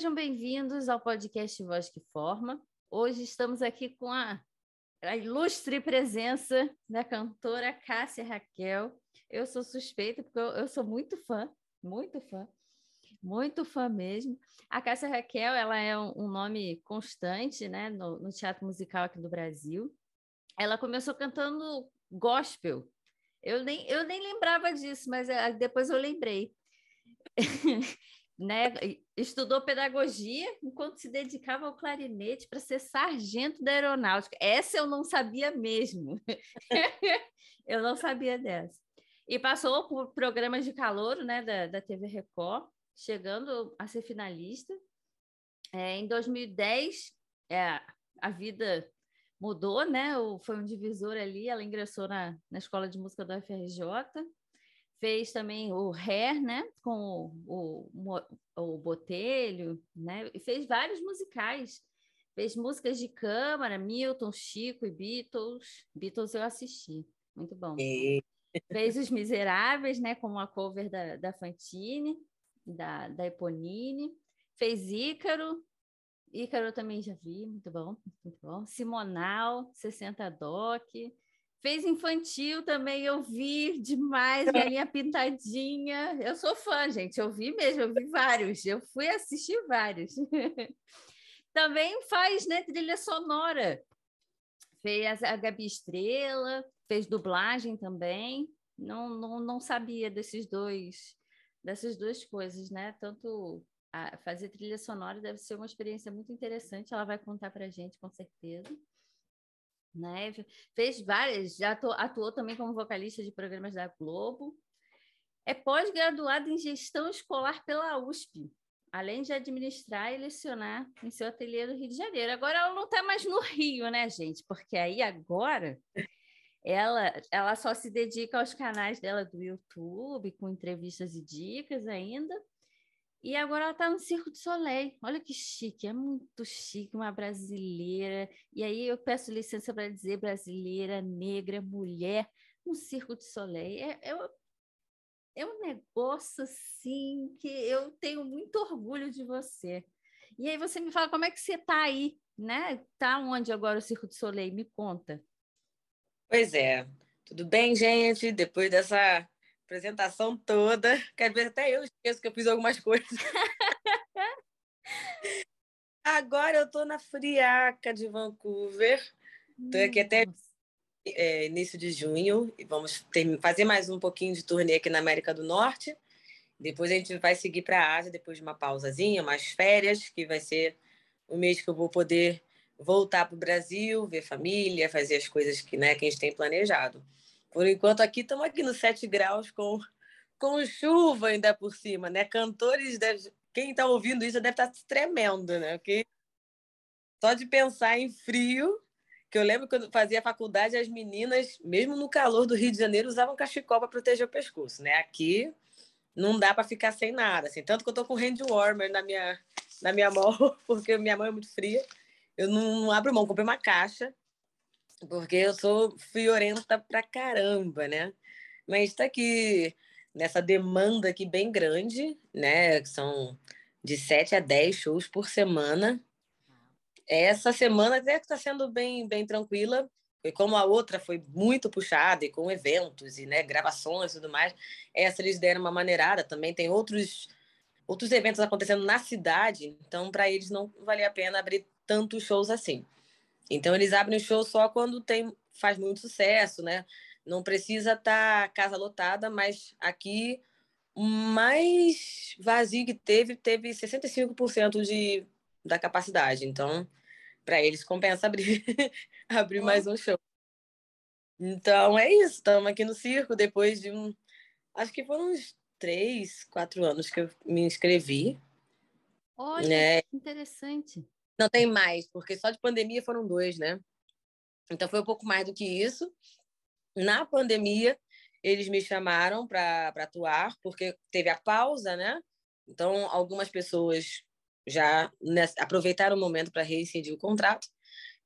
Sejam bem-vindos ao podcast Voz que Forma. Hoje estamos aqui com a, a, ilustre presença da cantora Cássia Raquel. Eu sou suspeita porque eu, eu sou muito fã, muito fã, muito fã mesmo. A Cássia Raquel ela é um, um nome constante né, no, no teatro musical aqui do Brasil. Ela começou cantando gospel. Eu nem, eu nem lembrava disso, mas eh, depois eu lembrei. né, estudou pedagogia enquanto se dedicava ao clarinete para ser sargento da aeronáutica. Essa eu não sabia mesmo. eu não sabia dessa. E passou por programas de calor né, da, da TV Record, chegando a ser finalista. É, em 2010, é, a vida mudou, né? Foi um divisor ali. Ela ingressou na, na escola de música do FRJ fez também o Hair, né, com o, o, o Botelho, né, e fez vários musicais. Fez músicas de câmara, Milton, Chico e Beatles. Beatles eu assisti, muito bom. E... Fez Os Miseráveis, né, com uma cover da, da Fantine, da, da Eponine. Fez Ícaro, Ícaro eu também já vi, muito bom, muito bom. Simonal, 60 Doc. Fez infantil também, eu vi demais, Galinha Pintadinha. Eu sou fã, gente, eu vi mesmo, eu vi vários, eu fui assistir vários. também faz né, trilha sonora. Fez a Gabi Estrela, fez dublagem também. Não, não, não sabia desses dois, dessas duas coisas, né? Tanto fazer trilha sonora deve ser uma experiência muito interessante, ela vai contar para a gente, com certeza né? Fez várias, já atuou, também como vocalista de programas da Globo. É pós-graduada em gestão escolar pela USP, além de administrar e lecionar em seu ateliê do Rio de Janeiro. Agora ela não está mais no Rio, né, gente? Porque aí agora ela, ela só se dedica aos canais dela do YouTube, com entrevistas e dicas ainda. E agora ela está no Circo de Soleil. Olha que chique, é muito chique, uma brasileira. E aí eu peço licença para dizer brasileira, negra, mulher, no Circo de Soleil. É, é, é um negócio assim que eu tenho muito orgulho de você. E aí você me fala como é que você está aí, né? Tá onde agora o Circo de Soleil? Me conta. Pois é. Tudo bem, gente? Depois dessa apresentação toda. Quer ver, até eu esqueço que eu fiz algumas coisas. Agora eu estou na Friaca de Vancouver. Estou aqui até é, início de junho e vamos ter, fazer mais um pouquinho de turnê aqui na América do Norte. Depois a gente vai seguir para a Ásia, depois de uma pausazinha, umas férias, que vai ser o mês que eu vou poder voltar para o Brasil, ver família, fazer as coisas que, né, que a gente tem planejado. Por enquanto, aqui estamos aqui nos 7 graus com, com chuva ainda por cima, né? Cantores, deve, quem está ouvindo isso deve estar tá tremendo, né? Porque só de pensar em frio, que eu lembro quando fazia faculdade, as meninas, mesmo no calor do Rio de Janeiro, usavam cachecol para proteger o pescoço, né? Aqui não dá para ficar sem nada, assim. Tanto que eu tô com hand warmer na minha na minha mão, porque minha mão é muito fria. Eu não, não abro mão, comprei uma caixa porque eu sou friorenta pra caramba, né? Mas está aqui nessa demanda aqui bem grande, né? São de 7 a 10 shows por semana. Essa semana até que está sendo bem, bem tranquila, e como a outra foi muito puxada e com eventos e né, gravações e tudo mais, essa eles deram uma maneirada. Também tem outros, outros eventos acontecendo na cidade, então para eles não valia a pena abrir tantos shows assim. Então eles abrem o show só quando tem faz muito sucesso, né? Não precisa estar tá casa lotada, mas aqui o mais vazio que teve teve 65% de da capacidade. Então, para eles compensa abrir abrir mais um show. Então é isso, estamos aqui no circo depois de um acho que foram uns três, quatro anos que eu me inscrevi. Olha, né? interessante. Não tem mais, porque só de pandemia foram dois, né? Então foi um pouco mais do que isso. Na pandemia, eles me chamaram para atuar, porque teve a pausa, né? Então, algumas pessoas já aproveitaram o momento para reincidir o contrato.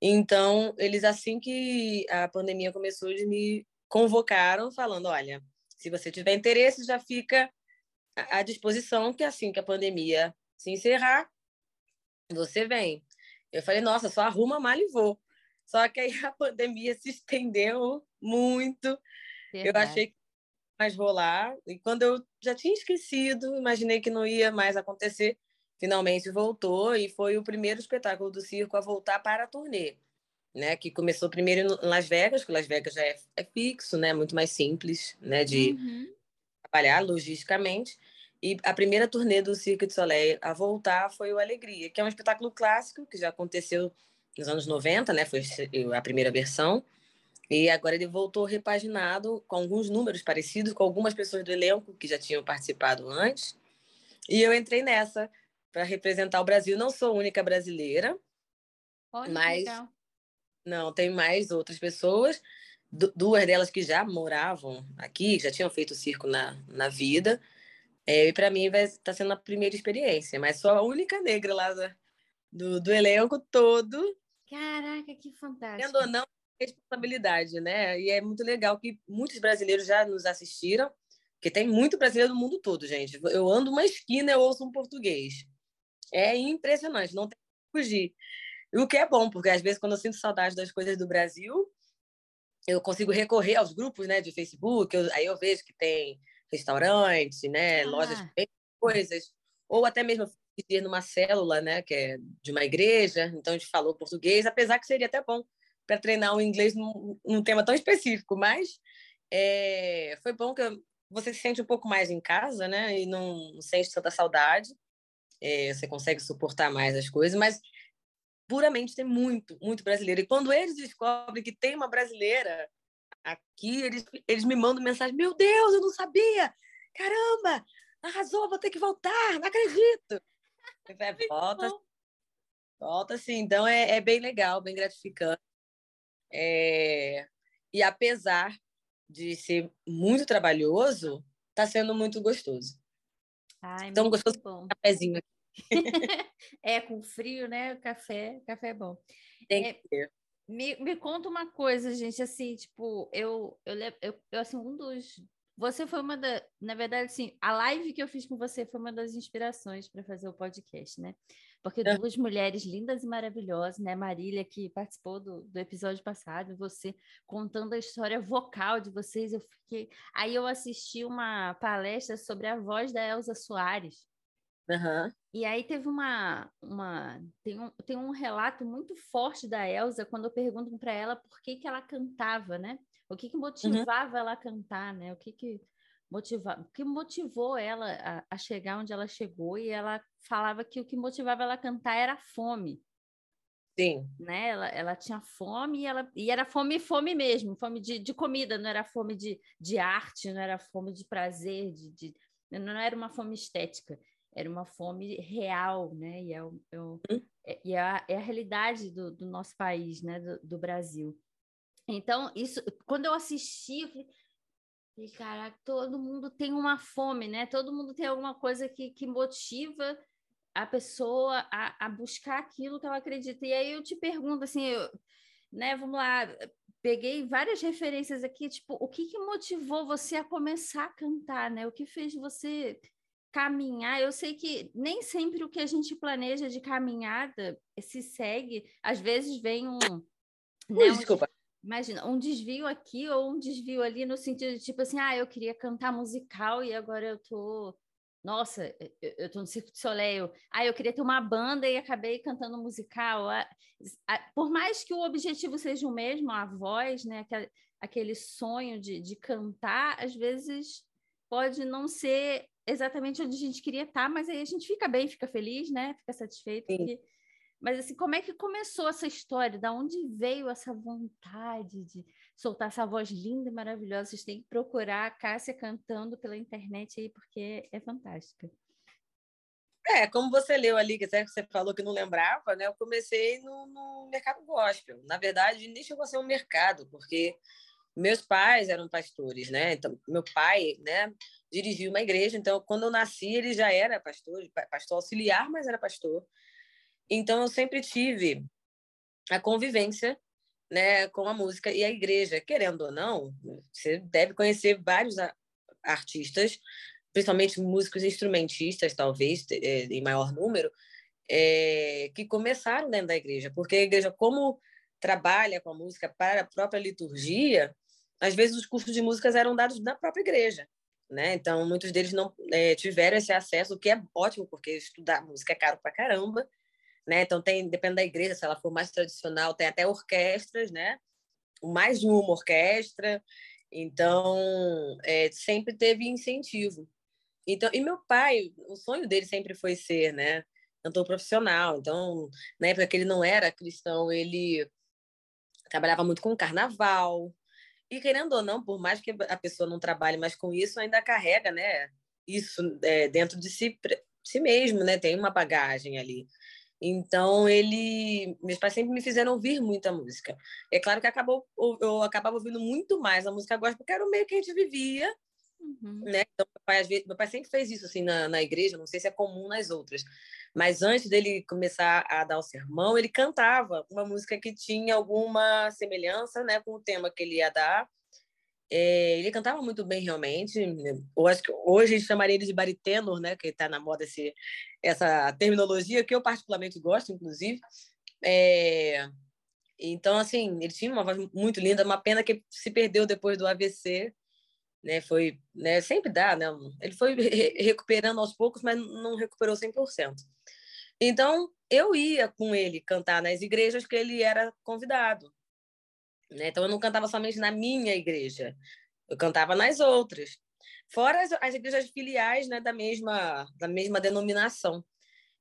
Então, eles, assim que a pandemia começou, eles me convocaram, falando: olha, se você tiver interesse, já fica à disposição, que assim que a pandemia se encerrar, você vem. Eu falei, nossa, só arruma mal e vou. Só que aí a pandemia se estendeu muito. Verdade. Eu achei que mais rolar. E quando eu já tinha esquecido, imaginei que não ia mais acontecer, finalmente voltou e foi o primeiro espetáculo do circo a voltar para a turnê. Né, que começou primeiro em Las Vegas, que Las Vegas já é, é fixo, né, muito mais simples, né, de uhum. trabalhar logisticamente. E a primeira turnê do Cirque du Soleil a voltar foi o Alegria, que é um espetáculo clássico que já aconteceu nos anos 90, né? Foi a primeira versão. E agora ele voltou repaginado com alguns números parecidos com algumas pessoas do elenco que já tinham participado antes. E eu entrei nessa para representar o Brasil. Não sou a única brasileira, Olha, mas não tem mais outras pessoas. duas delas que já moravam aqui, já tinham feito circo na, na vida. É, e para mim vai estar tá sendo a primeira experiência, mas sou a única negra lá do, do elenco todo. Caraca, que fantástico. Tendo ou não, responsabilidade, né? E é muito legal que muitos brasileiros já nos assistiram, porque tem muito brasileiro do mundo todo, gente. Eu ando uma esquina, eu ouço um português. É impressionante, não tem que fugir. E o que é bom, porque às vezes quando eu sinto saudade das coisas do Brasil, eu consigo recorrer aos grupos, né, de Facebook, eu, aí eu vejo que tem restaurante, né, ah. lojas de coisas, ou até mesmo ir numa célula, né, que é de uma igreja, então a gente falou português, apesar que seria até bom para treinar o inglês num, num, tema tão específico, mas é, foi bom que você se sente um pouco mais em casa, né, e não, não sente tanta saudade, é, você consegue suportar mais as coisas, mas puramente tem muito, muito brasileiro. E quando eles descobrem que tem uma brasileira Aqui eles, eles me mandam mensagem: Meu Deus, eu não sabia! Caramba! Arrasou, vou ter que voltar, não acredito! É, volta, volta sim. Então é, é bem legal, bem gratificante. É... E apesar de ser muito trabalhoso, está sendo muito gostoso. Ai, Tão gostoso bom. Um cafezinho aqui. é, com frio, né? O café, café é bom. Tem é, que ter. Me, me conta uma coisa, gente, assim, tipo, eu, eu, eu, eu, assim, um dos... Você foi uma da... Na verdade, assim, a live que eu fiz com você foi uma das inspirações para fazer o podcast, né? Porque é. duas mulheres lindas e maravilhosas, né? Marília, que participou do, do episódio passado, você contando a história vocal de vocês, eu fiquei... Aí eu assisti uma palestra sobre a voz da Elza Soares, Uhum. E aí teve uma, uma tem, um, tem um relato muito forte da Elsa quando eu pergunto para ela por que, que ela cantava, né? O que, que uhum. motivava uhum. ela a cantar, né? O que, que motivava, o que motivou ela a, a, chegar onde ela chegou e ela falava que o que motivava ela a cantar era a fome. Sim. Né? Ela, ela tinha fome e, ela, e era fome, fome mesmo, fome de, de comida, não era fome de, de arte, não era fome de prazer, de, de não era uma fome estética era uma fome real, né? E é, é, uhum. é, e é, a, é a realidade do, do, nosso país, né? Do, do, Brasil. Então, isso, quando eu assisti, eu falei, caraca, todo mundo tem uma fome, né? Todo mundo tem alguma coisa que, que motiva a pessoa a, a buscar aquilo que ela acredita. E aí eu te pergunto, assim, eu, né? Vamos lá, peguei várias referências aqui, tipo, o que, que motivou você a começar a cantar, né? O que fez você caminhar, eu sei que nem sempre o que a gente planeja de caminhada se segue, às vezes vem um. Né, desculpa. Um, imagina, um desvio aqui ou um desvio ali, no sentido de tipo assim, ah, eu queria cantar musical e agora eu tô. Nossa, eu, eu tô no Circo de Soleil. Ah, eu queria ter uma banda e acabei cantando musical. Por mais que o objetivo seja o mesmo, a voz, né? Aquele, aquele sonho de, de cantar, às vezes pode não ser exatamente onde a gente queria estar, mas aí a gente fica bem, fica feliz, né? Fica satisfeito. Mas assim, como é que começou essa história? Da onde veio essa vontade de soltar essa voz linda e maravilhosa? Vocês têm que procurar a Cássia cantando pela internet aí, porque é fantástica. É, como você leu ali, que você falou que não lembrava, né? Eu comecei no, no mercado gospel. Na verdade, nem chegou a ser um mercado, porque meus pais eram pastores, né? Então, meu pai, né, dirigiu uma igreja. Então, quando eu nasci, ele já era pastor, pastor auxiliar, mas era pastor. Então, eu sempre tive a convivência, né, com a música e a igreja. Querendo ou não, você deve conhecer vários artistas, principalmente músicos instrumentistas, talvez, é, em maior número, é, que começaram dentro da igreja, porque a igreja, como trabalha com a música para a própria liturgia, às vezes os cursos de músicas eram dados na própria igreja. Né? Então, muitos deles não é, tiveram esse acesso, o que é ótimo, porque estudar música é caro pra caramba. Né? Então, tem, depende da igreja, se ela for mais tradicional, tem até orquestras, né? mais de uma orquestra. Então, é, sempre teve incentivo. Então, e meu pai, o sonho dele sempre foi ser, né, cantor profissional. Então, na época que ele não era cristão, ele trabalhava muito com carnaval. E querendo ou não, por mais que a pessoa não trabalhe mais com isso, ainda carrega, né, isso é, dentro de si, si mesmo, né? Tem uma bagagem ali. Então, ele, meus pais sempre me fizeram ouvir muita música. É claro que acabou, eu acabava ouvindo muito mais a música gospel, porque era o meio que a gente vivia, uhum. né? Então, meu pai, vezes, meu pai sempre fez isso assim na, na igreja, não sei se é comum nas outras, mas antes dele começar a dar o sermão, ele cantava uma música que tinha alguma semelhança, né, com o tema que ele ia dar. É, ele cantava muito bem, realmente. Eu acho que hoje a gente chamaria ele de baritênor, né? Que está na moda esse, essa terminologia, que eu particularmente gosto, inclusive. É, então, assim, ele tinha uma voz muito linda, uma pena que se perdeu depois do AVC, né? Foi, né? Sempre dá, né? Ele foi recuperando aos poucos, mas não recuperou 100%. Então, eu ia com ele cantar nas igrejas que ele era convidado. Né? Então, eu não cantava somente na minha igreja, eu cantava nas outras. Fora as, as igrejas filiais né, da, mesma, da mesma denominação.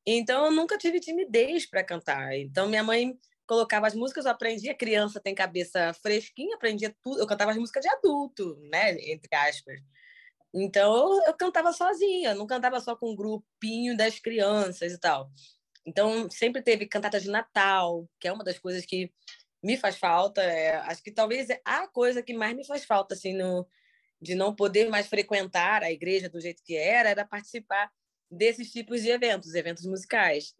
Então, eu nunca tive timidez para cantar. Então, minha mãe colocava as músicas, eu aprendia, criança tem cabeça fresquinha, aprendia tudo. Eu cantava as músicas de adulto, né? Entre aspas. Então, eu, cantava sozinha, não cantava só com um grupinho das crianças e tal. Então, sempre teve cantata de Natal, que é uma das coisas que me faz falta. É, acho que talvez é a coisa que mais me faz falta, assim, no, de não poder mais frequentar a igreja do jeito que era, era participar desses tipos de eventos, eventos musicais.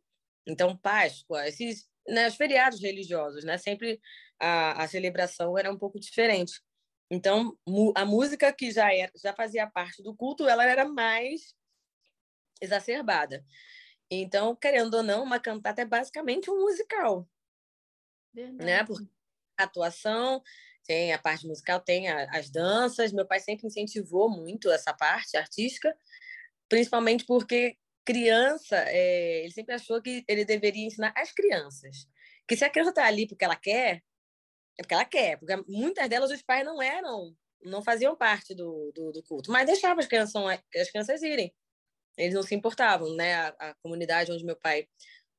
Então, Páscoa, esses, né, os feriados religiosos, né? Sempre a, a celebração era um pouco diferente. Então, a música que já era, já fazia parte do culto, ela era mais exacerbada. Então, querendo ou não, uma cantata é basicamente um musical. Verdade. né? Porque a atuação, tem a parte musical, tem a, as danças. Meu pai sempre incentivou muito essa parte artística, principalmente porque criança, é, ele sempre achou que ele deveria ensinar as crianças. Que se a criança está ali porque ela quer, é porque ela quer. Porque muitas delas os pais não eram, não faziam parte do, do, do culto, mas deixavam as crianças, as crianças irem. Eles não se importavam, né? A, a comunidade onde meu pai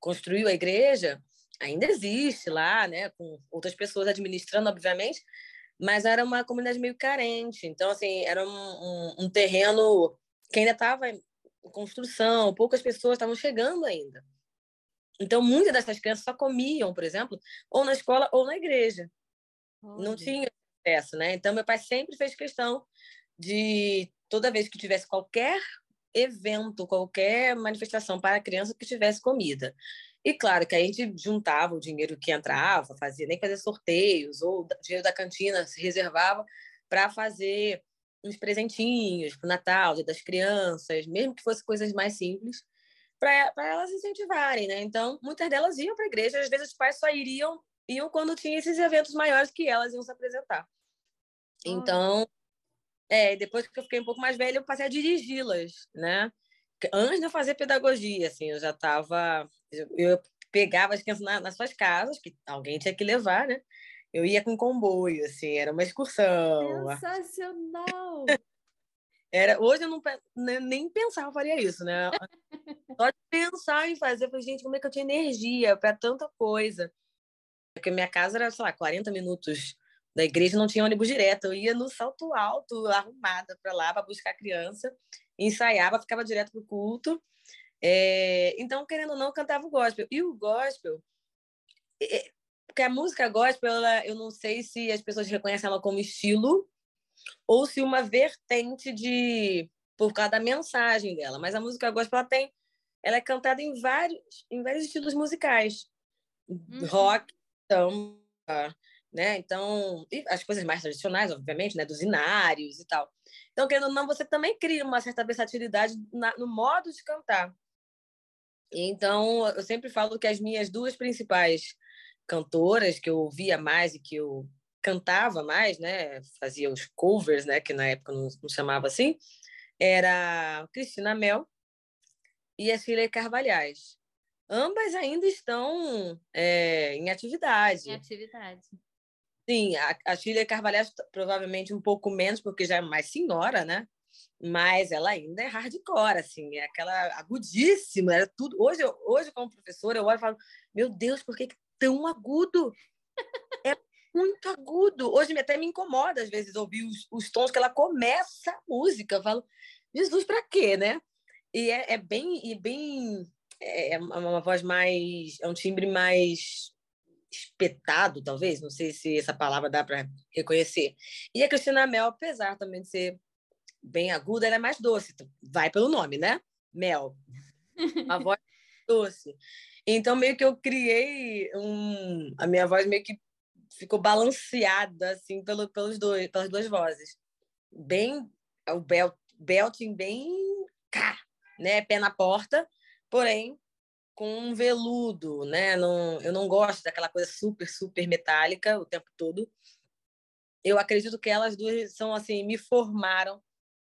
construiu a igreja, ainda existe lá, né, com outras pessoas administrando, obviamente, mas era uma comunidade meio carente. Então, assim, era um, um, um terreno que ainda estava em construção, poucas pessoas estavam chegando ainda. Então, muitas dessas crianças só comiam, por exemplo, ou na escola ou na igreja. Não tinha acesso, né? Então, meu pai sempre fez questão de, toda vez que tivesse qualquer evento, qualquer manifestação para a criança, que tivesse comida. E claro que a gente juntava o dinheiro que entrava, fazia nem fazer sorteios, ou o dinheiro da cantina se reservava para fazer uns presentinhos para o Natal, Dia das Crianças, mesmo que fosse coisas mais simples, para elas incentivarem, né? Então, muitas delas iam para a igreja, às vezes os pais só iriam iam quando tinha esses eventos maiores que elas iam se apresentar. Então, é, depois que eu fiquei um pouco mais velha, eu passei a dirigi-las, né? antes de eu fazer pedagogia, assim, eu já estava. Eu pegava as crianças na, nas suas casas, que alguém tinha que levar, né? Eu ia com comboio, assim, era uma excursão. Sensacional! Era, hoje eu não nem pensava faria isso, né? Só de pensar em fazer, eu falei, gente, como é que eu tinha energia para tanta coisa? Porque minha casa era, sei lá, 40 minutos da igreja, não tinha ônibus direto. Eu ia no salto alto, arrumada para lá, para buscar a criança ensaiava, ficava direto para o culto. É, então, querendo ou não, cantava o gospel. E o gospel, é, porque a música gospel, ela, eu não sei se as pessoas reconhecem ela como estilo ou se uma vertente de por causa da mensagem dela. Mas a música gospel ela tem, ela é cantada em vários, em vários estilos musicais, uhum. rock, samba, né? Então, as coisas mais tradicionais, obviamente, né? Dos inários e tal. Então, querendo ou não, você também cria uma certa versatilidade na, no modo de cantar. Então, eu sempre falo que as minhas duas principais cantoras que eu ouvia mais e que eu cantava mais, né, fazia os covers, né, que na época não, não chamava assim, era Cristina Mel e a Cília Carvalhais. Ambas ainda estão é, em atividade. Em atividade. Sim, a, a Cília Carvalhais provavelmente um pouco menos, porque já é mais senhora, né? Mas ela ainda é hardcore, assim, é aquela agudíssima, era tudo. Hoje, hoje como professora, eu olho e falo, meu Deus, por que, que tão agudo? É muito agudo. Hoje até me incomoda, às vezes, ouvir os, os tons que ela começa a música. Eu falo, Jesus, para quê, né? E é, é bem, e bem é, é uma voz mais, é um timbre mais espetado, talvez, não sei se essa palavra dá para reconhecer. E a Cristina Mel, apesar também de ser bem aguda, ela é mais doce, vai pelo nome, né? Mel. A voz doce. Então, meio que eu criei um... A minha voz meio que ficou balanceada, assim, pelo, pelos dois, pelas duas vozes. Bem... O belt, belting bem... Cá, né? Pé na porta, porém com um veludo, né? Não, eu não gosto daquela coisa super, super metálica o tempo todo. Eu acredito que elas duas são assim, me formaram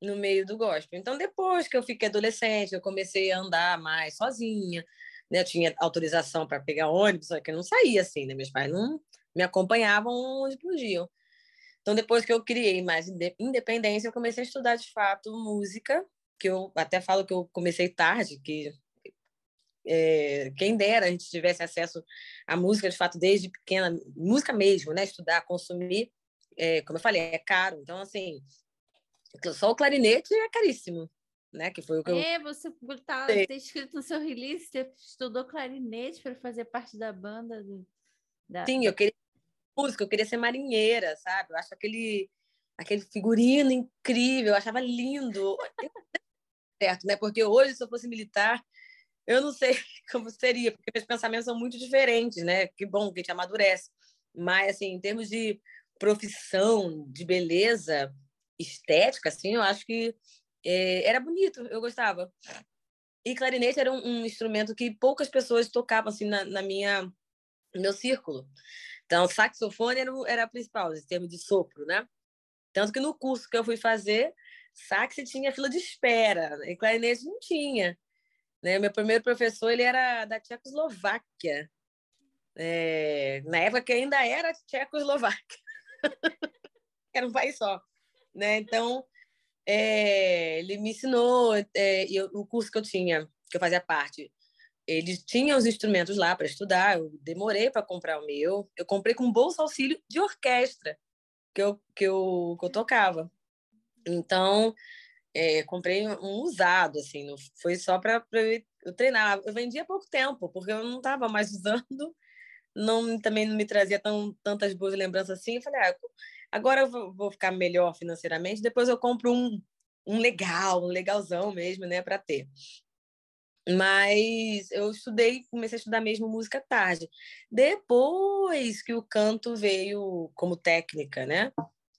no meio do gospel. Então, depois que eu fiquei adolescente, eu comecei a andar mais sozinha, né? Eu tinha autorização para pegar ônibus, só que eu não saía assim, né? Meus pais não me acompanhavam onde podiam. Então, depois que eu criei mais independência, eu comecei a estudar de fato música, que eu até falo que eu comecei tarde, que é, quem dera a gente tivesse acesso à música de fato desde pequena, música mesmo, né? Estudar, consumir, é, como eu falei, é caro. Então, assim, só o clarinete é caríssimo, né? Que foi o que é, eu... você tá, ter escrito no seu release, você estudou clarinete para fazer parte da banda do, da... Sim, eu queria música, eu queria ser marinheira, sabe? Eu acho aquele aquele figurino incrível, eu achava lindo. certo, né? Porque hoje, se eu fosse militar, eu não sei como seria, porque meus pensamentos são muito diferentes, né? Que bom que a gente amadurece. Mas, assim, em termos de profissão, de beleza, estética, assim, eu acho que é, era bonito, eu gostava. E clarinete era um, um instrumento que poucas pessoas tocavam, assim, na, na minha, no meu círculo. Então, saxofone era, era a principal, em termos de sopro, né? Tanto que no curso que eu fui fazer, sax tinha fila de espera, e clarinete não tinha. Né? Meu primeiro professor ele era da Tchecoslováquia, é, na época que ainda era Tchecoslováquia, era um país só. Né? Então, é, ele me ensinou, é, eu, o curso que eu tinha, que eu fazia parte, eles tinham os instrumentos lá para estudar, eu demorei para comprar o meu, eu comprei com bolsa auxílio de orquestra que eu, que eu, que eu tocava. Então, é, comprei um usado, assim, não foi só para eu treinar. Eu vendi há pouco tempo, porque eu não estava mais usando, não, também não me trazia tão, tantas boas lembranças assim. Eu falei, ah, agora eu vou, ficar melhor financeiramente, depois eu compro um, um legal, um legalzão mesmo, né, para ter. Mas eu estudei, comecei a estudar mesmo música tarde. Depois que o canto veio como técnica, né?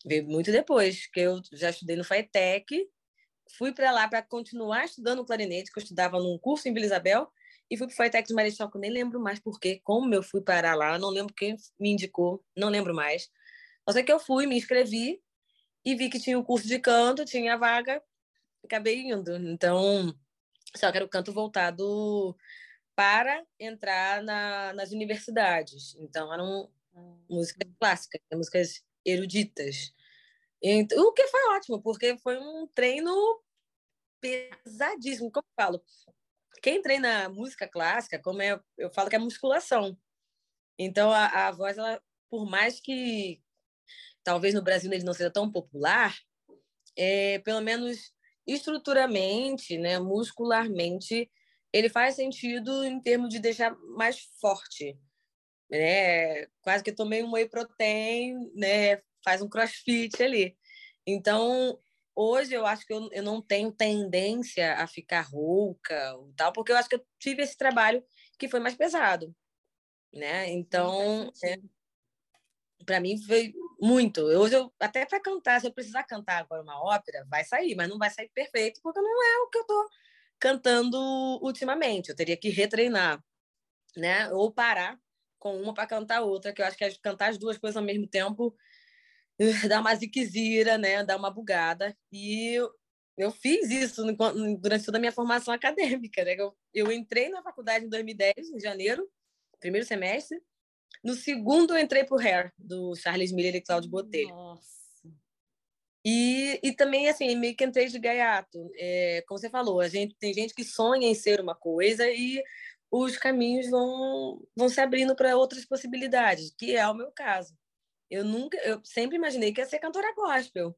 Veio muito depois, que eu já estudei no FATEC, fui para lá para continuar estudando clarinete, que eu estudava num curso em Vila Isabel, e fui para o FATEC de Marechal, que eu nem lembro mais porquê, como eu fui parar lá, não lembro quem me indicou, não lembro mais. Só sei que eu fui, me inscrevi e vi que tinha o um curso de canto, tinha vaga, acabei indo. Então, só que era o canto voltado para entrar na, nas universidades. Então, eram músicas clássicas, músicas eruditas. Então, o que foi ótimo, porque foi um treino pesadíssimo. Como eu falo, quem treina música clássica, como é, eu falo que é musculação. Então, a, a voz, ela, por mais que talvez no Brasil ele não seja tão popular, é, pelo menos estruturalmente, né, muscularmente, ele faz sentido em termos de deixar mais forte. Né? Quase que tomei um whey protein, né? faz um crossfit ali. Então, hoje eu acho que eu, eu não tenho tendência a ficar rouca tal, porque eu acho que eu tive esse trabalho que foi mais pesado, né? Então, é, para mim foi muito. Hoje eu até para cantar, se eu precisar cantar agora uma ópera, vai sair, mas não vai sair perfeito porque não é o que eu tô cantando ultimamente. Eu teria que retreinar, né? Ou parar com uma para cantar outra, que eu acho que cantar as duas coisas ao mesmo tempo dá uma ziquezira, né? Dá uma bugada. E eu, eu fiz isso durante toda a minha formação acadêmica, né? Eu, eu entrei na faculdade em 2010, em janeiro, primeiro semestre. No segundo, eu entrei para o Hair, do Charles Miller e Claudio Botelho. Nossa. E, e também, assim, meio que entrei de gaiato. É, como você falou, a gente, tem gente que sonha em ser uma coisa e os caminhos vão, vão se abrindo para outras possibilidades, que é o meu caso. Eu nunca, eu sempre imaginei que ia ser cantora gospel.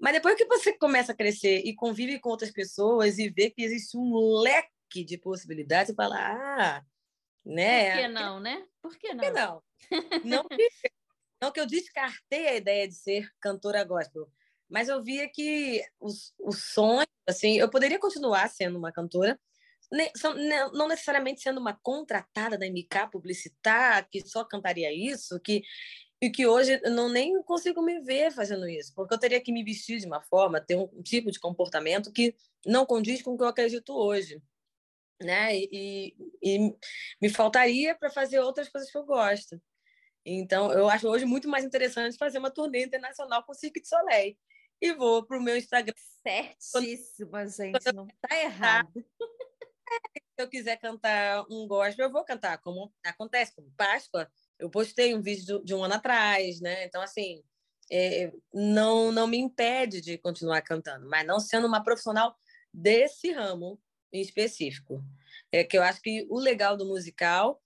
Mas depois que você começa a crescer e convive com outras pessoas e vê que existe um leque de possibilidades, você fala, ah, né? Por que não, né? Por que não? Por que não? Não que, não que eu descartei a ideia de ser cantora gospel, mas eu via que os, os sonhos, assim, eu poderia continuar sendo uma cantora, não necessariamente sendo uma contratada da MK publicitar, que só cantaria isso, que e que hoje eu não nem consigo me ver fazendo isso, porque eu teria que me vestir de uma forma, ter um tipo de comportamento que não condiz com o que eu acredito hoje, né? E, e me faltaria para fazer outras coisas que eu gosto. Então, eu acho hoje muito mais interessante fazer uma turnê internacional com Cirque de Soleil. E vou para o meu Instagram. Certíssima, gente, não está errado. Se eu quiser cantar um gospel, eu vou cantar, como acontece, como Páscoa eu postei um vídeo de um ano atrás, né? Então, assim, é, não, não me impede de continuar cantando, mas não sendo uma profissional desse ramo em específico. É que eu acho que o legal do musical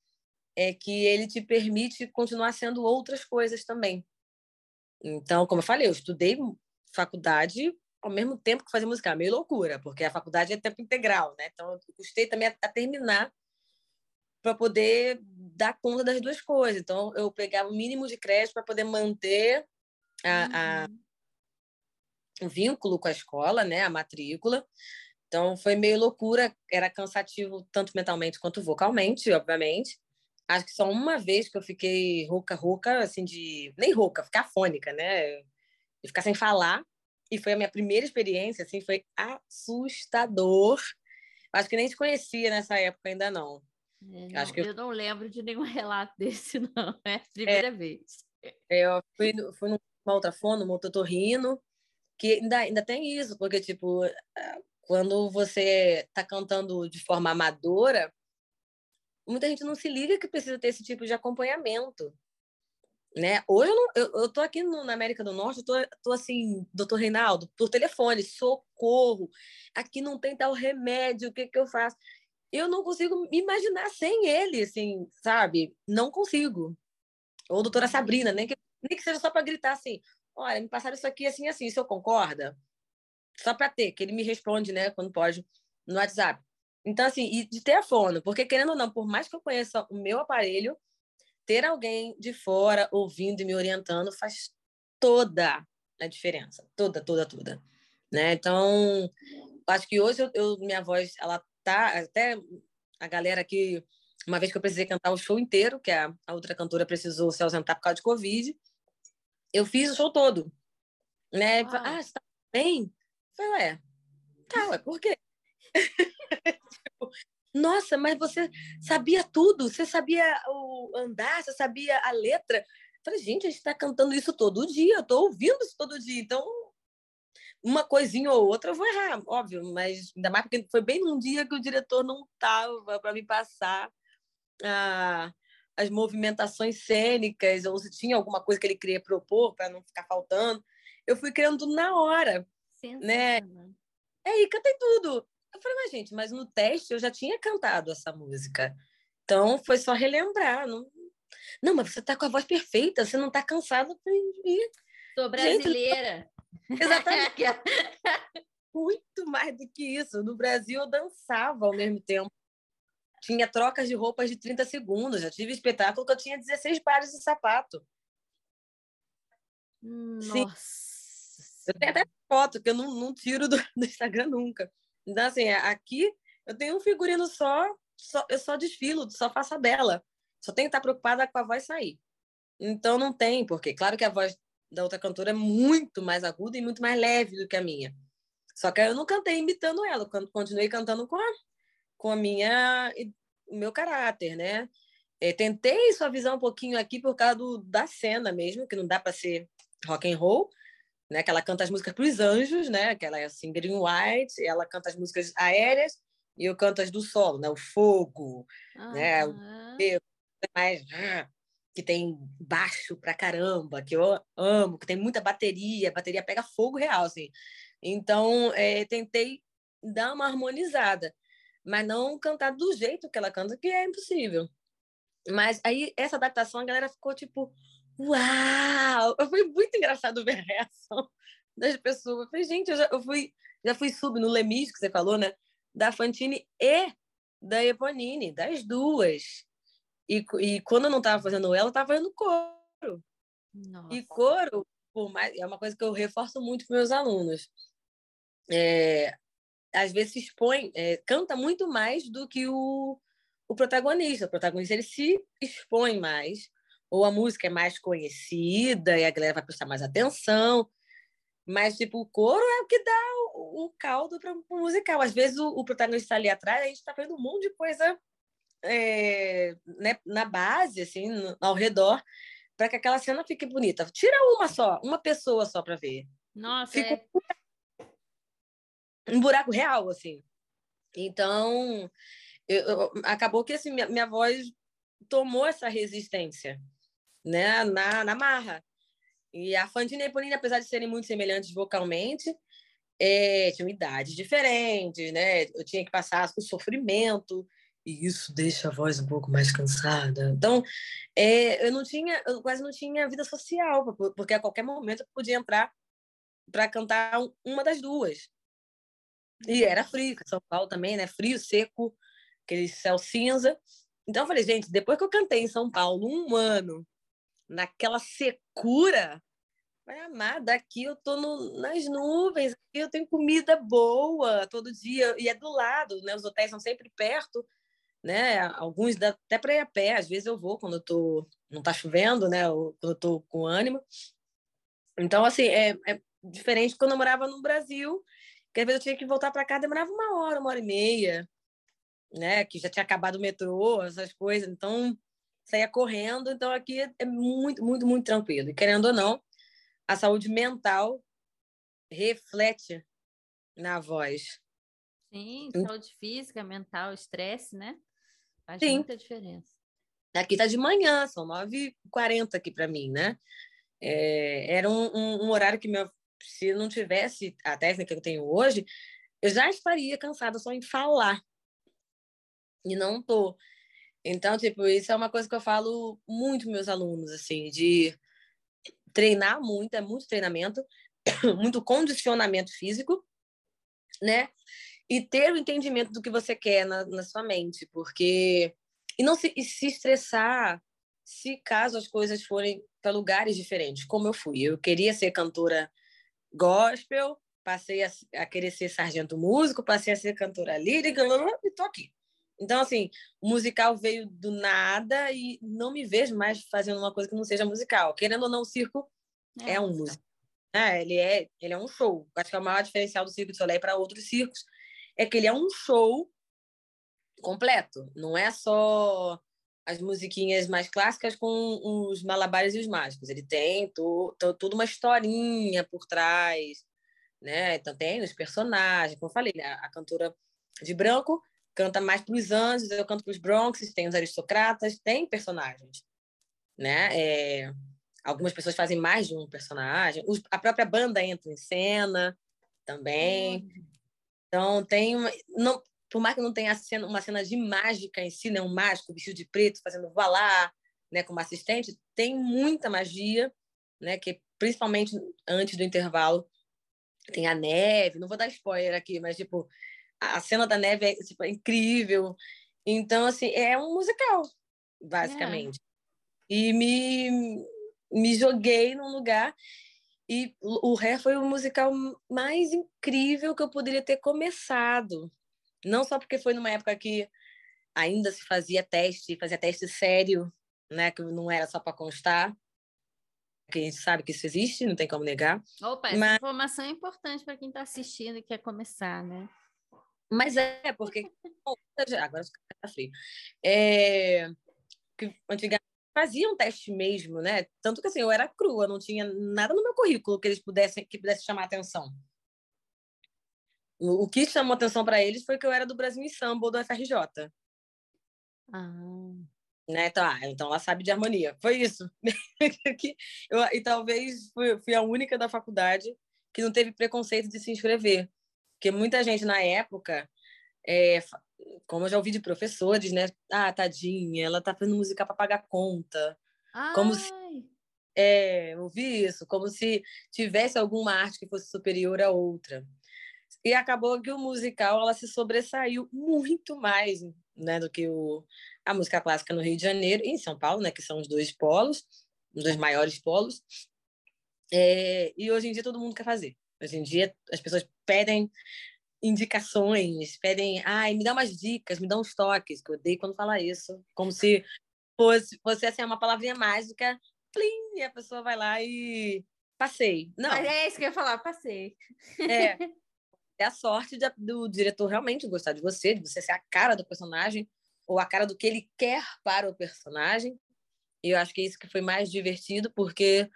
é que ele te permite continuar sendo outras coisas também. Então, como eu falei, eu estudei faculdade ao mesmo tempo que fazia musical, meio loucura, porque a faculdade é tempo integral, né? Então, eu custei também a, a terminar para poder dar conta das duas coisas. Então, eu pegava o mínimo de crédito para poder manter a, uhum. a, o vínculo com a escola, né, a matrícula. Então, foi meio loucura, era cansativo tanto mentalmente quanto vocalmente, obviamente. Acho que só uma vez que eu fiquei rouca, rouca, assim, de. Nem rouca, ficar fônica, né? De ficar sem falar. E foi a minha primeira experiência, assim, foi assustador. Acho que nem te conhecia nessa época ainda não. É, não, Acho que eu... eu... não lembro de nenhum relato desse, não. É a primeira é, vez. Eu fui, fui numa outra fono, no Mototorrino, que ainda, ainda tem isso, porque, tipo, quando você está cantando de forma amadora, muita gente não se liga que precisa ter esse tipo de acompanhamento. Né? Hoje eu, não, eu, eu tô aqui no, na América do Norte, eu tô, tô assim, doutor Reinaldo, por telefone, socorro, aqui não tem tal remédio, o que que eu faço? eu não consigo me imaginar sem ele, assim, sabe? Não consigo. Ou doutora. Sabrina, nem que, nem que seja só para gritar assim: olha, me passaram isso aqui assim, assim, o senhor concorda? Só para ter, que ele me responde, né, quando pode, no WhatsApp. Então, assim, e de ter a fono, porque querendo ou não, por mais que eu conheça o meu aparelho, ter alguém de fora ouvindo e me orientando faz toda a diferença. Toda, toda, toda. Né? Então, acho que hoje eu, eu minha voz ela tá até a galera aqui, uma vez que eu precisei cantar o show inteiro, que a, a outra cantora precisou se ausentar por causa de Covid, eu fiz o show todo. Né? Ah, ah você tá bem? Eu falei, ué, tá, ué, por quê? tipo, nossa, mas você sabia tudo, você sabia o andar, você sabia a letra. Eu falei, gente, a gente está cantando isso todo dia, eu estou ouvindo isso todo dia, então uma coisinha ou outra eu vou errar, óbvio, mas ainda mais porque foi bem num dia que o diretor não estava para me passar ah, as movimentações cênicas, ou se tinha alguma coisa que ele queria propor para não ficar faltando. Eu fui criando na hora. Né? É, e cantei tudo. Eu falei, mas gente, mas no teste eu já tinha cantado essa música. Então foi só relembrar. Não, não mas você está com a voz perfeita, você não está cansado. Sou brasileira. Gente, Exatamente. Muito mais do que isso. No Brasil, eu dançava ao mesmo tempo. Tinha trocas de roupas de 30 segundos. Já tive espetáculo que eu tinha 16 pares de sapato. Nossa. Sim. Eu tenho até foto que eu não, não tiro do, do, Instagram nunca. Então, assim, aqui eu tenho um figurino só, só, eu só desfilo, só faço a bela. Só tenho que estar preocupada com a voz sair. Então não tem, porque claro que a voz da outra cantora é muito mais aguda e muito mais leve do que a minha. Só que eu não cantei imitando ela, continuei cantando com a, com a minha, o meu caráter, né? É, tentei suavizar um pouquinho aqui por causa do, da cena mesmo, que não dá para ser rock and roll, né? Que ela canta as músicas para os anjos, né? Que ela é assim, green white, ela canta as músicas aéreas e eu canto as do solo, né? O fogo, né? O mais que tem baixo pra caramba, que eu amo, que tem muita bateria, a bateria pega fogo real, assim. Então, é, tentei dar uma harmonizada, mas não cantar do jeito que ela canta, que é impossível. Mas aí, essa adaptação, a galera ficou tipo, uau! Foi muito engraçado ver a reação das pessoas. Eu falei, gente, eu, já, eu fui, já fui sub no Lemis, que você falou, né? Da Fantine e da Eponine, das duas. E, e quando eu não estava fazendo ela, eu estava fazendo coro. Nossa. E coro, por mais, é uma coisa que eu reforço muito para meus alunos. É, às vezes se expõe, é, canta muito mais do que o, o protagonista. O protagonista ele se expõe mais, ou a música é mais conhecida e a galera vai prestar mais atenção. Mas, tipo, o coro é o que dá o, o caldo para o musical. Às vezes o, o protagonista está ali atrás, a gente está fazendo um monte de coisa é, né, na base, assim, no, ao redor, para que aquela cena fique bonita. Tira uma só, uma pessoa só para ver. Nossa, Fica é... um buraco real, assim. Então, eu, eu, acabou que assim, minha, minha voz tomou essa resistência, né, na, na marra. E a Fandina e a Eponine, apesar de serem muito semelhantes vocalmente, é, tinham idades diferentes, né? Eu tinha que passar o sofrimento e isso deixa a voz um pouco mais cansada. Então, é, eu não tinha, eu quase não tinha vida social, porque a qualquer momento eu podia entrar para cantar uma das duas. E era frio, São Paulo também, né? Frio, seco, aquele céu cinza. Então eu falei, gente, depois que eu cantei em São Paulo um ano, naquela secura, vai amar, daqui eu tô no, nas nuvens, aqui eu tenho comida boa todo dia, e é do lado, né? Os hotéis são sempre perto, né? Alguns dá até para ir a pé, às vezes eu vou quando eu tô não tá chovendo, né? Ou quando eu tô com ânimo. Então assim, é, é diferente quando eu morava no Brasil, que às vezes eu tinha que voltar para casa, demorava uma hora, uma hora e meia, né? Que já tinha acabado o metrô, essas coisas. Então saía correndo, então aqui é muito, muito, muito tranquilo. E querendo ou não, a saúde mental reflete na voz. Sim, saúde física, mental, estresse, né? Faz Sim. muita diferença. Aqui tá de manhã, são 9h40 aqui para mim, né? É, era um, um, um, horário que meu, se não tivesse a técnica que eu tenho hoje, eu já estaria cansada só em falar. E não tô. Então, tipo, isso é uma coisa que eu falo muito meus alunos, assim, de treinar muito, é muito treinamento, muito condicionamento físico, né? e ter o entendimento do que você quer na, na sua mente, porque e não se, e se estressar se caso as coisas forem para lugares diferentes, como eu fui. Eu queria ser cantora gospel, passei a, a querer ser sargento músico, passei a ser cantora lírica, e tô aqui. Então, assim, o musical veio do nada e não me vejo mais fazendo uma coisa que não seja musical. Querendo ou não, o circo é, é um músico. É, ele, é, ele é um show. Acho que é o maior diferencial do Circo de Soleil para outros circos é que ele é um show completo. Não é só as musiquinhas mais clássicas com os malabares e os mágicos. Ele tem toda uma historinha por trás, né? Então tem os personagens, como eu falei, né? a cantora de branco canta mais para os anjos, eu canto para os bronxes, tem os aristocratas, tem personagens, né? É... algumas pessoas fazem mais de um personagem, a própria banda entra em cena também. Hum. Então, tem uma, não, por mais que não tenha cena, uma cena de mágica em si, né, um mágico vestido de preto fazendo voilá, né, como assistente, tem muita magia, né, que principalmente antes do intervalo tem a neve, não vou dar spoiler aqui, mas tipo, a cena da neve é, tipo, é incrível. Então, assim, é um musical, basicamente. É. E me, me joguei num lugar e o Ré foi o musical mais incrível que eu poderia ter começado. Não só porque foi numa época que ainda se fazia teste, fazia teste sério, né, que não era só para constar. que a gente sabe que isso existe, não tem como negar. Opa, essa mas... informação é importante para quem está assistindo e quer começar, né? Mas é, porque. Agora está frio. É, que antigamente faziam um teste mesmo, né? Tanto que assim, eu era crua, não tinha nada no meu currículo que eles pudessem que pudesse chamar atenção. O, o que chamou atenção para eles foi que eu era do Brasil em Samba do FRJ. Ah. Né? Então, ah, então ela sabe de harmonia. Foi isso. eu, e talvez fui, fui a única da faculdade que não teve preconceito de se inscrever. Porque muita gente na época, é, como eu já ouvi de professores, né? Ah, tadinha, ela tá fazendo música para pagar conta. Ai. Como se. É, ouvi isso, como se tivesse alguma arte que fosse superior a outra. E acabou que o musical ela se sobressaiu muito mais né, do que o, a música clássica no Rio de Janeiro e em São Paulo, né, que são os dois polos, os dois maiores polos. É, e hoje em dia todo mundo quer fazer. Hoje em dia as pessoas pedem indicações, pedem, ai, me dá umas dicas, me dá uns toques, que eu odeio quando fala isso, como se fosse, fosse assim, uma palavrinha mágica, plim, e a pessoa vai lá e passei. Não. Mas é isso que eu ia falar, passei. É. É a sorte de, do diretor realmente gostar de você, de você ser a cara do personagem, ou a cara do que ele quer para o personagem. E eu acho que é isso que foi mais divertido, porque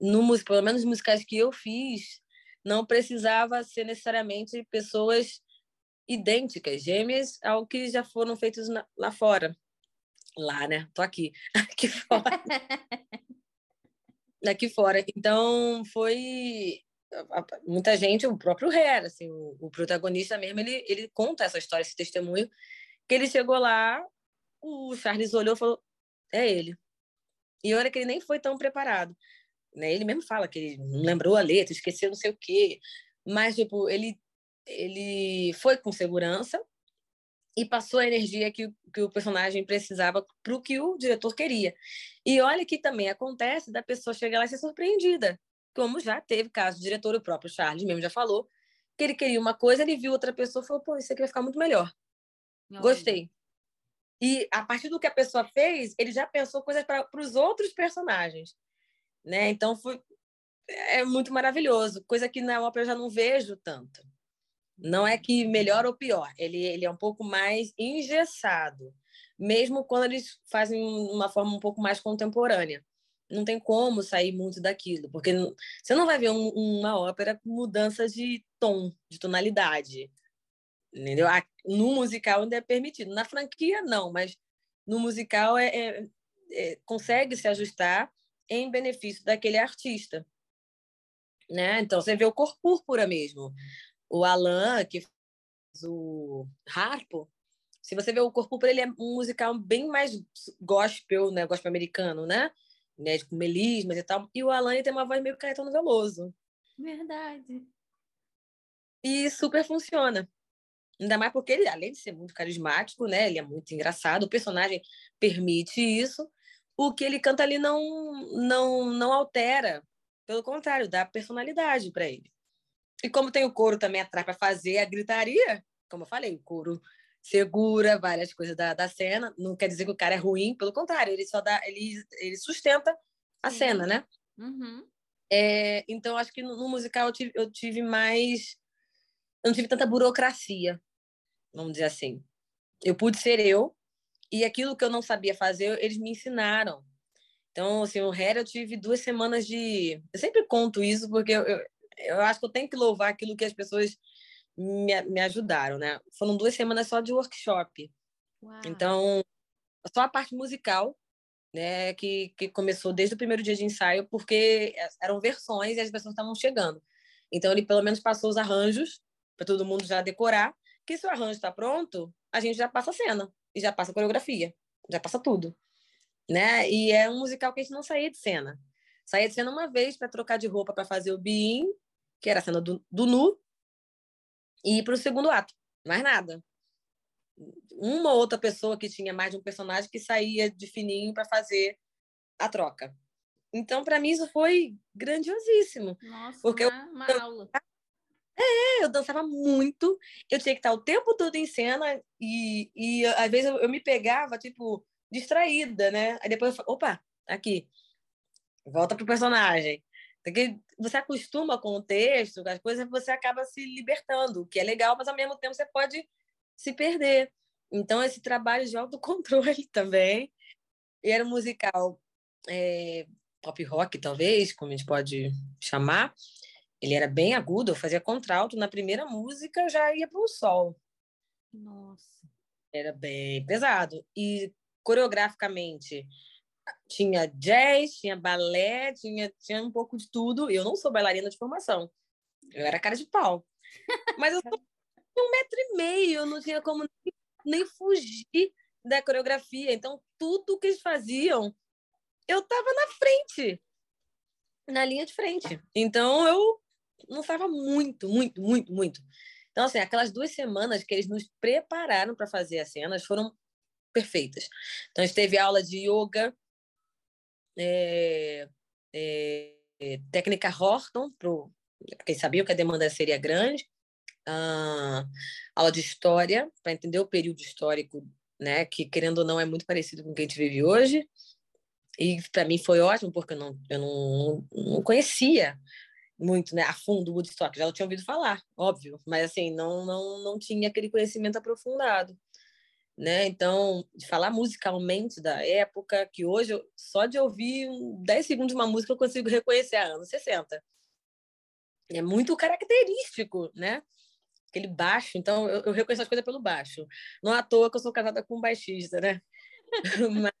no, pelo menos nos musicais que eu fiz, não precisava ser necessariamente pessoas idênticas, gêmeas ao que já foram feitos na, lá fora. Lá, né? Tô aqui. Aqui fora. aqui fora. Então, foi muita gente, o próprio Hera, assim, o, o, protagonista mesmo, ele, ele conta essa história, esse testemunho, que ele chegou lá, o Charles olhou e falou, é ele. E olha que ele nem foi tão preparado. Né? Ele mesmo fala que ele não lembrou a letra, esqueceu não sei o quê. Mas, tipo, ele, ele foi com segurança e passou a energia que, que o personagem precisava para o que o diretor queria. E olha que também acontece da pessoa chegar lá e ser surpreendida. Como já teve caso, o diretor, o próprio Charles mesmo já falou, que ele queria uma coisa, ele viu outra pessoa e falou, pô, isso aqui vai ficar muito melhor. Gostei. E a partir do que a pessoa fez, ele já pensou coisas para os outros personagens né? Então foi é muito maravilhoso, coisa que na ópera eu já não vejo tanto. Não é que melhor ou pior, ele, ele é um pouco mais engessado, mesmo quando eles fazem uma forma um pouco mais contemporânea. Não tem como sair muito daquilo, porque você não vai ver um, uma ópera com mudança de tom, de tonalidade. Entendeu? No musical ainda é permitido. Na franquia, não, mas no musical é, é, é consegue se ajustar em benefício daquele artista. Né? Então, você vê o cor púrpura mesmo. O Alan, que fez o Harpo, se você vê o cor púrpura, ele é um musical bem mais gospel, né? Gospel americano, né? né? Com melismas e tal. E o Alan tem uma voz meio Caetano Veloso. Verdade. E super funciona. Ainda mais porque ele, além de ser muito carismático, né? Ele é muito engraçado, o personagem permite isso o que ele canta ali não não não altera, pelo contrário, dá personalidade para ele. E como tem o coro também atrás para fazer a gritaria, como eu falei, o coro segura várias coisas da, da cena, não quer dizer que o cara é ruim, pelo contrário, ele só dá, ele, ele sustenta a Sim. cena, né? Uhum. É, então acho que no, no, musical eu tive, eu tive mais, eu não tive tanta burocracia, vamos dizer assim. Eu pude ser eu, e aquilo que eu não sabia fazer, eles me ensinaram. Então, assim, o Hair eu tive duas semanas de. Eu sempre conto isso porque eu, eu, eu acho que eu tenho que louvar aquilo que as pessoas me, me ajudaram, né? Foram duas semanas só de workshop. Uau. Então, só a parte musical, né, que, que começou desde o primeiro dia de ensaio, porque eram versões e as pessoas estavam chegando. Então, ele pelo menos passou os arranjos para todo mundo já decorar, que se o arranjo está pronto, a gente já passa a cena e já passa a coreografia, já passa tudo. Né? E é um musical que a gente não saía de cena. Saía de cena uma vez para trocar de roupa para fazer o Being, que era a cena do, do nu, e para o segundo ato. Mais nada. Uma ou outra pessoa que tinha mais de um personagem que saía de fininho para fazer a troca. Então, para mim, isso foi grandiosíssimo. Nossa, porque uma, uma eu, aula. É, eu dançava muito, eu tinha que estar o tempo todo em cena e, e às vezes eu, eu me pegava, tipo, distraída, né? Aí depois eu falava, opa, aqui. volta pro personagem. Porque você acostuma com o texto, as coisas, você acaba se libertando, o que é legal, mas ao mesmo tempo você pode se perder. Então, esse trabalho de autocontrole também. E era um musical é, pop rock, talvez, como a gente pode chamar. Ele era bem agudo, eu fazia contralto. Na primeira música já ia para o sol. Nossa. Era bem pesado. E coreograficamente, tinha jazz, tinha balé, tinha, tinha um pouco de tudo. Eu não sou bailarina de formação. Eu era cara de pau. Mas eu sou um metro e meio, eu não tinha como nem, nem fugir da coreografia. Então, tudo que eles faziam, eu estava na frente, na linha de frente. Então, eu estava muito, muito, muito, muito. Então, assim, aquelas duas semanas que eles nos prepararam para fazer as cenas foram perfeitas. Então, a gente teve aula de yoga, é, é, técnica Horton, pro, porque sabiam que a demanda seria grande, ah, aula de história, para entender o período histórico, né, que querendo ou não é muito parecido com o que a gente vive hoje. E para mim foi ótimo, porque eu não, eu não, não conhecia muito né, a fundo Woodstock, já tinha ouvido falar, óbvio, mas assim, não, não, não tinha aquele conhecimento aprofundado né? Então, de falar musicalmente da época, que hoje, eu, só de ouvir 10 segundos de uma música, eu consigo reconhecer a anos 60. É muito característico, né? Aquele baixo, então eu, eu reconheço as coisas pelo baixo. Não à toa que eu sou casada com um baixista, né? mas,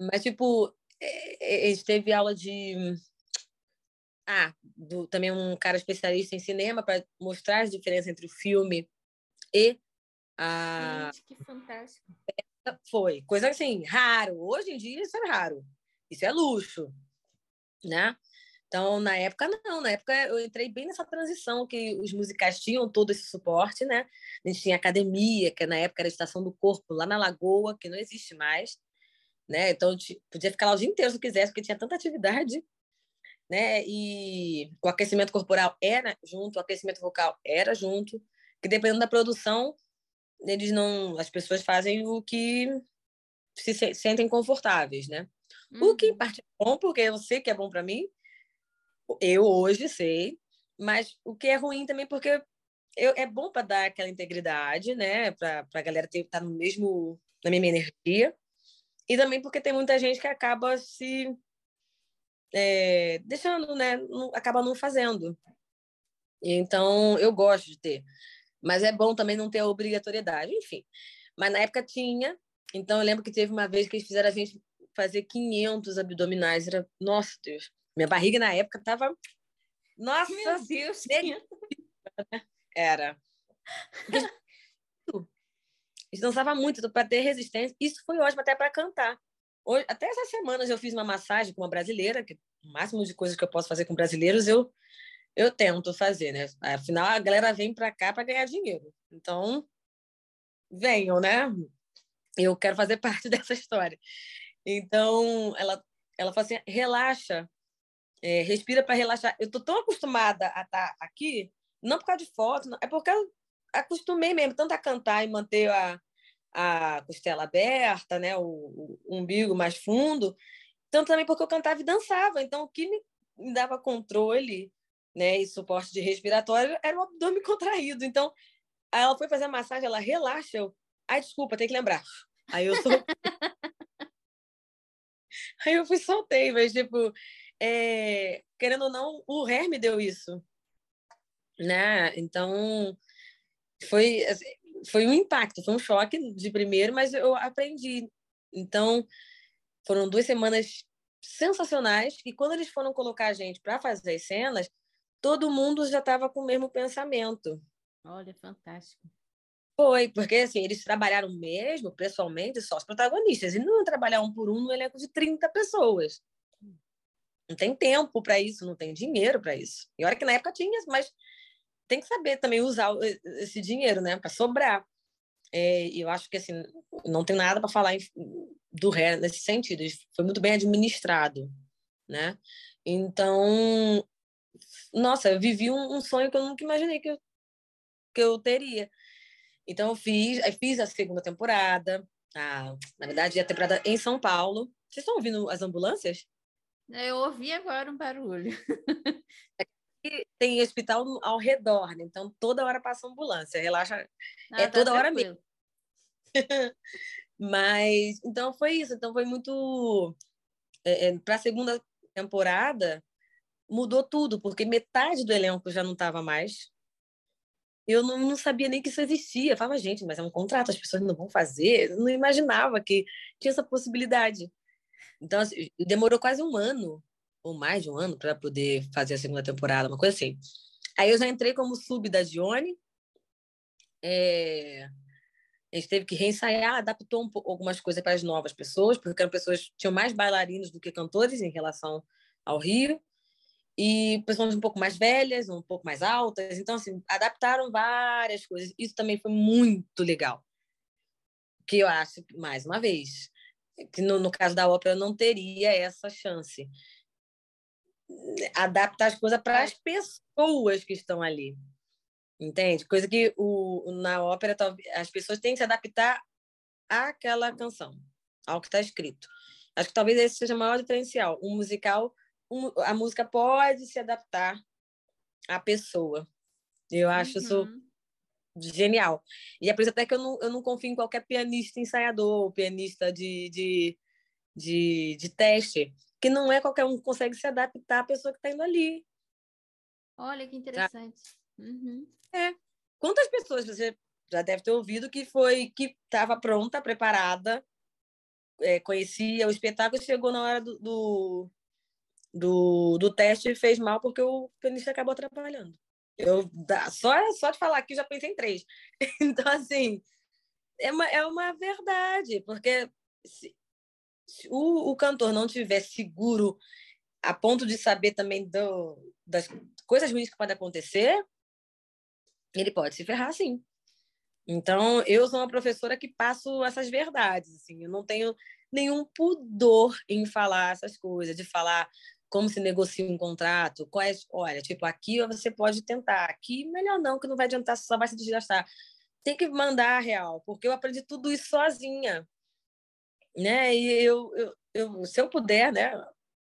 mas, tipo, é, é, a gente teve aula de. Ah, do, também um cara especialista em cinema para mostrar as diferenças entre o filme e a... Gente, que fantástico. Foi, coisa assim, raro. Hoje em dia isso é raro. Isso é luxo, né? Então, na época, não. Na época, eu entrei bem nessa transição que os musicais tinham todo esse suporte, né? A gente tinha academia, que na época era a Estação do Corpo, lá na Lagoa, que não existe mais, né? Então, podia ficar lá o dia inteiro se quisesse, porque tinha tanta atividade, né? E o aquecimento corporal era junto, o aquecimento vocal era junto, que dependendo da produção, eles não, as pessoas fazem o que se sentem confortáveis, né? Uhum. O que em uhum. parte é bom, porque eu sei que é bom para mim, eu hoje sei, mas o que é ruim também porque eu, é bom para dar aquela integridade, né? Para a galera estar tá no mesmo na mesma energia e também porque tem muita gente que acaba se é, deixando, né? Não, acaba não fazendo. Então eu gosto de ter. Mas é bom também não ter a obrigatoriedade, enfim. Mas na época tinha, então eu lembro que teve uma vez que eles fizeram a gente fazer 500 abdominais. Era, nossa Deus, minha barriga na época tava. Nossa, meu Deus, era. Eles dançavam muito para ter resistência. Isso foi ótimo até para cantar. Hoje, até essas semanas eu fiz uma massagem com uma brasileira, que o máximo de coisas que eu posso fazer com brasileiros eu eu tento fazer, né? Afinal, a galera vem para cá para ganhar dinheiro. Então, venham, né? Eu quero fazer parte dessa história. Então, ela, ela fala assim: relaxa, é, respira para relaxar. Eu tô tão acostumada a estar tá aqui, não por causa de foto, não, é porque eu acostumei mesmo tanto a cantar e manter a, a costela aberta, né? O, o umbigo mais fundo, tanto também porque eu cantava e dançava. Então, o que me, me dava controle né, e suporte de respiratório, era o abdômen contraído. Então, ela foi fazer a massagem, ela relaxa. Eu, ai, desculpa, tem que lembrar. Aí eu sou. Aí eu fui soltei, mas, tipo, é... querendo ou não, o Her me deu isso. Né? Então, foi, assim, foi um impacto, foi um choque de primeiro, mas eu aprendi. Então, foram duas semanas sensacionais e quando eles foram colocar a gente para fazer as cenas, todo mundo já estava com o mesmo pensamento. Olha, fantástico. Foi, porque assim, eles trabalharam mesmo, pessoalmente, só os protagonistas. E não trabalhar um por um no elenco de 30 pessoas. Não tem tempo para isso, não tem dinheiro para isso. E olha que na época tinha, mas tem que saber também usar esse dinheiro, né, para sobrar. É, eu acho que assim, não tem nada para falar do ré nesse sentido. Foi muito bem administrado, né? Então, nossa, eu vivi um, um, sonho que eu nunca imaginei que eu, que eu teria. Então, eu fiz, aí fiz a segunda temporada, a, na verdade, a temporada em São Paulo. Vocês estão ouvindo as ambulâncias? Eu ouvi agora um barulho. tem hospital ao redor, né? Então toda hora passa ambulância, relaxa. Ah, é tá toda hora mesmo. Mas então foi isso. Então foi muito. É, é, Para a segunda temporada mudou tudo, porque metade do elenco já não estava mais. Eu não, não, sabia nem que isso existia. Eu falava, gente, mas é um contrato, as pessoas não vão fazer. Eu não imaginava que tinha essa possibilidade. Então, assim, demorou quase um ano ou mais de um ano para poder fazer a segunda temporada, uma coisa assim. Aí eu já entrei como sub da Dione. É... A gente teve que reensaiar, adaptou um algumas coisas para as novas pessoas, porque eram pessoas tinham mais bailarinos do que cantores em relação ao Rio. E pessoas um pouco mais velhas, um pouco mais altas. Então, assim, adaptaram várias coisas. Isso também foi muito legal. Que eu acho, mais uma vez, que no, no caso da ópera não teria essa chance adaptar as coisas para as pessoas que estão ali. Entende? Coisa que o, na ópera as pessoas têm que se adaptar àquela canção, ao que está escrito. Acho que talvez esse seja o maior diferencial. Um musical, um, a música pode se adaptar à pessoa. Eu acho uhum. isso genial. E é por isso até que eu não, eu não confio em qualquer pianista ensaiador, pianista de, de, de, de teste que não é qualquer um que consegue se adaptar à pessoa que está indo ali. Olha que interessante. Uhum. É. Quantas pessoas você já deve ter ouvido que foi que estava pronta, preparada, é, conhecia o espetáculo, chegou na hora do, do, do, do teste e fez mal porque o pianista acabou atrapalhando. Eu só só de falar aqui já pensei em três. Então assim é uma, é uma verdade porque se, se o, o cantor não tiver seguro a ponto de saber também do, das coisas ruins que podem acontecer, ele pode se ferrar sim. Então, eu sou uma professora que passo essas verdades, assim, eu não tenho nenhum pudor em falar essas coisas, de falar como se negocia um contrato, quais, olha, tipo, aqui você pode tentar, aqui melhor não, que não vai adiantar, só vai se desgastar. Tem que mandar a real, porque eu aprendi tudo isso sozinha né? E eu, eu, eu, se eu puder, né,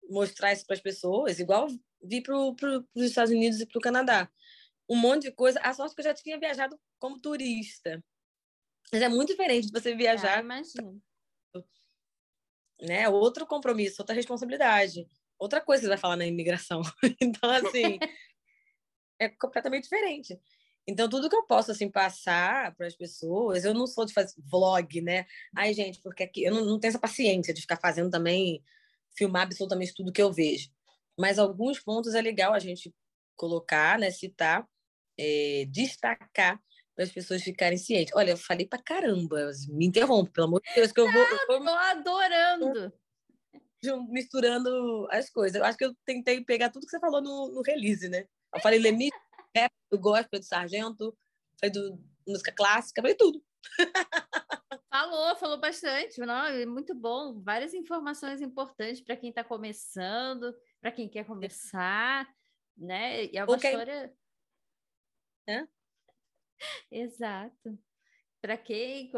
mostrar isso para as pessoas, igual vi para os Estados Unidos e para o Canadá, um monte de coisa. A sorte que eu já tinha viajado como turista, mas é muito diferente de você viajar. Ah. Né? Outro compromisso, outra responsabilidade, outra coisa que você vai falar na imigração. então, assim, é completamente diferente. Então, tudo que eu posso assim passar para as pessoas, eu não sou de fazer vlog, né? Ai, gente, porque aqui eu não, não tenho essa paciência de ficar fazendo também, filmar absolutamente tudo que eu vejo. Mas alguns pontos é legal a gente colocar, né? Citar, é, destacar para as pessoas ficarem cientes. Olha, eu falei para caramba, me interrompe, pelo amor de Deus, que eu vou. Estou tô adorando! Misturando as coisas. Eu acho que eu tentei pegar tudo que você falou no, no release, né? Eu falei limite rap, do gospel, do sargento, foi do música clássica, foi tudo. Falou, falou bastante, não, é muito bom. Várias informações importantes para quem está começando, para quem quer começar, né? E é uma okay. história. É? Exato. Para quem,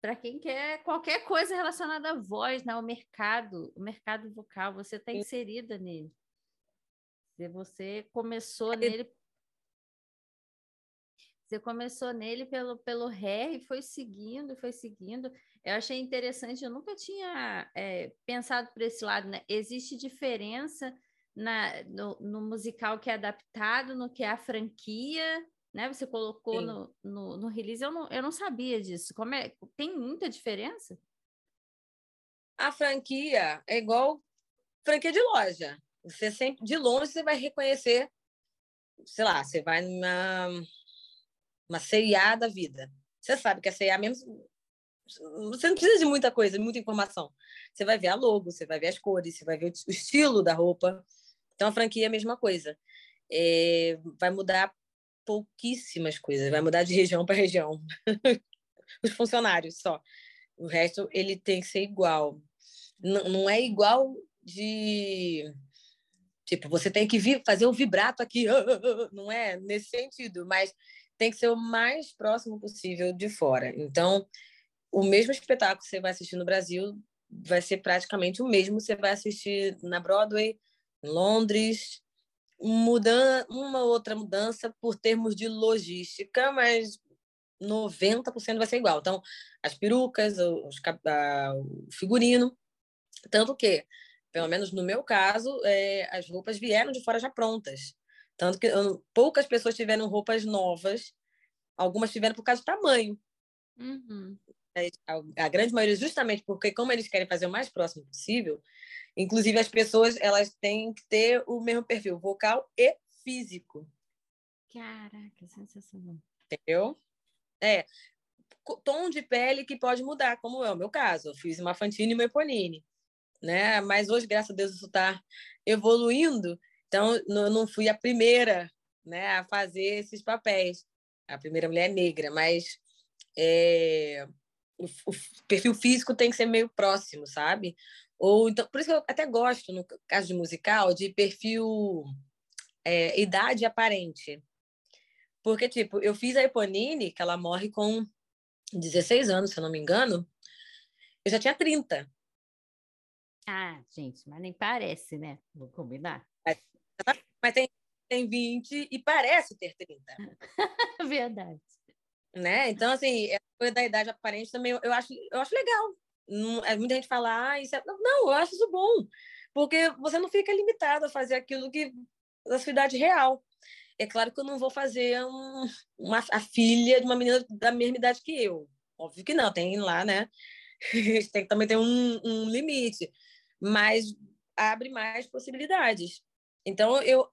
para quem quer qualquer coisa relacionada à voz, né? O mercado, o mercado vocal, você está inserida nele. Você começou nele você começou nele pelo, pelo ré e foi seguindo, foi seguindo. Eu achei interessante, eu nunca tinha é, pensado por esse lado, né? Existe diferença na, no, no, musical que é adaptado, no que é a franquia, né? Você colocou no, no, no, release, eu não, eu não sabia disso. Como é, tem muita diferença? A franquia é igual franquia de loja. Você sempre, de longe, você vai reconhecer, sei lá, você vai na uma CIA da vida. Você sabe que a CIA mesmo. Você não precisa de muita coisa, muita informação. Você vai ver a logo, você vai ver as cores, você vai ver o estilo da roupa. Então, a franquia é a mesma coisa. É, vai mudar pouquíssimas coisas, vai mudar de região para região. Os funcionários só. O resto, ele tem que ser igual. Não, não é igual de. Tipo, você tem que fazer o vibrato aqui, não é nesse sentido, mas tem que ser o mais próximo possível de fora. Então, o mesmo espetáculo que você vai assistir no Brasil vai ser praticamente o mesmo. Você vai assistir na Broadway, em Londres, mudando uma outra mudança por termos de logística, mas 90% vai ser igual. Então, as perucas, os, o figurino, tanto que, pelo menos no meu caso, é, as roupas vieram de fora já prontas. Tanto que eu, poucas pessoas tiveram roupas novas, algumas tiveram por causa do tamanho. Uhum. A, a, grande maioria, justamente porque, como eles querem fazer o mais próximo possível, inclusive as pessoas elas têm que ter o mesmo perfil vocal e físico. Caraca, sensacional. Entendeu? É, tom de pele que pode mudar, como é o meu caso. Eu fiz uma Fantine e uma Eponine, né? Mas hoje, graças a Deus, isso está evoluindo. Então, eu não fui a primeira né, a fazer esses papéis. A primeira mulher negra, mas é, o, o, perfil físico tem que ser meio próximo, sabe? Ou então, por isso que eu até gosto, no caso de musical, de perfil é, idade aparente. Porque, tipo, eu fiz a Eponine, que ela morre com 16 anos, se eu não me engano. Eu já tinha 30. Ah, gente, mas nem parece, né? Vou combinar. Mas, tem, tem 20 e parece ter 30. Verdade. Né? Então, assim, a coisa da idade aparente também eu acho, eu acho legal. É, muita gente fala, ah, isso é... Não, eu acho isso bom. Porque você não fica limitado a fazer aquilo que da sua idade real. É claro que eu não vou fazer um, uma, a filha de uma menina da mesma idade que eu. Óbvio que não, tem lá, né? tem que também ter um, um limite. Mas abre mais possibilidades. Então, eu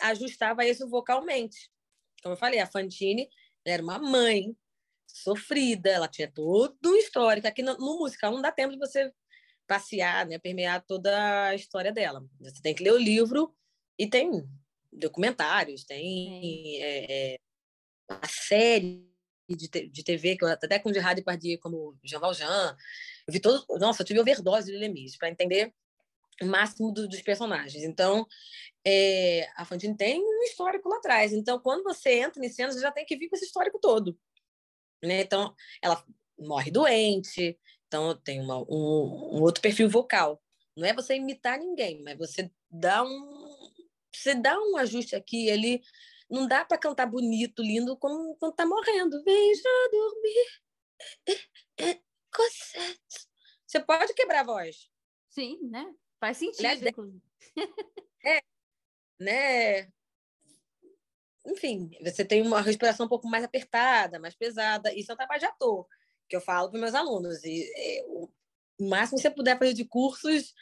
ajustava isso vocalmente. Como eu falei, a Fantine era uma mãe sofrida, ela tinha todo um histórico. Aqui no, no musical não dá tempo de você passear, né, permear toda a história dela. Você tem que ler o livro e tem documentários, tem é, é, a série de, de TV, que eu, até com Gerard Depardieu como Jean Valjean. Eu vi todo... Nossa, eu tive overdose de Lemis para entender o máximo do, dos personagens. Então, é, a Fantine tem um histórico lá atrás. Então, quando você entra em cena, você já tem que vir com esse histórico todo. Né? Então, ela morre doente, então tem uma, um, um outro perfil vocal. Não é você imitar ninguém, mas você dá um, você dá um ajuste aqui, ele não dá para cantar bonito, lindo, como quando tá morrendo. Veja dormir. Você pode quebrar a voz. Sim, né? Faz sentido, é, né? Enfim, você tem uma respiração um pouco mais apertada, mais pesada. Isso é um trabalho de ator, que eu falo para meus alunos. E, é, o máximo que você puder fazer de cursos,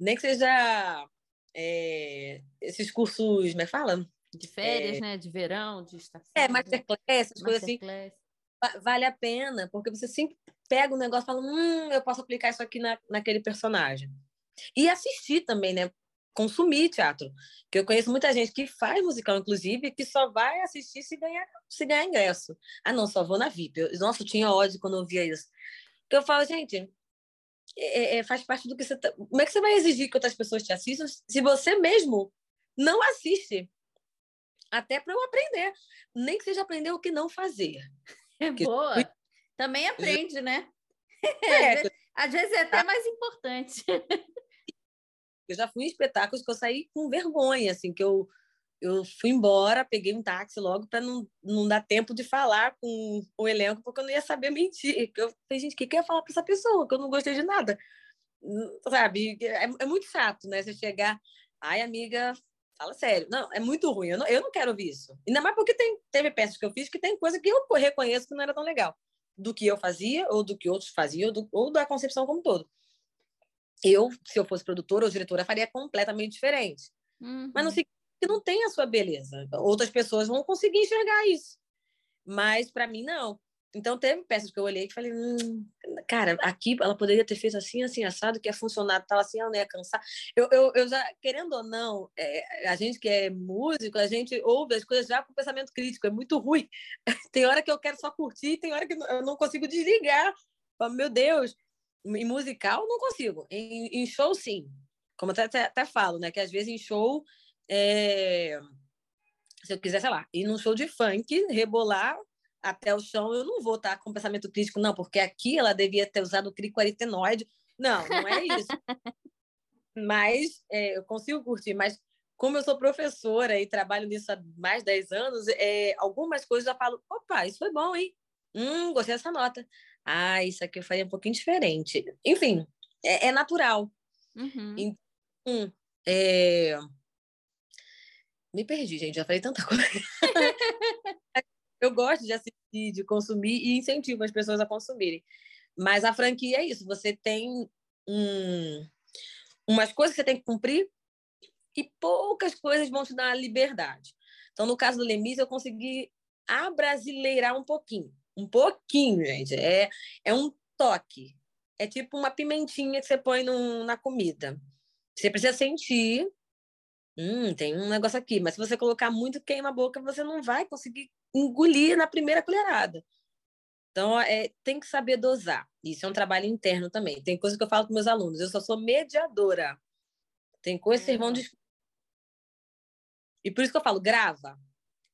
nem que seja é, esses cursos, como é que fala? De férias, é, né? De verão, de estação. É, masterclass, essas coisas assim. Vale a pena, porque você sempre pega um negócio e fala, hum, eu posso aplicar isso aqui na, naquele personagem. E assistir também, né? Consumir teatro. Que eu conheço muita gente que faz musical, inclusive, que só vai assistir se ganhar, se ganhar ingresso. Ah, não, só vou na VIP. Eu, nossa, eu tinha ódio quando eu via isso. Porque eu falo, gente, é, é, faz parte do que você tá... Como é que você vai exigir que outras pessoas te assistam se você mesmo não assiste? Até para eu aprender. Nem que seja aprender o que não fazer. É Porque... boa. Também aprende, né? É, às, vezes, às vezes é até mais importante. Eu já fui em espetáculos que eu saí com vergonha, assim, que eu eu fui embora, peguei um táxi logo para não, não dar tempo de falar com o elenco, porque eu não ia saber mentir. Eu falei, gente, o que, que eu ia falar para essa pessoa? Que eu não gostei de nada. Sabe? É, é muito chato, né? Você chegar, ai, amiga, fala sério. Não, é muito ruim. Eu não, eu não quero ouvir isso. Ainda mais porque tem, teve peças que eu fiz que tem coisa que eu reconheço que não era tão legal. Do que eu fazia, ou do que outros faziam, ou, do, ou da concepção como um todo. Eu, se eu fosse produtora ou diretora, faria completamente diferente. Uhum. Mas não uhum. significa que não tem a sua beleza. Outras pessoas vão conseguir enxergar isso. Mas para mim não. Então teve peças que eu olhei e falei, hum, cara, aqui ela poderia ter feito assim, assim, assado, que ia funcionar, tal, assim, ela não ia cansar. Eu, eu, eu já, querendo ou não, é, a gente que é músico, a gente ouve as coisas já com pensamento crítico, é muito ruim. tem hora que eu quero só curtir, tem hora que eu não consigo desligar. Meu Deus, em musical não consigo, em, em show sim. Como até, até, até falo, né, que às vezes em show é... Se eu quiser, sei lá, ir num show de funk, rebolar até o chão, eu não vou estar com pensamento crítico, não, porque aqui ela devia ter usado o cricoaritenoide. Não, não é isso. mas é, eu consigo curtir. Mas como eu sou professora e trabalho nisso há mais de 10 anos, é, algumas coisas eu falo, opa, isso foi bom, hein? Hum, gostei dessa nota. Ah, isso aqui eu faria um pouquinho diferente. Enfim, é, é natural. Uhum. Então, é... Me perdi, gente, já falei tanta coisa. eu gosto de assistir, de consumir e incentivo as pessoas a consumirem. Mas a franquia é isso, você tem um... umas coisas que você tem que cumprir e poucas coisas vão te dar liberdade. Então, no caso do Lemis, eu consegui abrasileirar um pouquinho. Um pouquinho, gente. É, é um toque. É tipo uma pimentinha que você põe no, na comida. Você precisa sentir. Hum, tem um negócio aqui. Mas se você colocar muito queima a boca, você não vai conseguir engolir na primeira colherada. Então, é, tem que saber dosar. Isso é um trabalho interno também. Tem coisa que eu falo para meus alunos. Eu só sou mediadora. Tem coisas que vocês vão uhum. E por isso que eu falo, grava.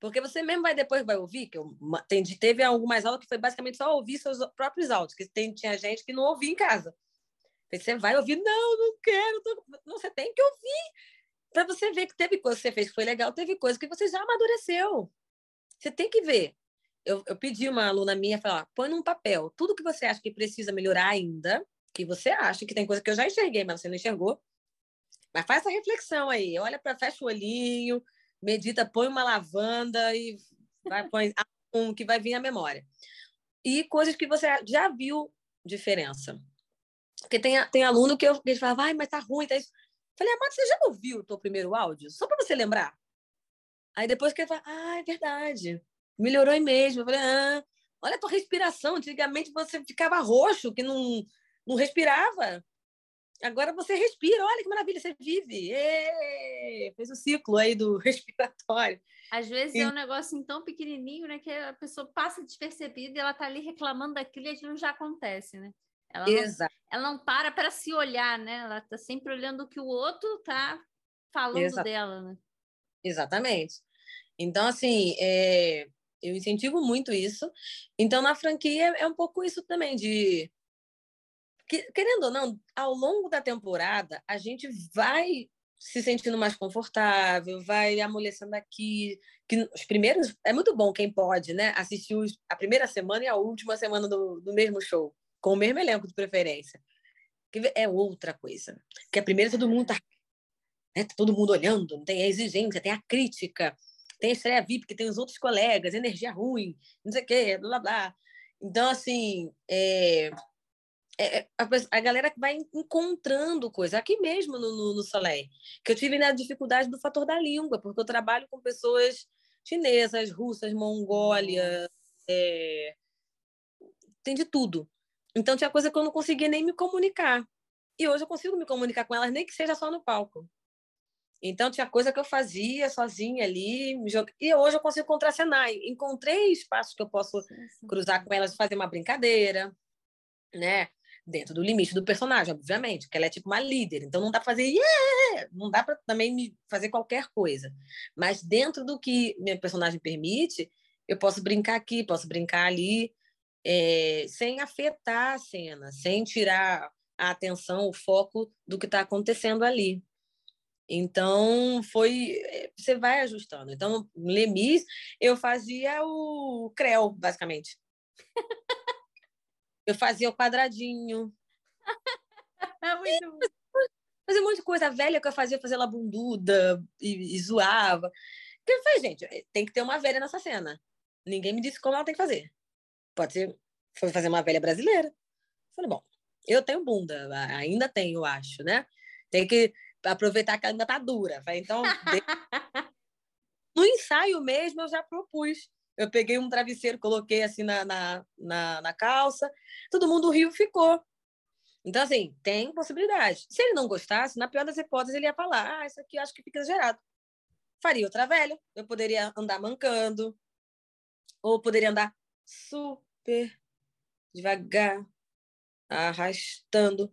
Porque você mesmo vai depois vai ouvir, que eu entendi, teve algumas aulas que foi basicamente só ouvir seus próprios áudios, que tem, tinha gente que não ouvia em casa. Você vai ouvir, não, não quero, tô... não, você tem que ouvir para você ver que teve coisa que você fez que foi legal, teve coisa que você já amadureceu. Você tem que ver. Eu, eu pedi uma aluna minha falar, põe num papel tudo que você acha que precisa melhorar ainda, que você acha que tem coisa que eu já enxerguei, mas você não enxergou. Mas faz essa reflexão aí, olha para fecha o olhinho, medita, põe uma lavanda e vai põe um que vai vir à memória. E coisas que você já viu diferença. Porque tem, tem aluno que, eu, que ele fala, vai, mas tá ruim, tá isso. Falei, Amado, você já ouviu o teu primeiro áudio? Só para você lembrar. Aí depois que ele fala, ah, é verdade. Melhorou mesmo. Eu falei, ah, olha a tua respiração. Antigamente você ficava roxo, que não, não respirava. Agora você respira, olha que maravilha, você vive. Êêê! Fez o ciclo aí do respiratório. Às vezes e... é um negócio tão pequenininho, né, que a pessoa passa despercebida e ela tá ali reclamando daquilo e aquilo já acontece, né? Ela Exato. Não, ela não para para se olhar, né? Ela tá sempre olhando o que o outro tá falando Exato. dela, né? Exatamente. Então, assim, é... eu incentivo muito isso. Então, na franquia é um pouco isso também, de que, querendo ou não, ao longo da temporada, a gente vai se sentindo mais confortável, vai amolecendo aqui. Que os primeiros é muito bom quem pode, né? Assistir os, a primeira semana e a última semana do, do mesmo show, com o mesmo elenco de preferência. Que é outra coisa. Que a primeira todo mundo tá, né, tá todo mundo olhando, tem a exigência, tem a crítica, tem a estreia VIP, que tem os outros colegas, energia ruim, não sei o quê, blá blá. Então, assim, é, é, é, a, a, galera vai encontrando coisa. Aqui mesmo no, no, no Soleil, que eu tive na dificuldade do fator da língua, porque eu trabalho com pessoas chinesas, russas, Mongólia, é... tem de tudo. Então tinha coisa que eu não conseguia nem me comunicar. E hoje eu consigo me comunicar com elas, nem que seja só no palco. Então tinha coisa que eu fazia sozinha ali, e hoje eu consigo contracenar. Encontrei espaços que eu posso cruzar com elas, fazer uma brincadeira, né? Dentro do limite do personagem, obviamente, porque ela é tipo uma líder, então não dá para fazer yeah! não dá para também fazer qualquer coisa. Mas dentro do que meu personagem permite, eu posso brincar aqui, posso brincar ali, é, sem afetar a cena, sem tirar a atenção, o foco do que está acontecendo ali. Então, foi. Eh, você vai ajustando. Então, Lemis, eu fazia o Creu, basicamente. Eu fazia o quadradinho. Muito Fazia um monte de coisa velha que eu fazia, fazer labunduda e, e zoava. Porque eu falei, gente, tem que ter uma velha nessa cena. Ninguém me disse como ela tem que fazer. Pode ser, foi fazer uma velha brasileira. Eu falei, bom, eu tenho bunda, ainda tenho, eu acho, né? Tem que aproveitar que ela ainda tá dura. Falei, então, no ensaio mesmo, eu já propus eu peguei um travesseiro, coloquei assim na, na, na, na calça, todo mundo riu ficou. Então, assim, tem possibilidade. Se ele não gostasse, na pior das hipóteses, ele ia falar: ah, isso aqui eu acho que fica exagerado. Faria outra velha. Eu poderia andar mancando, ou poderia andar super devagar, arrastando,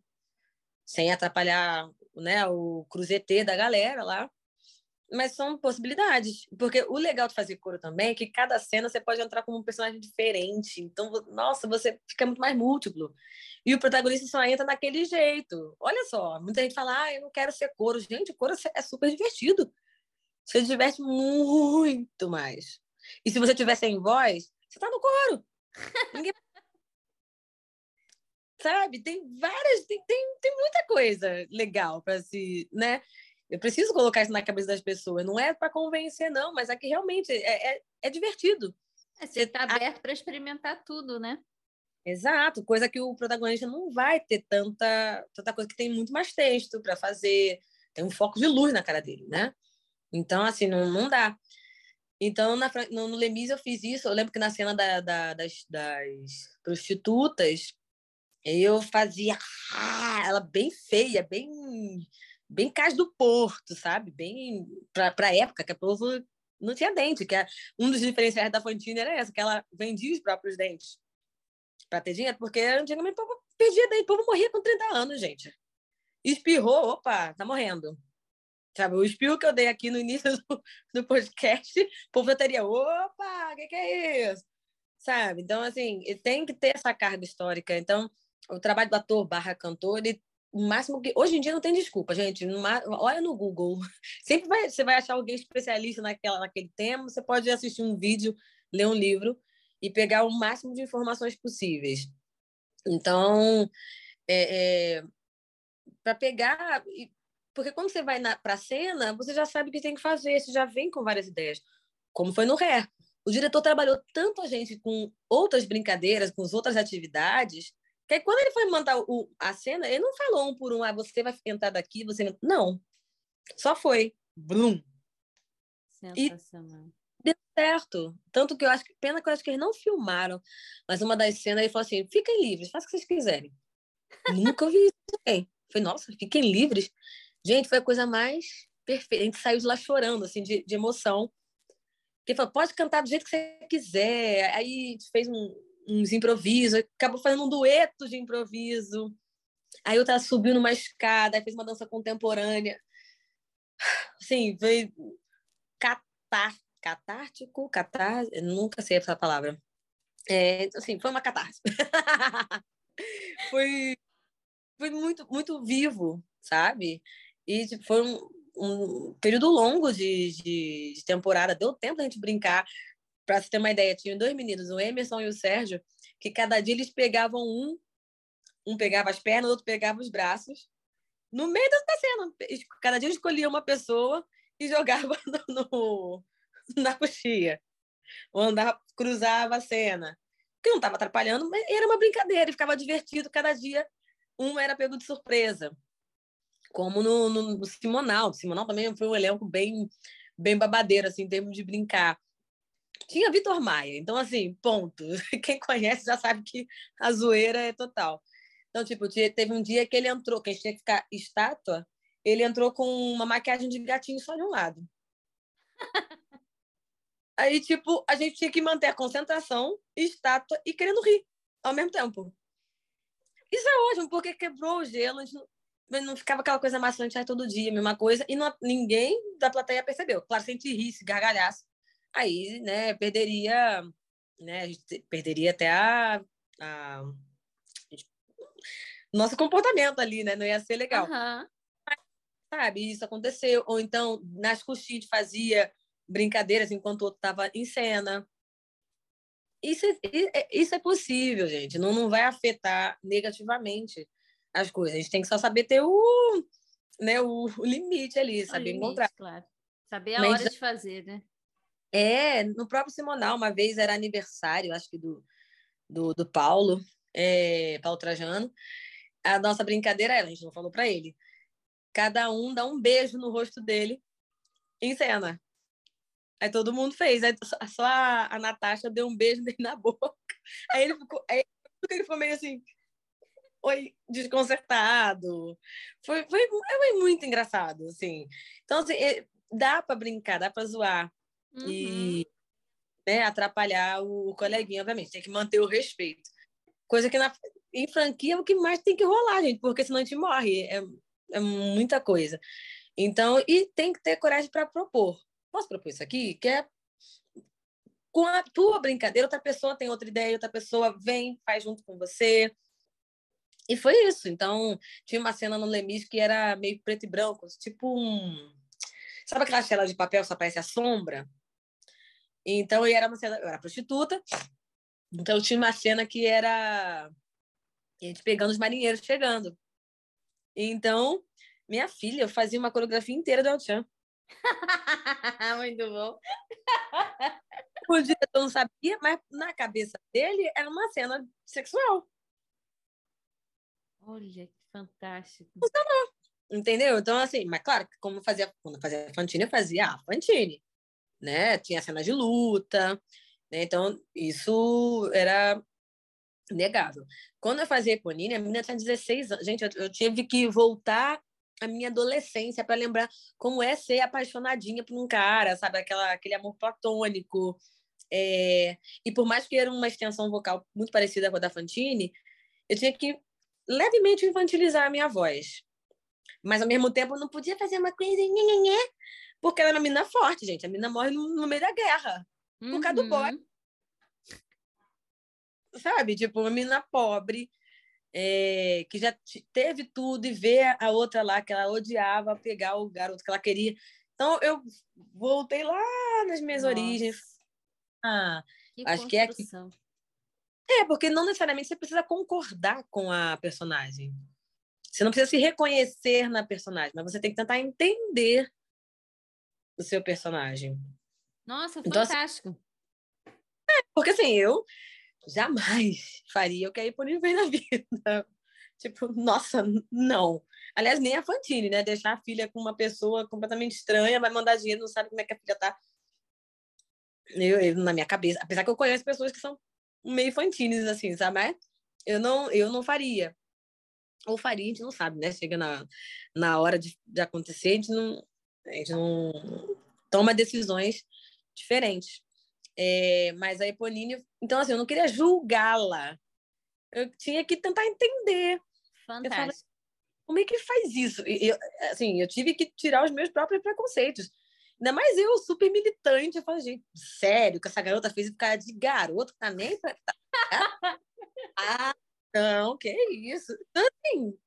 sem atrapalhar né, o cruzetê da galera lá. Mas são possibilidades. Porque o legal de fazer coro também é que cada cena você pode entrar como um personagem diferente. Então, nossa, você fica muito mais múltiplo. E o protagonista só entra naquele jeito. Olha só, muita gente fala, ah, eu não quero ser coro. Gente, coro é super divertido. Você diverte muito mais. E se você tiver sem voz, você tá no coro. Ninguém... Sabe? Tem várias, tem, tem, tem muita coisa legal para se, né? Eu preciso colocar isso na cabeça das pessoas. Não é para convencer, não, mas é que realmente é, é, é divertido. É, você está aberto para experimentar tudo, né? Exato, coisa que o protagonista não vai ter tanta, tanta coisa que tem muito mais texto para fazer, tem um foco de luz na cara dele, né? Então, assim, não, não dá. Então, na, no, no Lemis eu fiz isso. Eu lembro que na cena da, da, das, das prostitutas, eu fazia ah, ela bem feia, bem bem cais do Porto, sabe? Bem para a época que a povo não tinha dente, que um dos diferenciais da Fantine era essa, que ela vendia os próprios dentes para ter dinheiro, porque antigamente o povo perdia dente, o povo morria com 30 anos, gente. Espirrou, opa, tá morrendo. Sabe, o espirro que eu dei aqui no início do, do podcast, o povo já teria, opa, o que, que é isso? Sabe? Então, assim, tem que ter essa carga histórica. Então, o trabalho do ator barra cantor, ele o máximo que. Hoje em dia não tem desculpa, gente. Olha no Google. Sempre vai, você vai achar alguém especialista naquela, naquele tema. Você pode assistir um vídeo, ler um livro e pegar o máximo de informações possíveis. Então, é, é, para pegar. Porque quando você vai para a cena, você já sabe o que tem que fazer, você já vem com várias ideias. Como foi no Ré. O diretor trabalhou tanto a gente com outras brincadeiras, com as outras atividades, porque quando ele foi mandar o, a cena, ele não falou um por um, ah, você vai entrar daqui, você. Não. Só foi. Blum. Sensacional. E deu certo. Tanto que eu acho que. Pena que eu acho que eles não filmaram. Mas uma das cenas ele falou assim: fiquem livres, façam o que vocês quiserem. Nunca ouvi isso também. Foi, nossa, fiquem livres. Gente, foi a coisa mais perfeita. A gente saiu de lá chorando, assim, de, de emoção. Porque falou, pode cantar do jeito que você quiser. Aí a gente fez um, uns improvisos, acabou fazendo um dueto de improviso. Aí eu tava subindo uma escada, fez uma dança contemporânea. Assim, foi catar, catártico, catar, nunca sei essa palavra. É, assim, foi uma catarse. foi, foi muito, muito vivo, sabe? E tipo, foi um, um período longo de, de, de, temporada, deu tempo da gente brincar. Para você ter uma ideia, tinha dois meninos, o Emerson e o Sérgio, que cada dia eles pegavam um, um pegava as pernas, o outro pegava os braços. No meio da cena, cada dia escolhia uma pessoa e jogava no, no na coxia. Ou andava, cruzava a cena. Que não estava atrapalhando, mas era uma brincadeira, e ficava divertido. Cada dia um era pego de surpresa. Como no, no, no Simonal. O Simonal também foi um elenco bem, bem babadeiro, assim, em termos de brincar. Tinha Vitor Maia, então assim, ponto. Quem conhece já sabe que a zoeira é total. Então, tipo, teve um dia que ele entrou, que a gente tinha que ficar estátua, ele entrou com uma maquiagem de gatinho só de um lado. Aí, tipo, a gente tinha que manter a concentração, estátua e querendo rir ao mesmo tempo. Isso é ótimo, porque quebrou o gelo, a gente não, não ficava aquela coisa maçante todo dia, mesma coisa, e não, ninguém da plateia percebeu. Claro, se a gente risse, gargalhasse, aí né, perderia, né, a gente perderia até a, a nosso comportamento ali, né? Não ia ser legal. Uhum. Mas, sabe, isso aconteceu. Ou então, nas coxinhas fazia brincadeiras enquanto o outro estava em cena. Isso é, é, isso é possível, gente. Não, não vai afetar negativamente as coisas. A gente tem que só saber ter o, né, o, o limite ali, saber limite, encontrar. Claro. Saber a Mas, hora de fazer, né? É, no próprio Simonal, uma vez era aniversário, acho que do, do, do Paulo, é, Paulo Trajano. A nossa brincadeira era, a gente não falou para ele, cada um dá um beijo no rosto dele em cena. Aí todo mundo fez, aí só a, a Natasha deu um beijo nele na boca. Aí ele ficou, aí ele ficou meio assim, oi, desconcertado. Foi, foi, foi muito engraçado, assim. Então, assim, dá para brincar, dá para zoar uhum. e né, atrapalhar o, coleguinha, obviamente. Tem que manter o respeito. Coisa que na, em franquia é o que mais tem que rolar, gente, porque senão a gente morre. É, é muita coisa. Então, e tem que ter coragem para propor. Posso propor isso aqui? Que é com a tua brincadeira, outra pessoa tem outra ideia, outra pessoa vem, faz junto com você. E foi isso. Então, tinha uma cena no Lemis que era meio preto e branco, tipo um. Sabe aquela tela de papel que só aparece a sombra? Então, eu era uma cena, eu era prostituta. Então, tinha uma cena que era a gente pegando os marinheiros chegando. Então, minha filha, eu fazia uma coreografia inteira do El-Chan. Muito bom. O diretor não sabia, mas na cabeça dele era uma cena sexual. Olha, que fantástico. Funcionou. Entendeu? Então, assim, mas claro, como fazia, quando eu fazia Fantine, eu fazia a Fantine, né? Tinha cenas de luta, né? Então, isso era negável. Quando eu fazia Eponine, a menina tinha 16 anos. Gente, eu, eu tive que voltar a minha adolescência para lembrar como é ser apaixonadinha por um cara, sabe? Aquela, aquele amor platônico. É... E por mais que era uma extensão vocal muito parecida com a da Fantine, eu tinha que levemente infantilizar a minha voz. Mas, ao mesmo tempo, eu não podia fazer uma coisa... Porque ela era uma menina forte, gente. A menina morre no, no meio da guerra. Por uhum. causa do boy. Uhum. Sabe? Tipo, uma menina pobre, é, que já teve tudo e vê a outra lá que ela odiava pegar o garoto que ela queria. Então, eu voltei lá nas minhas Nossa. origens. Ah, que acho que é aqui. É, porque não necessariamente você precisa concordar com a personagem. Você não precisa se reconhecer na personagem, mas você tem que tentar entender o seu personagem. Nossa, então, fantástico. Assim, é, porque assim, eu jamais faria o que a Ipone fez na vida. tipo, nossa, não. Aliás, nem a Fantine, né? Deixar a filha com uma pessoa completamente estranha, vai mandar dinheiro, não sabe como é que a filha tá. Eu, eu, na minha cabeça, apesar que eu conheço pessoas que são meio infantines, assim, sabe? Mas eu não, eu não faria. Ou faria, a gente não sabe, né? Chega na, na hora de, de acontecer, a gente, não, a gente não toma decisões diferentes. É, mas a Eponine, então assim, eu não queria julgá-la. Eu tinha que tentar entender. Fantástico. Falei, como é que faz isso? E, eu, assim, eu tive que tirar os meus próprios preconceitos. Ainda mais eu, super militante. Eu falei, gente, sério, que essa garota fez ficar de garoto, tá nem pra... ah, não, que isso. Então, assim,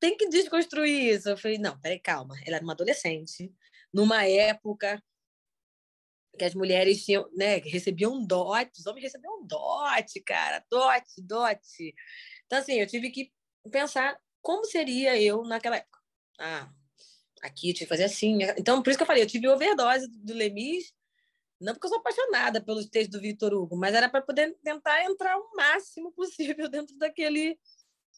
tem que desconstruir isso. Eu falei, não, peraí, calma. Ela era uma adolescente, numa época que as mulheres tinham, né, recebiam dote, os homens recebiam dote, cara, dote, dote. Então, assim, eu tive que pensar como seria eu naquela época. Ah, aqui eu tive que fazer assim. Então, por isso que eu falei, eu tive overdose do Lemis, não porque eu sou apaixonada pelos textos do Vitor Hugo, mas era para poder tentar entrar o máximo possível dentro daquele,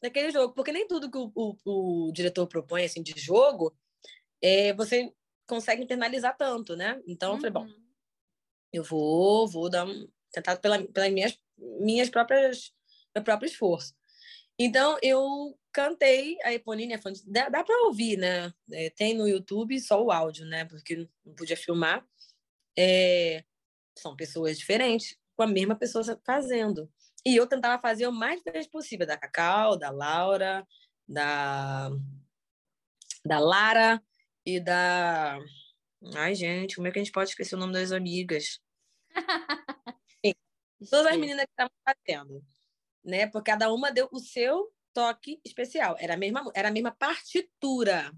daquele jogo. Porque nem tudo que o, o, o diretor propõe assim, de jogo é, você consegue internalizar tanto, né? Então, uhum. eu falei, bom, uhum. eu vou, vou dar um, tentar pela, pelas minhas, minhas próprias, meu próprio esforço. Então, eu cantei a Eponine, dá, dá para ouvir, né? É, tem no YouTube só o áudio, né? Porque não podia filmar. É, são pessoas diferentes, com a mesma pessoa fazendo. E eu tentava fazer o mais vezes possível, da Cacau, da Laura, da, da Lara e da... Ai, gente, como é que a gente pode esquecer o nome das amigas? todas as meninas que estavam fazendo, né? Porque cada uma deu o seu toque especial. Era a mesma, era a mesma partitura.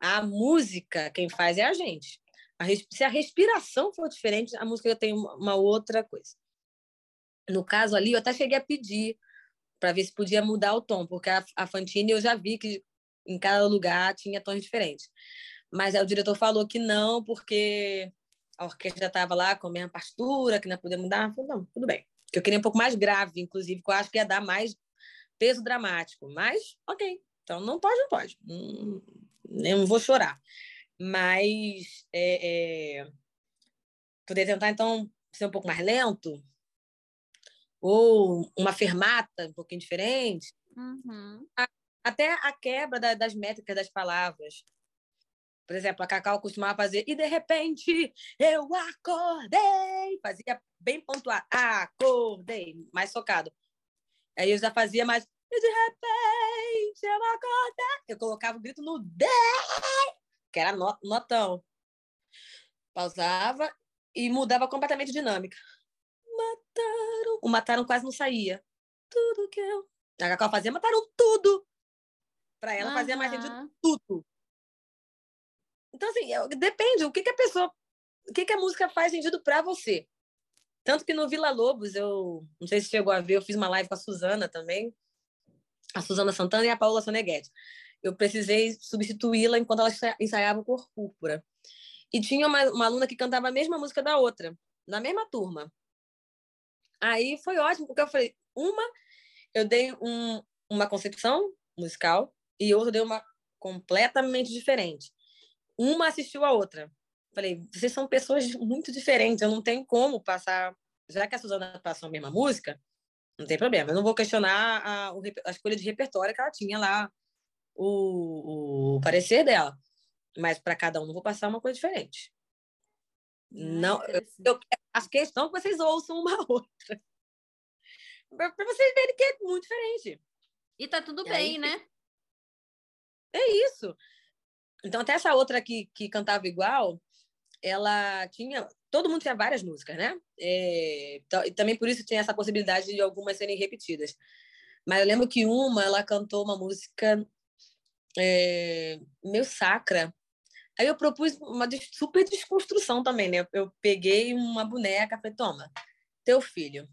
A música, quem faz é a gente. A, se a respiração for diferente, a música tem uma outra coisa. No caso ali, eu até cheguei a pedir para ver se podia mudar o tom, porque a, a Fantine eu já vi que em cada lugar tinha tons diferentes. Mas aí o diretor falou que não, porque a orquestra estava lá com a mesma partitura, que não podia mudar. Eu falei, não, tudo bem. Eu queria um pouco mais grave, inclusive, que eu acho que ia dar mais peso dramático. Mas, ok. Então, não pode, não pode. Não, eu não vou chorar. Mas é, é, poder tentar, então, ser um pouco mais lento, ou uma fermata um pouquinho diferente. Uhum. Até a quebra da, das métricas das palavras. Por exemplo, a Cacau costumava fazer e de repente eu acordei. Fazia bem pontuado. Acordei, mais socado. Aí eu já fazia mais e de gente, eu não acordar. Eu colocava o grito no D, que era notão. Pausava e mudava completamente a dinâmica. Mataram. O mataram quase não saía. Tudo que eu. A Cacau fazia, mataram tudo. Para ela uhum. fazia mais sentido tudo. Então, assim, depende. O que, que a pessoa. O que, que a música faz sentido para você? Tanto que no Vila Lobos, eu não sei se chegou a ver, eu fiz uma live com a Suzana também, a Suzana Santana e a Paula Soneghetti. Eu precisei substituí-la enquanto ela ensaiava o Cor Púrpura. E tinha uma, uma aluna que cantava a mesma música da outra, na mesma turma. Aí foi ótimo, porque eu falei, uma, eu dei um, uma concepção musical e outra deu uma completamente diferente. Uma assistiu a outra. Falei, vocês são pessoas muito diferentes, eu não tenho como passar. Já que a Suzana passou a mesma música, não tem problema. Eu não vou questionar a, a escolha de repertório que ela tinha lá, o, o parecer dela. Mas para cada um, não vou passar uma coisa diferente. Ah, não, eu, eu faço questão que vocês ouçam uma outra. Para vocês verem que é muito diferente. E tá tudo e bem, aí, né? É isso. Então, até essa outra que, que cantava igual, ela tinha. Todo mundo tinha várias músicas, né? É, e também por isso tinha essa possibilidade de algumas serem repetidas. Mas eu lembro que uma, ela cantou uma música é, meio sacra. Aí eu propus uma super desconstrução também, né? Eu peguei uma boneca, falei, toma, teu filho.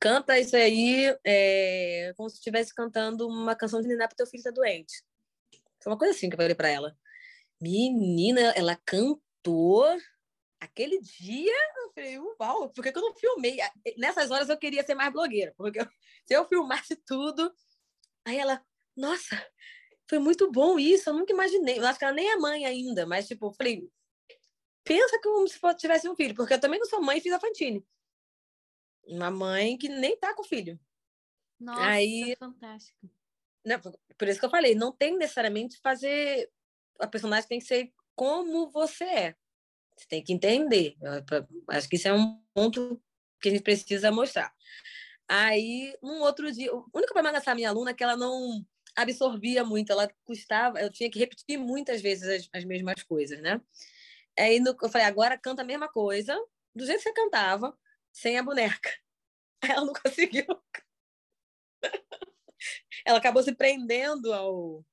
Canta isso aí é, como se estivesse cantando uma canção de Niná para teu filho tá doente. Foi uma coisa assim que eu falei para ela. Menina, ela cantou aquele dia. Eu falei, uau, por que, que eu não filmei? Nessas horas eu queria ser mais blogueira, porque eu, se eu filmasse tudo. Aí ela, nossa, foi muito bom isso, eu nunca imaginei. Eu acho que ela nem é mãe ainda, mas, tipo, eu falei, pensa como se tivesse um filho, porque eu também não sou mãe e fiz a Fantine. Uma mãe que nem tá com filho. Nossa, Aí, fantástico. Né, por isso que eu falei, não tem necessariamente fazer a personagem tem que ser como você é. Você tem que entender. Acho que isso é um ponto que a gente precisa mostrar. Aí, um outro dia, o único problema dessa minha aluna é que ela não absorvia muito, ela custava, eu tinha que repetir muitas vezes as, as mesmas coisas, né? Aí no, eu falei, agora canta a mesma coisa, do jeito que você cantava, sem a boneca. Aí ela não conseguiu. ela acabou se prendendo ao,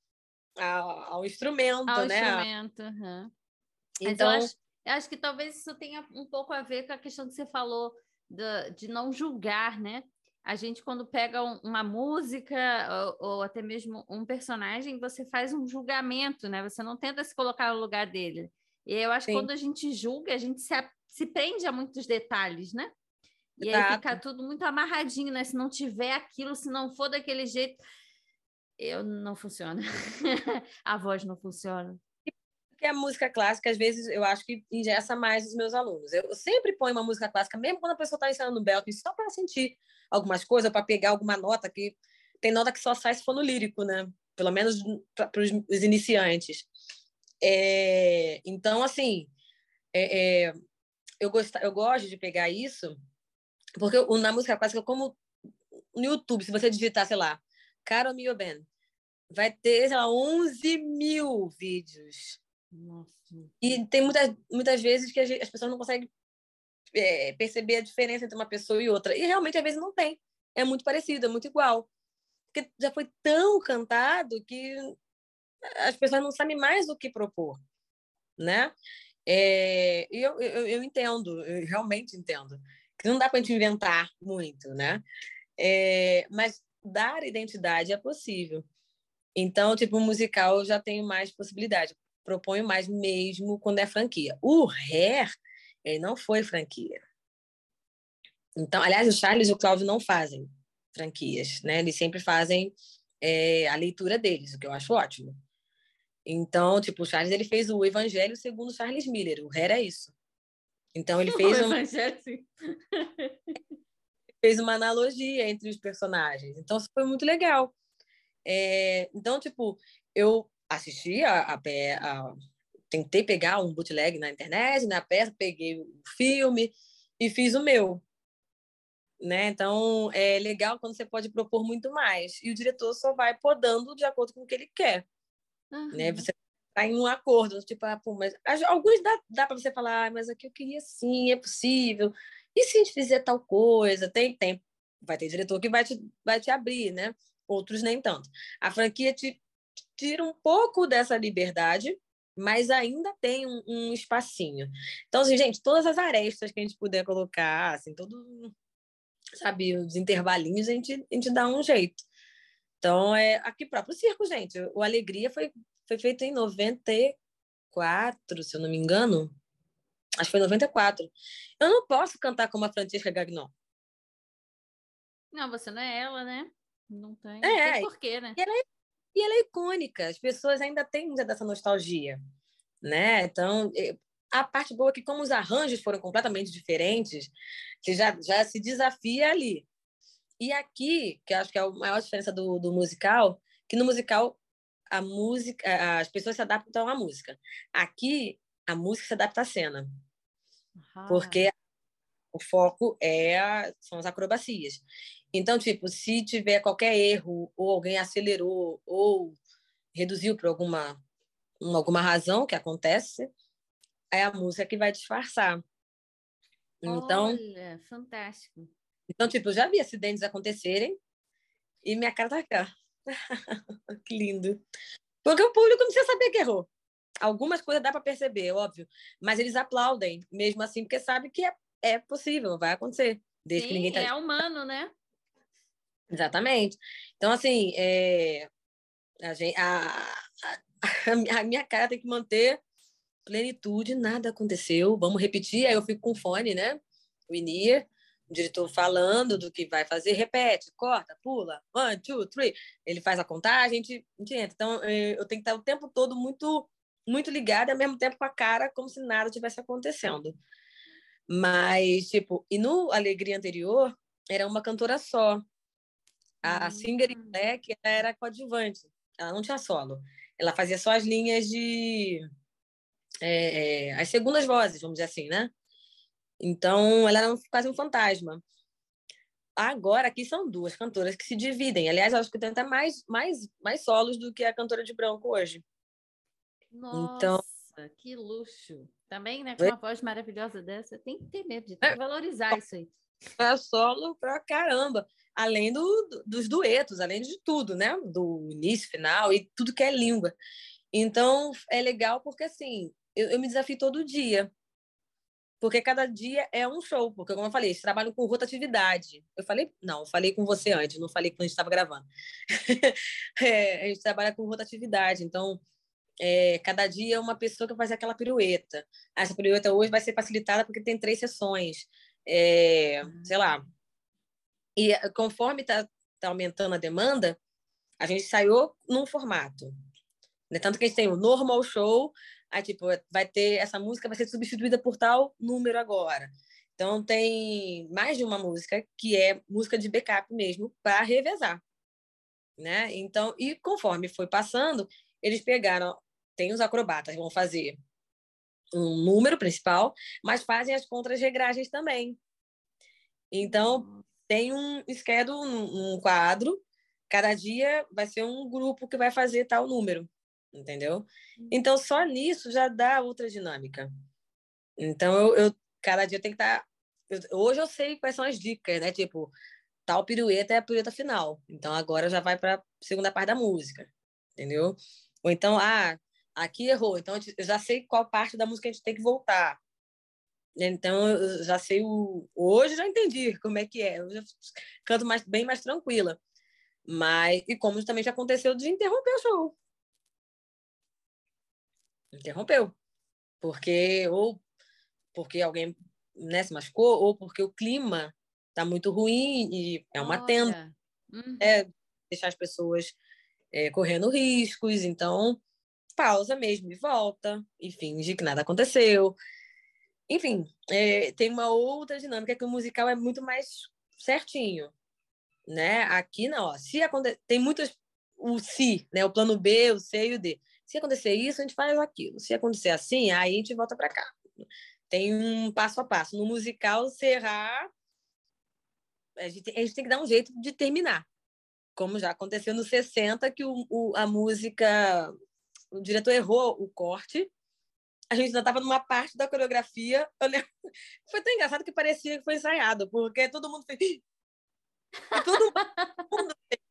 ao, ao instrumento, ao né? Instrumento, uhum. Então, eu acho, eu acho, que talvez isso tenha um pouco a ver com a questão que você falou de, de não julgar, né? A gente, quando pega um, uma música ou, ou, até mesmo um personagem, você faz um julgamento, né? Você não tenta se colocar no lugar dele. E eu acho Sim. que quando a gente julga, a gente se, se prende a muitos detalhes, né? E Exato. aí fica tudo muito amarradinho, né? Se não tiver aquilo, se não for daquele jeito, eu não funciona. a voz não funciona. Porque a música clássica, às vezes, eu acho que ingessa mais os meus alunos. Eu sempre ponho uma música clássica, mesmo quando a pessoa está ensinando Belkin, só para sentir algumas coisas, para pegar alguma nota que tem nota que só sai se for no lírico, né? Pelo menos para os iniciantes. É, então, assim, é, é, eu, gosto, eu gosto de pegar isso, porque na música clássica, como no YouTube, se você digitar, sei lá, Caro Mio Ben, vai ter, sei lá, 11 mil vídeos. Nossa. E tem muitas, muitas vezes que as pessoas não conseguem é, perceber a diferença entre uma pessoa e outra. E realmente, às vezes, não tem. É muito parecido, é muito igual. Porque já foi tão cantado que as pessoas não sabem mais o que propor, né? É, e eu, eu, eu entendo, eu realmente entendo, que não dá para a gente inventar muito, né? É, mas dar identidade é possível. Então, tipo, musical eu já tenho mais possibilidade. Proponho mais mesmo quando é franquia. O Hair, ele não foi franquia. Então, aliás, o Charles e o Cláudio não fazem franquias, né? Eles sempre fazem é, a leitura deles, o que eu acho ótimo. Então, tipo, o Charles ele fez o Evangelho segundo Charles Miller. O Hair é isso. Então ele fez um... fez uma analogia entre os personagens. Então, isso foi muito legal. É, então, tipo, eu assisti a, a, a, Tentei pegar um bootleg na internet, na peça, peguei o filme e fiz o meu. né? Então é legal quando você pode propor muito mais e o diretor só vai podando de acordo com o que ele quer, uhum. né? Você tá em um acordo, tipo, ah, pô, mas alguns dá, dá para você falar, ah, mas aqui eu queria sim, é possível. E se a gente fizer tal coisa, tem tempo, vai ter diretor que vai te, vai te abrir, né? Outros nem tanto. A franquia te tira um pouco dessa liberdade, mas ainda tem um, um espacinho. Então, assim, gente, todas as arestas que a gente puder colocar, assim, todo, sabe, os intervalinhos, a gente, a gente dá um jeito. Então, é aqui próprio circo, gente. O Alegria foi, foi feito em 94, se eu não me engano. Acho que foi 94. Eu não posso cantar como a Francesca Gagnon. Não, você não é ela, né? Não tem, é, não tem porquê, né? E ela é e ela é icônica, as pessoas ainda têm dessa nostalgia, né? Então, a parte boa é que como os arranjos foram completamente diferentes, você já, já se desafia ali. E aqui, que acho que é a maior diferença do, do musical, que no musical a música, as pessoas se adaptam à música. Aqui, a música se adapta à cena. Uhum. Porque o foco é são as acrobacias. Então, tipo, se tiver qualquer erro, ou alguém acelerou, ou reduziu por alguma, alguma razão que acontece, é a música que vai disfarçar. Então, Olha, fantástico. Então, tipo, eu já vi acidentes acontecerem e minha cara tá cá. que lindo. Porque o público não precisa saber que errou. Algumas coisas dá para perceber, óbvio, mas eles aplaudem mesmo assim, porque sabe que é, é possível, vai acontecer. Desde Sim, que ninguém tá... é humano, né? Exatamente. Então, assim, é, a, gente, a, a, a, minha cara tem que manter plenitude, nada aconteceu, vamos repetir. Aí eu fico com fone, né? O Inir, o diretor falando do que vai fazer, repete, corta, pula, one, two, three. Ele faz a contagem, a gente, a gente entra. Então, é, eu tenho que estar o tempo todo muito, muito ligada, ao mesmo tempo com a cara, como se nada tivesse acontecendo. Mas, tipo, e no Alegria anterior, era uma cantora só. A hum. Singer Black era coadjuvante, ela não tinha solo. Ela fazia só as linhas de. É, é, as segundas vozes, vamos dizer assim, né? Então, ela era quase um fantasma. Agora, aqui são duas cantoras que se dividem. Aliás, acho que tem até mais, mais, mais solos do que a cantora de branco hoje. Nossa, então... que luxo. Também, né, com uma voz maravilhosa dessa, tem que ter medo de ter valorizar isso aí. É solo pra caramba além do, dos duetos, além de tudo, né? Do início, final e tudo que é língua. Então, é legal porque, assim, eu, eu me desafio todo dia. Porque cada dia é um show. Porque, como eu falei, eles trabalham com rotatividade. Eu falei, não, eu falei com você antes, não falei quando a gente estava gravando. é, a gente trabalha com rotatividade. Então, é, cada dia é uma pessoa que faz aquela pirueta. Essa pirueta hoje vai ser facilitada porque tem três sessões. É, sei lá, e eh, conforme está tá aumentando a demanda, a gente saiu num formato. Né? Tanto que a gente tem o normal show, aí tipo, vai ter essa música vai ser substituída por tal número agora. Então tem mais de uma música que é música de backup mesmo para revezar, né? Então, e conforme foi passando, eles pegaram, tem os acrobatas vão fazer um número principal, mas fazem as contras-regragens também. Então, tem um schedule, um, quadro, cada dia vai ser um grupo que vai fazer tal número, entendeu? Então, só nisso já dá outra dinâmica. Então, eu, eu cada dia tem que estar... Tá, hoje eu sei quais são as dicas, né? Tipo, tal pirueta é a pirueta final. Então, agora já vai para segunda parte da música, entendeu? Ou então, ah, aqui errou. Então, eu já sei qual parte da música a gente tem que voltar. Então, eu já sei o. Hoje já entendi como é que é. Eu canto mais, bem mais tranquila. Mas, e como também já aconteceu de interromper o show. Interrompeu. Porque, ou porque alguém né, se machucou, ou porque o clima está muito ruim e é uma Olha. tenda. Uhum. É, deixar as pessoas é, correndo riscos. Então, pausa mesmo e volta. E finge que nada aconteceu. Enfim, é, tem uma outra dinâmica que o musical é muito mais certinho, né? Aqui não, ó, se acontecer, tem muitas o se, né? O plano B, o C e o D. Se acontecer isso, a gente faz aquilo. Se acontecer assim, aí a gente volta para cá. Tem um passo a passo. No musical, errar, a gente, a gente tem que dar um jeito de terminar. Como já aconteceu no 60, que o, o a música, o diretor errou o corte, a gente ainda estava numa parte da coreografia. Lembro, foi tão engraçado que parecia que foi ensaiado, porque todo mundo fez. Todo mundo fez.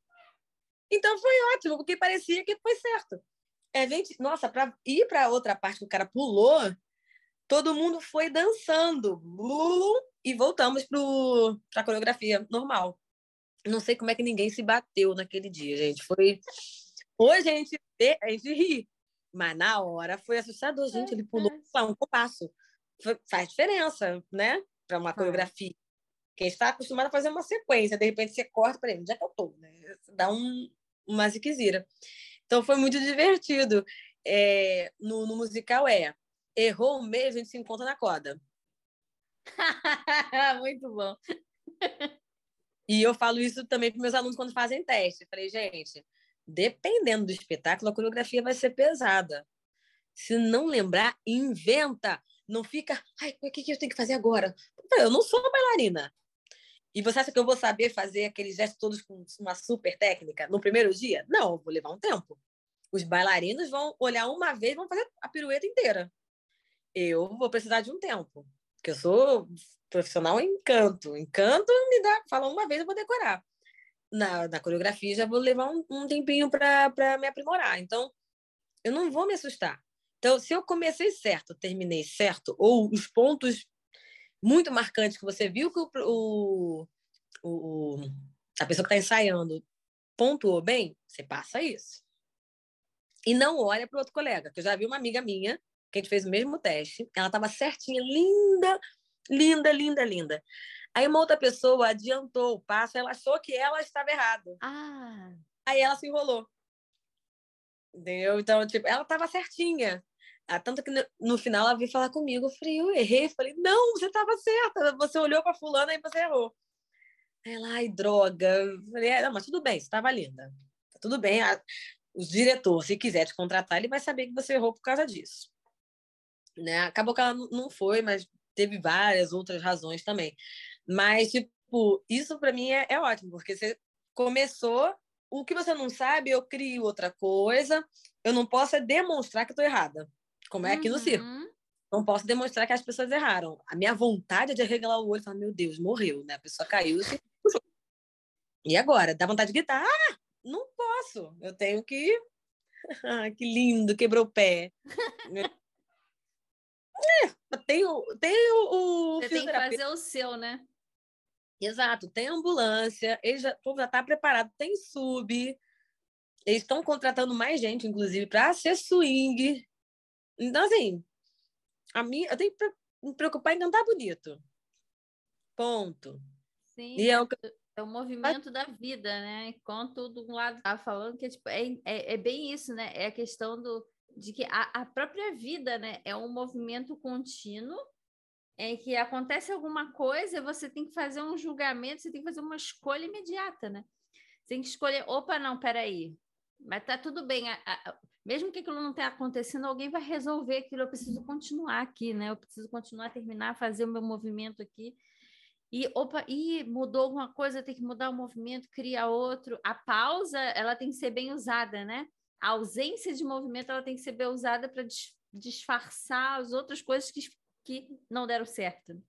Então foi ótimo, porque parecia que foi certo. É, gente, nossa, para ir para outra parte que o cara pulou, todo mundo foi dançando. E voltamos para a coreografia normal. Não sei como é que ninguém se bateu naquele dia, gente. Foi. Hoje a gente, vê, a gente ri, mas na hora foi assustador, gente. Ele pulou é. um compasso. Faz diferença, né? Para uma coreografia. Quem está acostumado a fazer uma sequência, de repente você corta para ele, onde é que eu tô? Né? Dá um, uma ziquezira. Então foi muito divertido. É, no, no, musical é errou um mês, a gente se encontra na corda. muito bom. E eu falo isso também para meus alunos quando fazem teste. falei, gente, dependendo do espetáculo, a coreografia vai ser pesada. Se não lembrar, inventa. Não fica, ai, o que, que eu tenho que fazer agora? Eu não sou bailarina. E você acha que eu vou saber fazer aqueles gestos todos com uma super técnica no primeiro dia? Não, vou levar um tempo. Os bailarinos vão olhar uma vez, vão fazer a pirueta inteira. Eu vou precisar de um tempo, porque eu sou profissional em canto. Em canto, me dá, fala uma vez, eu vou decorar. Na, na coreografia, já vou levar um, um tempinho para me aprimorar. Então, eu não vou me assustar. Então, se eu comecei certo, terminei certo, ou os pontos muito marcantes que você viu que o, o, o a pessoa que está ensaiando pontuou bem, você passa isso. E não olha para o outro colega, que eu já vi uma amiga minha, que a gente fez o mesmo teste, ela estava certinha, linda, linda, linda, linda. Aí uma outra pessoa adiantou o passo, ela achou que ela estava errada. Ah. Aí ela se enrolou. Entendeu? Então, tipo, ela estava certinha. Ah, tanto que no, final ela veio falar comigo. Eu falei, eu errei. Eu falei, não, você estava certa. Você olhou para fulana e você errou. Ela, ai, droga. Eu falei, é, não, mas tudo bem, você estava linda. Tá tudo bem. A, o diretor, se quiser te contratar, ele vai saber que você errou por causa disso. Né? Acabou que ela não foi, mas teve várias outras razões também. Mas, tipo, isso para mim é, é ótimo, porque você começou o que você não sabe, eu crio outra coisa. Eu não posso é demonstrar que estou errada como é aqui uhum. no circo. Uhum. Não posso demonstrar que as pessoas erraram. A minha vontade é de arregalar o olho e falar, meu Deus, morreu, né? A pessoa caiu e agora? Dá vontade de gritar, ah, não posso, eu tenho que... ah, que lindo, quebrou o pé. é, tem o, tem o, Você tem que fazer o seu, né? Exato, tem ambulância, eles já, já tá preparado, tem sub, eles estão contratando mais gente, inclusive, para ser swing. Então, assim, a minha, eu tenho que me preocupar em cantar bonito. Ponto. Sim, e é, o, é o movimento da vida, né? Enquanto do lado tá falando que é, tipo, é, é, é, bem isso, né? É a questão do, de que a, a própria vida, né? É um movimento contínuo em que acontece alguma coisa, você tem que fazer um julgamento, você tem que fazer uma escolha imediata, né? Você tem que escolher, opa, não, peraí, mas tá tudo bem. A, a, mesmo que aquilo não tenha acontecendo, alguém vai resolver aquilo. Eu preciso continuar aqui, né? Eu preciso continuar, terminar, fazer o meu movimento aqui. E, opa, e mudou alguma coisa, tem que mudar o movimento, criar outro. A pausa, ela tem que ser bem usada, né? A ausência de movimento, ela tem que ser bem usada para disfarçar as outras coisas que, que não deram certo.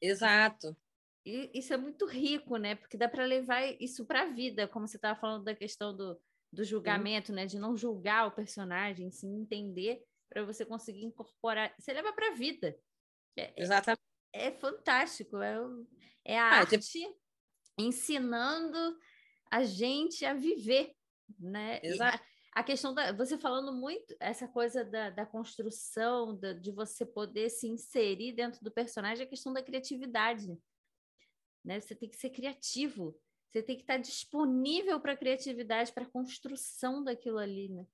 Exato. E isso é muito rico, né? Porque dá para levar isso para a vida, como você estava falando da questão do, do julgamento, né? De não julgar o personagem, sim entender para você conseguir incorporar. Você leva para a vida. É, é, Exatamente. É, é fantástico. É, é a ah, arte tipo... ensinando a gente a viver, né? Exato. A, a, questão da. Você falando muito, essa coisa da, da construção, da, de você poder se inserir dentro do personagem, a questão da criatividade. Né? Você tem que ser criativo você tem que estar disponível para a criatividade, para a construção daquilo ali, né?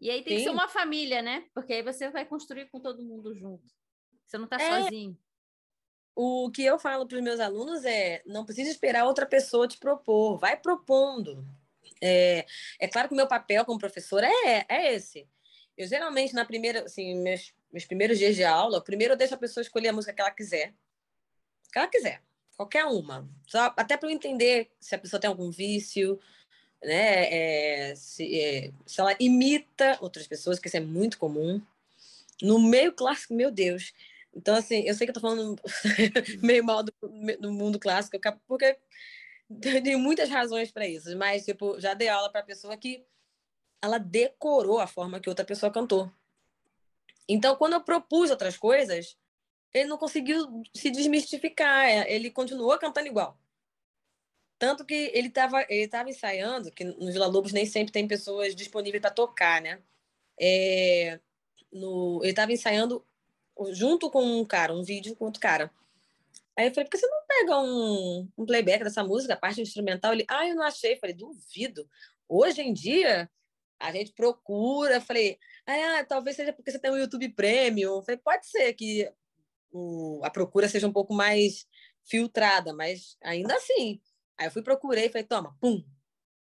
E aí tem Sim. que ser uma família, né? Porque aí você vai construir com todo mundo junto. Você não está é... sozinho. O que eu falo para os meus alunos é: não precisa esperar outra pessoa te propor, vai propondo. É, é claro que o meu papel como professora é, é esse. Eu geralmente, na primeira, assim, meus, meus primeiros dias de aula, primeiro eu deixo a pessoa escolher a música que ela quiser. Que ela quiser. Qualquer uma. Só, até para eu entender se a pessoa tem algum vício, né? É, se, é, se ela imita outras pessoas, que isso é muito comum. No meio clássico, meu Deus. Então, assim, eu sei que eu tô falando meio mal do, do mundo clássico, porque tem muitas razões para isso, mas, tipo, já dei aula para pessoa que ela decorou a forma que outra pessoa cantou. Então, quando eu propus outras coisas, ele não conseguiu se desmistificar, é, ele continuou cantando igual. Tanto que ele estava ele tava ensaiando, que no Vila Lobos nem sempre tem pessoas disponíveis para tocar, né? É, no, ele estava ensaiando junto com um cara, um vídeo com outro cara. Aí eu falei, por que você não pega um, um playback dessa música, a parte instrumental? Ele, ah, eu não achei. Eu falei, duvido. Hoje em dia, a gente procura. Eu falei, ah, talvez seja porque você tem um YouTube Premium. Eu falei, pode ser que o, a procura seja um pouco mais filtrada, mas ainda assim. Aí eu fui procurei falei, toma, pum.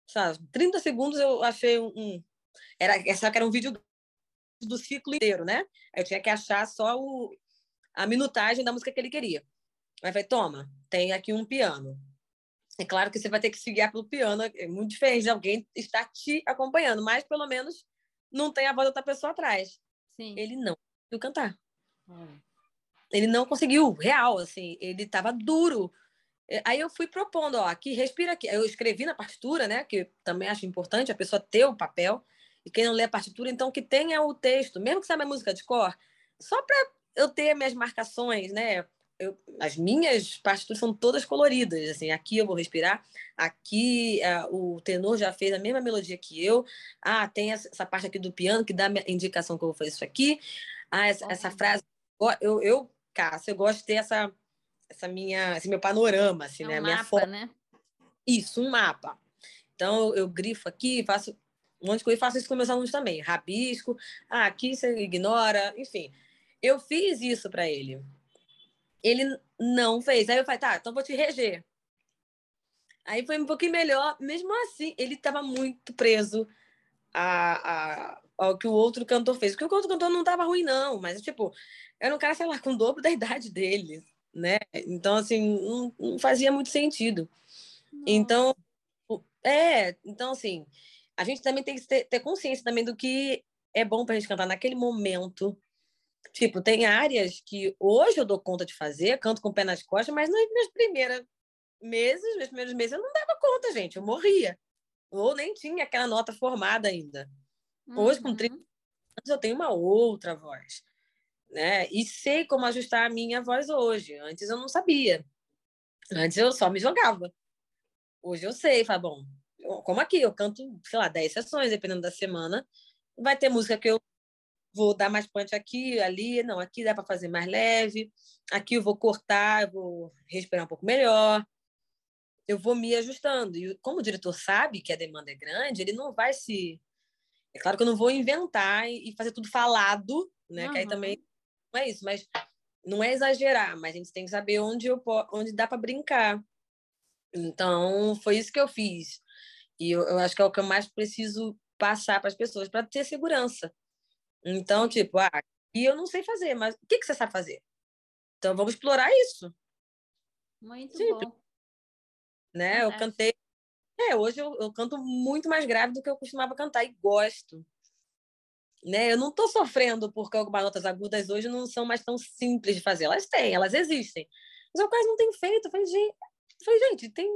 Sabe, 30 segundos eu achei um. um era, essa que era um vídeo do ciclo inteiro, né? Eu tinha que achar só o, a minutagem da música que ele queria. Aí falei, toma, tem aqui um piano. É claro que você vai ter que se guiar pelo piano, é muito diferente de alguém estar te acompanhando, mas pelo menos não tem a voz da outra pessoa atrás. Sim. Ele não conseguiu cantar. Hum. Ele não conseguiu, real, assim, ele estava duro. É, aí eu fui propondo, ó, aqui, respira aqui. Eu escrevi na partitura, né, que também acho importante a pessoa ter o papel, e quem não lê a partitura, então que tenha o texto, mesmo que saiba a música de cor, só para eu ter minhas marcações, né, eu, as minhas partituras são todas coloridas, assim, aqui eu vou respirar, aqui uh, o tenor já fez a mesma melodia que eu, ah, tem essa parte aqui do piano que dá a indicação que eu vou fazer isso aqui, ah, essa, essa frase, eu, eu, Cássia, eu gosto de ter essa, essa minha, esse meu panorama, assim, é um né, mapa, minha foto. né? Isso, um mapa. Então, eu, eu grifo aqui, faço um monte de coisa, e faço isso com meus alunos também, rabisco, ah, aqui você ignora, enfim. Eu fiz isso para ele, ele não fez. Aí eu falei, tá, então vou te reger. Aí foi um pouquinho melhor. Mesmo assim, ele estava muito preso a, a, ao que o outro cantor fez. Porque o outro cantor não estava ruim, não. Mas, tipo, era um cara, sei lá, com o dobro da idade dele, né? Então, assim, não, não fazia muito sentido. Nossa. Então, é, então, assim, a gente também tem que ter, ter consciência também do que é bom para a gente cantar naquele momento Tipo, tem áreas que hoje eu dou conta de fazer, canto com o pé nas costas, mas nos meus primeiros meses, meus primeiros meses, eu não dava conta, gente, eu morria. Ou nem tinha aquela nota formada ainda. Hoje, com 30 uhum. anos, eu tenho uma outra voz. Né? E sei como ajustar a minha voz hoje. Antes eu não sabia. Antes eu só me jogava. Hoje eu sei, fala, bom, como aqui, eu canto, sei lá, 10 sessões, dependendo da semana. Vai ter música que eu vou dar mais punch aqui, ali, não, aqui dá para fazer mais leve, aqui eu vou cortar, eu vou respirar um pouco melhor, eu vou me ajustando. E como o diretor sabe que a demanda é grande, ele não vai se. É claro que eu não vou inventar e fazer tudo falado, né? Uhum. Que aí também não é isso, mas não é exagerar, mas a gente tem que saber onde, eu, onde dá para brincar. Então, foi isso que eu fiz. E eu, eu acho que é o que eu mais preciso passar para as pessoas, para ter segurança. Então, tipo, ah, e eu não sei fazer, mas o que, que você sabe fazer? Então, vamos explorar isso. Muito Simples. bom. Né? Eu cantei. É, hoje eu, eu canto muito mais grave do que eu costumava cantar e gosto. Né? Eu não estou sofrendo porque algumas notas agudas hoje não são mais tão simples de fazer. Elas têm, elas existem. Mas eu quase não tenho feito. Eu falei, gente, eu falei, gente tem.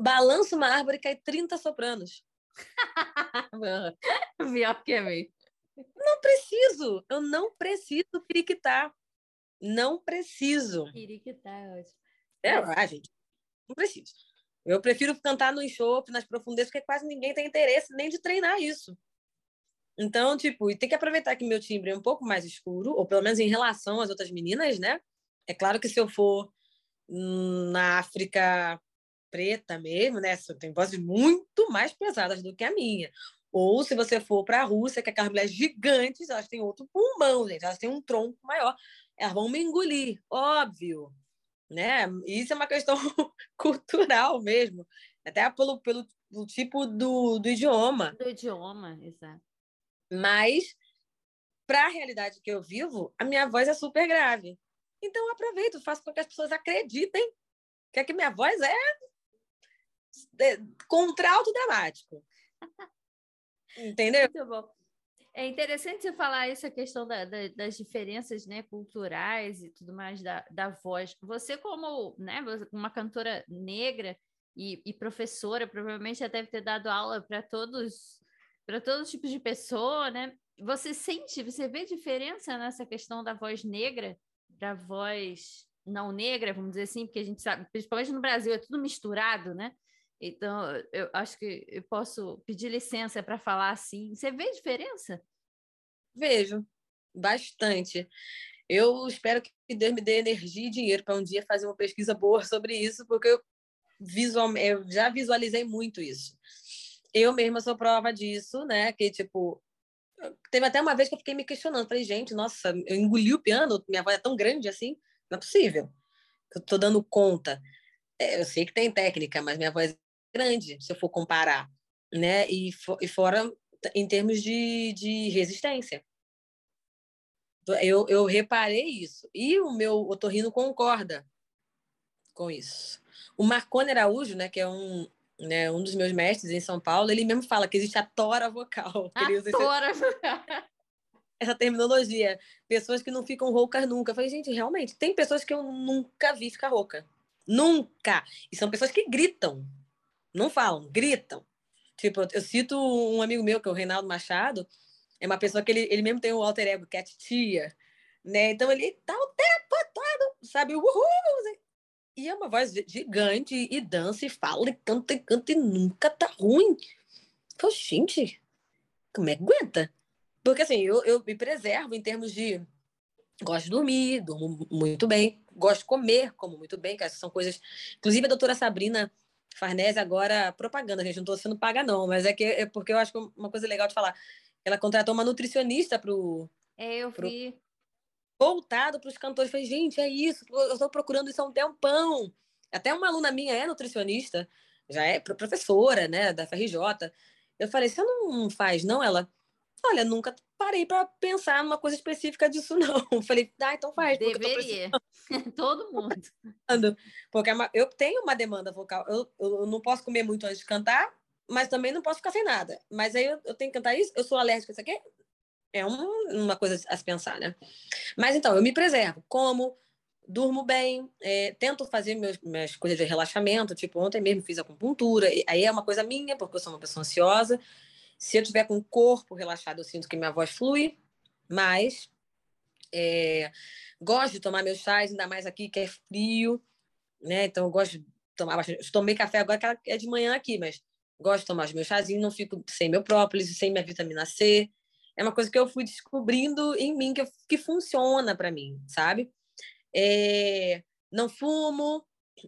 Balança uma árvore e cai 30 sopranos. Pior que é mesmo. Não preciso, eu não preciso periquitar. Não preciso. Periquitar, é ótimo. É, ah, gente, não preciso. Eu prefiro cantar no enxofre, nas profundezas, porque quase ninguém tem interesse nem de treinar isso. Então, tipo, e tem que aproveitar que meu timbre é um pouco mais escuro, ou pelo menos em relação às outras meninas, né? É claro que se eu for na África preta mesmo, né? Tem vozes muito mais pesadas do que a minha. Ou se você for para a Rússia, que aquelas mulheres gigantes, elas têm outro pulmão, gente, elas têm um tronco maior, elas vão me engolir, óbvio. Né? Isso é uma questão cultural mesmo, até pelo, pelo, pelo tipo do, do idioma. Do idioma, exato. Mas, para a realidade que eu vivo, a minha voz é super grave. Então, eu aproveito, faço com que as pessoas acreditem Que é que minha voz é, é contralto dramático. Entendeu? Muito bom. É interessante você falar essa questão da, da, das diferenças né, culturais e tudo mais da, da voz. Você, como né, uma cantora negra e, e professora, provavelmente já deve ter dado aula para todos para todos os tipos de pessoa, né? Você sente, você vê diferença nessa questão da voz negra da voz não negra, vamos dizer assim, porque a gente sabe, principalmente no Brasil, é tudo misturado, né? Então, eu acho que eu posso pedir licença para falar assim. Você vê diferença? Vejo, bastante. Eu espero que Deus me dê energia e dinheiro para um dia fazer uma pesquisa boa sobre isso, porque eu, visual, eu já visualizei muito isso. Eu mesma sou prova disso, né? Que, tipo, teve até uma vez que eu fiquei me questionando. Falei, gente, nossa, eu engoli o piano, minha voz é tão grande assim, não é possível. Eu tô dando conta. É, eu sei que tem técnica, mas minha voz grande, se eu for comparar, né? E, for, e fora em termos de, de resistência. Eu, eu reparei isso. E o meu otorrino concorda com isso. O Marcone Araújo, né, que é um, né, um dos meus mestres em São Paulo, ele mesmo fala que existe a tora vocal. A tora essa terminologia. Pessoas que não ficam roucas nunca. Eu falei, gente, realmente, tem pessoas que eu nunca vi ficar rouca. Nunca! E são pessoas que gritam. Não falam, gritam. Tipo, eu cito um amigo meu, que é o Reinaldo Machado, é uma pessoa que ele, ele mesmo tem o alter ego, que é a titia, né? Então ele tá o tempo todo, sabe? Uhul! E é uma voz gigante, e dança, e fala, e canta, e canta, e nunca tá ruim. Falei, gente, como é que aguenta? Porque assim, eu, eu me preservo em termos de gosto de dormir, durmo muito bem, gosto de comer, como muito bem, que essas são coisas. Inclusive, a doutora Sabrina Farnese agora, propaganda, gente, não estou sendo paga, não, mas é que é porque eu acho que é uma coisa legal de falar. Ela contratou uma nutricionista para o. É, eu pro, vi. Voltado para os cantores. Falei, gente, é isso, eu estou procurando isso há um tempão. Até uma aluna minha é nutricionista, já é professora, né, da FRJ. Eu falei, você não faz, não? Ela, olha, nunca parei para pensar numa coisa específica disso, não. Falei, ah, então faz. Deveria. Todo mundo. Porque é eu tenho uma demanda vocal. Eu, eu não posso comer muito antes de cantar, mas também não posso ficar sem nada. Mas aí eu, eu tenho que cantar isso, eu sou alérgica a isso aqui. É uma, uma coisa a se pensar, né? Mas então, eu me preservo. Como, durmo bem, é, tento fazer meus, minhas coisas de relaxamento. Tipo, ontem mesmo fiz acupuntura. Aí é uma coisa minha, porque eu sou uma pessoa ansiosa. Se eu tiver com o corpo relaxado, eu sinto que minha voz flui mais. É, gosto de tomar meus chás, ainda mais aqui que é frio, né? Então eu gosto de tomar bastante. Tomei café agora que é de manhã aqui, mas gosto de tomar os meus chazinhos, não fico sem meu própolis, sem minha vitamina C. É uma coisa que eu fui descobrindo em mim que, que funciona para mim, sabe? É, não fumo,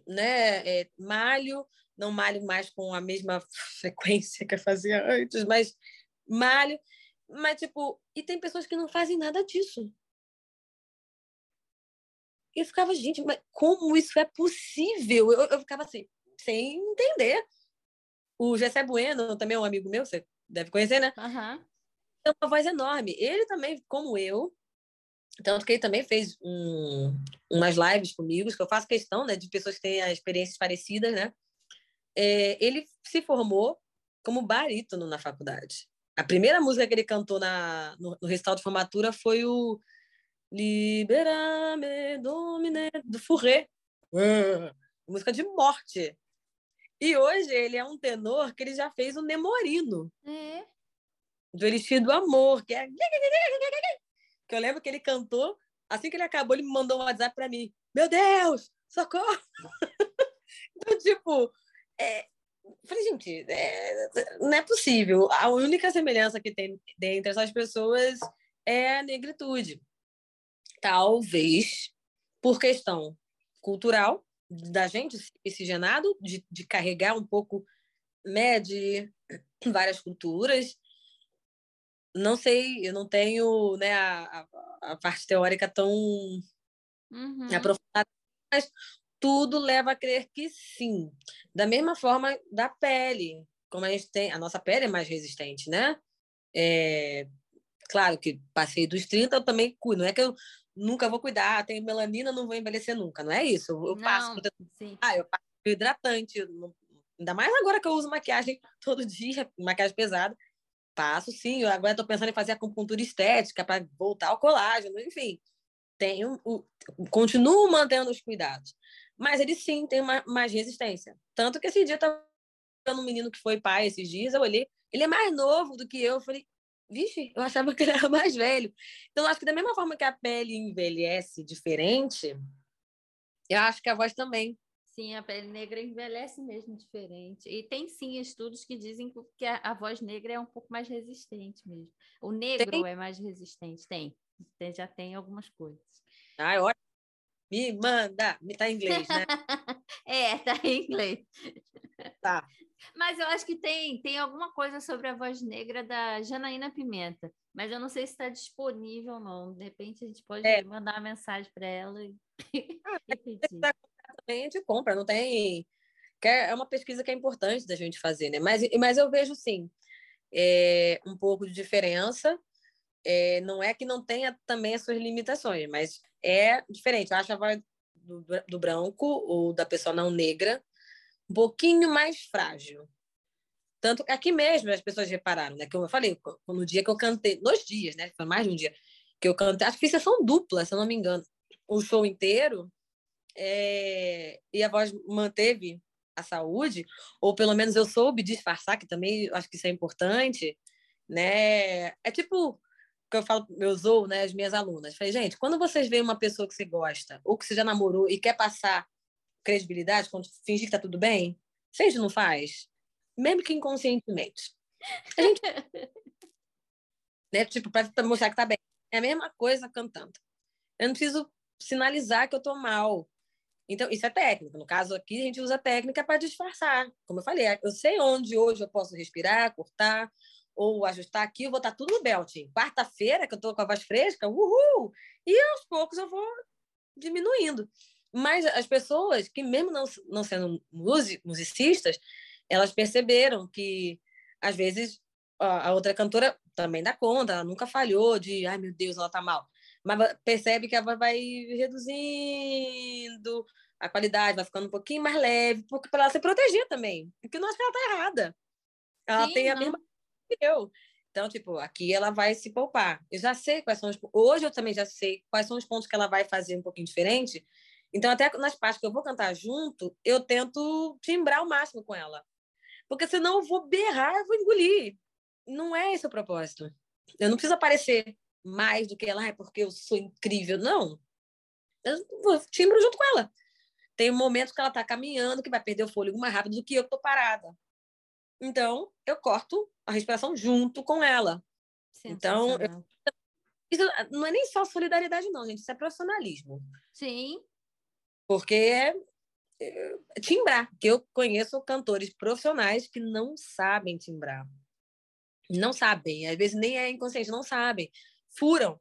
né? É, malho, não malho mais com a mesma frequência que eu fazia antes, mas malho. Mas, tipo, e tem pessoas que não fazem nada disso. E eu ficava, gente, mas como isso é possível? Eu, eu ficava assim, sem entender. O Gessé Bueno, também é um amigo meu, você deve conhecer, né? Uhum. Tem uma voz enorme. Ele também, como eu, tanto que ele também fez um, umas lives comigo, que eu faço questão né, de pessoas que têm experiências parecidas, né? É, ele se formou como barítono na faculdade. A primeira música que ele cantou na, no, no recital de formatura foi o Liberame Domine do Fourré. Uh, música de morte. E hoje ele é um tenor que ele já fez o Nemorino. É. Do Elixir do Amor, que é. Que eu lembro que ele cantou, assim que ele acabou, ele me mandou um WhatsApp para mim. Meu Deus, socorro! então, tipo, é, falei, gente, é, não é possível. A única semelhança que tem entre essas pessoas é a negritude. Talvez por questão cultural da gente miscigenado, de, de carregar um pouco né, de várias culturas. Não sei, eu não tenho né, a, a parte teórica tão uhum. aprofundada, mas tudo leva a crer que sim. Da mesma forma da pele, como a gente tem, a nossa pele é mais resistente, né? É, claro que passei dos 30, eu também cuido. Não é que eu nunca vou cuidar, tenho melanina, não vou envelhecer nunca. Não é isso. Eu, eu passo. Sim. Ah, eu passo hidratante. Ainda mais agora que eu uso maquiagem todo dia, maquiagem pesada. Passo, sim. Eu agora estou pensando em fazer acupuntura estética para voltar ao colágeno, enfim. Tenho, continuo mantendo os cuidados. Mas ele sim tem uma, mais resistência. Tanto que esse dia estava um menino que foi pai esses dias, eu olhei, ele é mais novo do que eu. Eu falei, vixe, eu achava que ele era mais velho. Então, acho que da mesma forma que a pele envelhece diferente, eu acho que a voz também. Sim, a pele negra envelhece mesmo diferente. E tem sim estudos que dizem que a, a voz negra é um pouco mais resistente mesmo. O negro tem? é mais resistente, tem. tem. Já tem algumas coisas. Ah, ótimo. Me manda, tá em inglês, né? é, tá em inglês. Tá. Mas eu acho que tem, tem alguma coisa sobre a voz negra da Janaína Pimenta, mas eu não sei se está disponível ou não. De repente a gente pode é. mandar uma mensagem para ela e, ah, e pedir. Também a gente compra, não tem. É uma pesquisa que é importante da gente fazer, né? Mas, mas eu vejo sim é, um pouco de diferença. É, não é que não tenha também as suas limitações, mas é diferente. Eu acho a voz do, do branco ou da pessoa não negra um pouquinho mais frágil. Tanto que aqui mesmo as pessoas repararam, né? Como eu falei, no dia que eu cantei, dois dias, né? Foi mais de um dia que eu cantei, acho que fiz sessão dupla, se eu não me engano, o show inteiro, é... e a voz manteve a saúde, ou pelo menos eu soube disfarçar, que também acho que isso é importante, né? É tipo que eu falo, eu usou, né, as minhas alunas. Falei, gente, quando vocês veem uma pessoa que você gosta, ou que você já namorou e quer passar credibilidade, quando fingir que tá tudo bem, gente não faz, mesmo que inconscientemente. A gente... né? Tipo, para mostrar que tá bem. É a mesma coisa cantando. Eu não preciso sinalizar que eu tô mal. Então, isso é técnica. No caso aqui, a gente usa técnica para disfarçar. Como eu falei, eu sei onde hoje eu posso respirar, cortar ou ajustar aqui, eu vou estar tudo no belting. Quarta-feira, que eu tô com a voz fresca, uhul! E aos poucos eu vou diminuindo. Mas as pessoas que, mesmo não, não sendo musicistas, elas perceberam que, às vezes, a, outra cantora também dá conta, ela nunca falhou de, ai meu Deus, ela tá mal. Mas percebe que ela vai reduzindo a qualidade, vai ficando um pouquinho mais leve, porque para ela se proteger também. Porque não acho que ela tá errada. Ela Sim, tem a não. mesma Então, tipo, aqui ela vai se poupar. Eu já sei quais são os. Hoje eu também já sei quais são os pontos que ela vai fazer um pouquinho diferente, então, até nas partes que eu vou cantar junto, eu tento timbrar o máximo com ela. Porque senão eu vou berrar, eu vou engolir. Não é esse o propósito. Eu não preciso aparecer mais do que ela, é porque eu sou incrível. Não. Eu timbro junto com ela. Tem momentos que ela está caminhando, que vai perder o fôlego mais rápido do que eu que estou parada. Então, eu corto a respiração junto com ela. Então, eu... isso não é nem só solidariedade, não, gente. Isso é profissionalismo. Sim. Porque é, é timbrar, que eu conheço cantores profissionais que não sabem timbrar. Não sabem, às vezes nem é inconsciente, não sabem. Furam.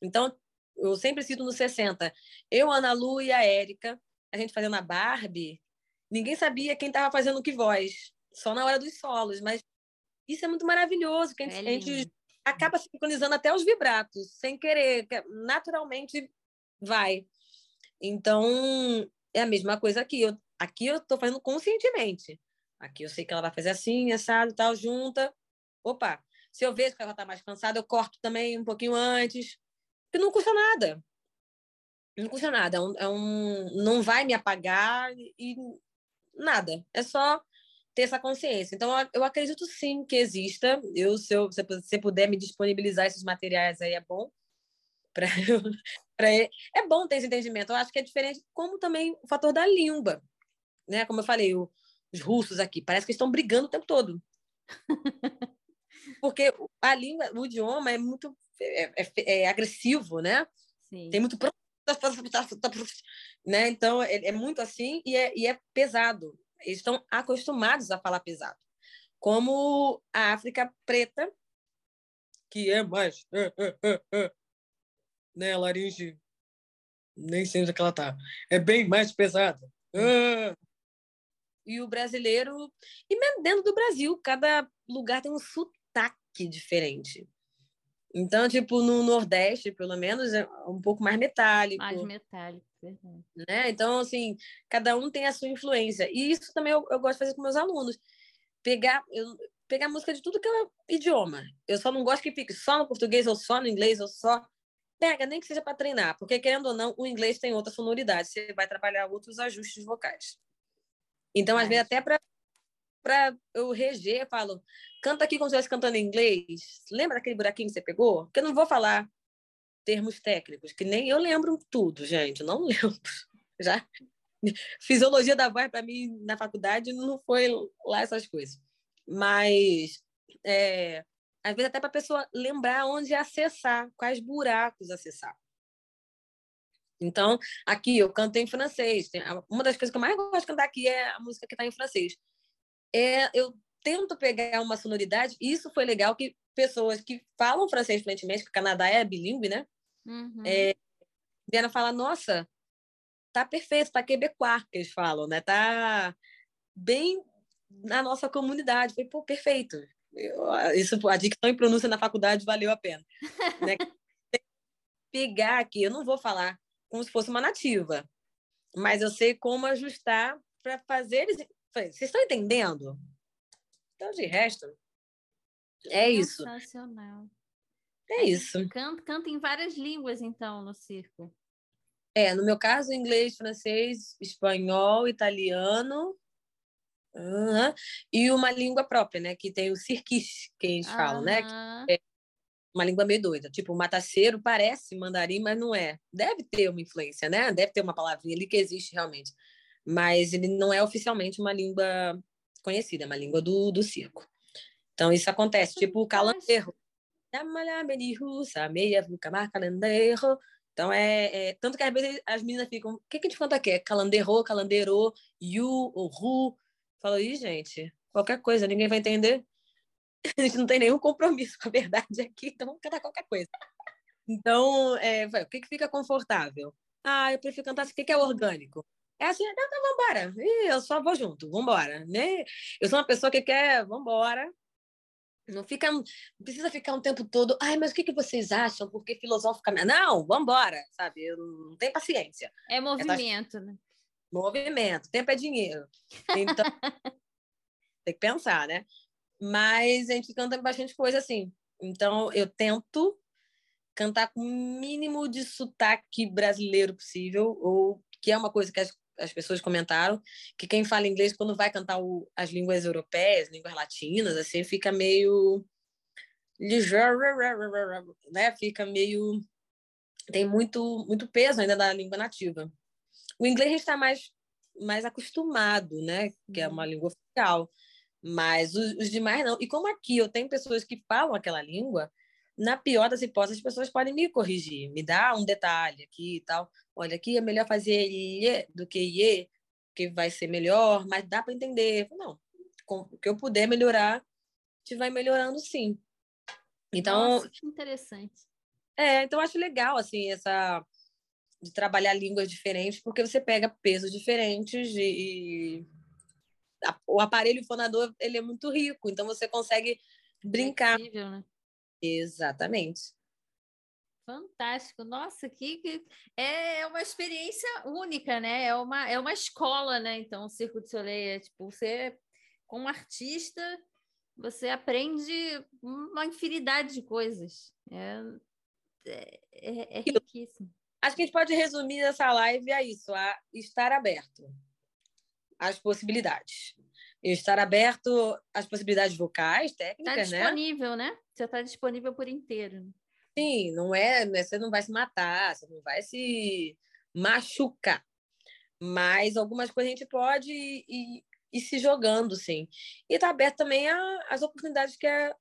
Então, eu sempre cito nos 60. Eu, Ana Lu e a Érica, a gente fazendo a Barbie, ninguém sabia quem estava fazendo que voz, só na hora dos solos, mas isso é muito maravilhoso, que a gente, é a gente acaba sincronizando até os vibratos, sem querer, naturalmente vai. Então, é a mesma coisa aqui. Eu, aqui eu estou fazendo conscientemente. Aqui eu sei que ela vai fazer assim, assado, tal, junta. Opa, se eu vejo que ela está mais cansada, eu corto também um pouquinho antes. Porque não custa nada. Não custa nada. É um, é um, não vai me apagar e nada. É só ter essa consciência. Então, eu acredito sim que exista. Eu, se, eu, se você puder me disponibilizar esses materiais aí, é bom. Para eu é bom ter esse entendimento. Eu acho que é diferente, como também o fator da língua. Né? Como eu falei, o, os russos aqui, parece que estão brigando o tempo todo. Porque a língua, o idioma é muito é, é, é agressivo, né? Sim. Tem muito né? Então é, é muito assim e é, e é pesado. Eles estão acostumados a falar pesado. Como a África preta, que é mais né, a laringe nem sei onde é que ela tá. É bem mais pesada. Ah! E o brasileiro, e mesmo dentro do Brasil, cada lugar tem um sotaque diferente. Então, tipo, no Nordeste, pelo menos, é um pouco mais metálico. Mais metálico, verdade. Né? Então, assim, cada um tem a sua influência. E isso também eu, eu gosto de fazer com meus alunos. Pegar, eu, pegar música de tudo que é idioma. Eu só não gosto que fique só no português, ou só no inglês, ou só. Pega, nem que seja para treinar, porque querendo ou não, o inglês tem outra sonoridade, você vai trabalhar outros ajustes vocais. Então, às vezes, até para para eu reger, eu falo, canta aqui como se estivesse cantando em inglês. Lembra daquele buraquinho que você pegou? Porque eu não vou falar termos técnicos, que nem eu lembro tudo, gente, não lembro. Já fisiologia da voz para mim na faculdade não foi lá essas coisas. Mas é, às vezes até para a pessoa lembrar onde acessar, quais buracos acessar. Então, aqui eu canto em francês. Uma das coisas que eu mais gosto de cantar aqui é a música que está em francês é, eu tento pegar uma sonoridade, e isso foi legal que pessoas que falam francês fluentemente, que o Canadá é bilíngue, né? Uhum. É, vieram falar, nossa, tá perfeito, tá quebecois, que eles falam, né? Tá bem na nossa comunidade. Falei, pô, perfeito. Eu, isso, a dicção e pronúncia na faculdade valeu a pena. né? Pegar aqui, eu não vou falar como se fosse uma nativa, mas eu sei como ajustar para fazer eles vocês estão entendendo? Então, de resto, é isso. Sensacional. É isso. Canta, canta em várias línguas, então, no circo. É, no meu caso, inglês, francês, espanhol, italiano uh, e uma língua própria, né? Que tem o cirquis, que eles uh falam, né? É uma língua meio doida. Tipo, o mataceiro parece mandarim, mas não é. Deve ter uma influência, né? Deve ter uma palavrinha ali que existe realmente mas ele não é oficialmente uma língua conhecida, é uma língua do, do circo. Então, isso acontece, tipo o calandeiro. Então, é, é, Tanto que às vezes as meninas ficam. O que, que a gente canta aqui? É calandeiro, calandeiro, you, ou ru. Fala aí, gente, qualquer coisa, ninguém vai entender. A gente não tem nenhum compromisso com a verdade aqui, então vamos cantar qualquer coisa. Então, é, o que, que fica confortável? Ah, eu prefiro cantar assim, o que, que é orgânico? É assim, não, vambora. Ih, eu só vou junto, vambora. Né? Eu sou uma pessoa que quer, vambora. Não fica, não precisa ficar um tempo todo, ai, mas o que, que vocês acham? Porque filosoficamente. Não, vambora, sabe? Eu não tenho paciência. É movimento, né? Movimento, tempo é dinheiro. Então, tem que pensar, né? Mas a gente canta bastante coisa assim. Então, eu tento cantar com o mínimo de sotaque brasileiro possível, ou que é uma coisa que as as pessoas comentaram que quem fala inglês quando vai cantar o, as línguas europeias, línguas latinas, assim, fica meio né? Fica meio tem muito muito peso ainda da língua nativa. O inglês a gente está mais mais acostumado, né? Que é uma uhum. língua oficial, mas os, os demais não. E como aqui eu tenho pessoas que falam aquela língua, na pior das hipóteses, as pessoas podem me corrigir, me dar um detalhe aqui e tal. Olha, aqui é melhor fazer iê do que iê, que vai ser melhor, mas dá para entender. Não, com o que eu puder melhorar, a gente vai melhorando sim. Então, Nossa, que interessante. É, então acho legal assim essa de trabalhar línguas diferentes, porque você pega pesos diferentes e, o aparelho fonador ele é muito rico, então você consegue brincar. Flexível, né? Exatamente. Fantástico. Nossa, que, que, é uma experiência única, né? É uma, é uma escola, né? Então, o Circo de Soleil é tipo, você, como artista, você aprende uma infinidade de coisas. É, é, é, é riquíssimo. Acho que a gente pode resumir essa live a isso, a estar aberto às possibilidades estar aberto às possibilidades vocais, técnicas, tá disponível, né? Você está disponível por inteiro. Sim, não é, né? você não vai se matar, você não vai se machucar. Mas algumas coisas a gente pode ir, ir, ir se jogando, sim. E está aberto também às oportunidades que a,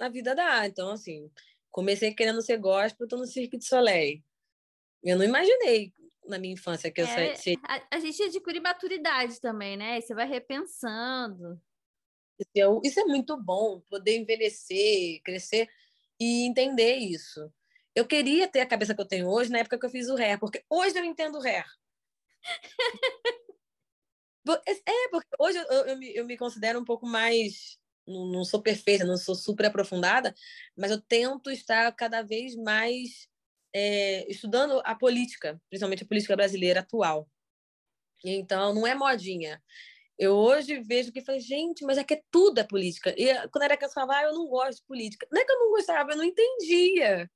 a vida dá. Então, assim, comecei querendo ser gospel, estou no Cirque de Soleil. Eu não imaginei na minha infância que eu é, sei. A, a, gente adquire maturidade também, né? Você vai repensando. Isso é, isso é muito bom, poder envelhecer, crescer e entender isso. Eu queria ter a cabeça que eu tenho hoje na época que eu fiz o ré, porque hoje eu entendo o ré. É, porque hoje eu, eu, me, eu me considero um pouco mais não, não sou perfeita, não sou super aprofundada, mas eu tento estar cada vez mais é, estudando a política, principalmente a política brasileira atual. Então, não é modinha. Eu hoje vejo que falei, gente, mas é que tudo é política. E quando era criança, eu falava, ah, eu não gosto de política. Não é que eu não gostava, eu não entendia.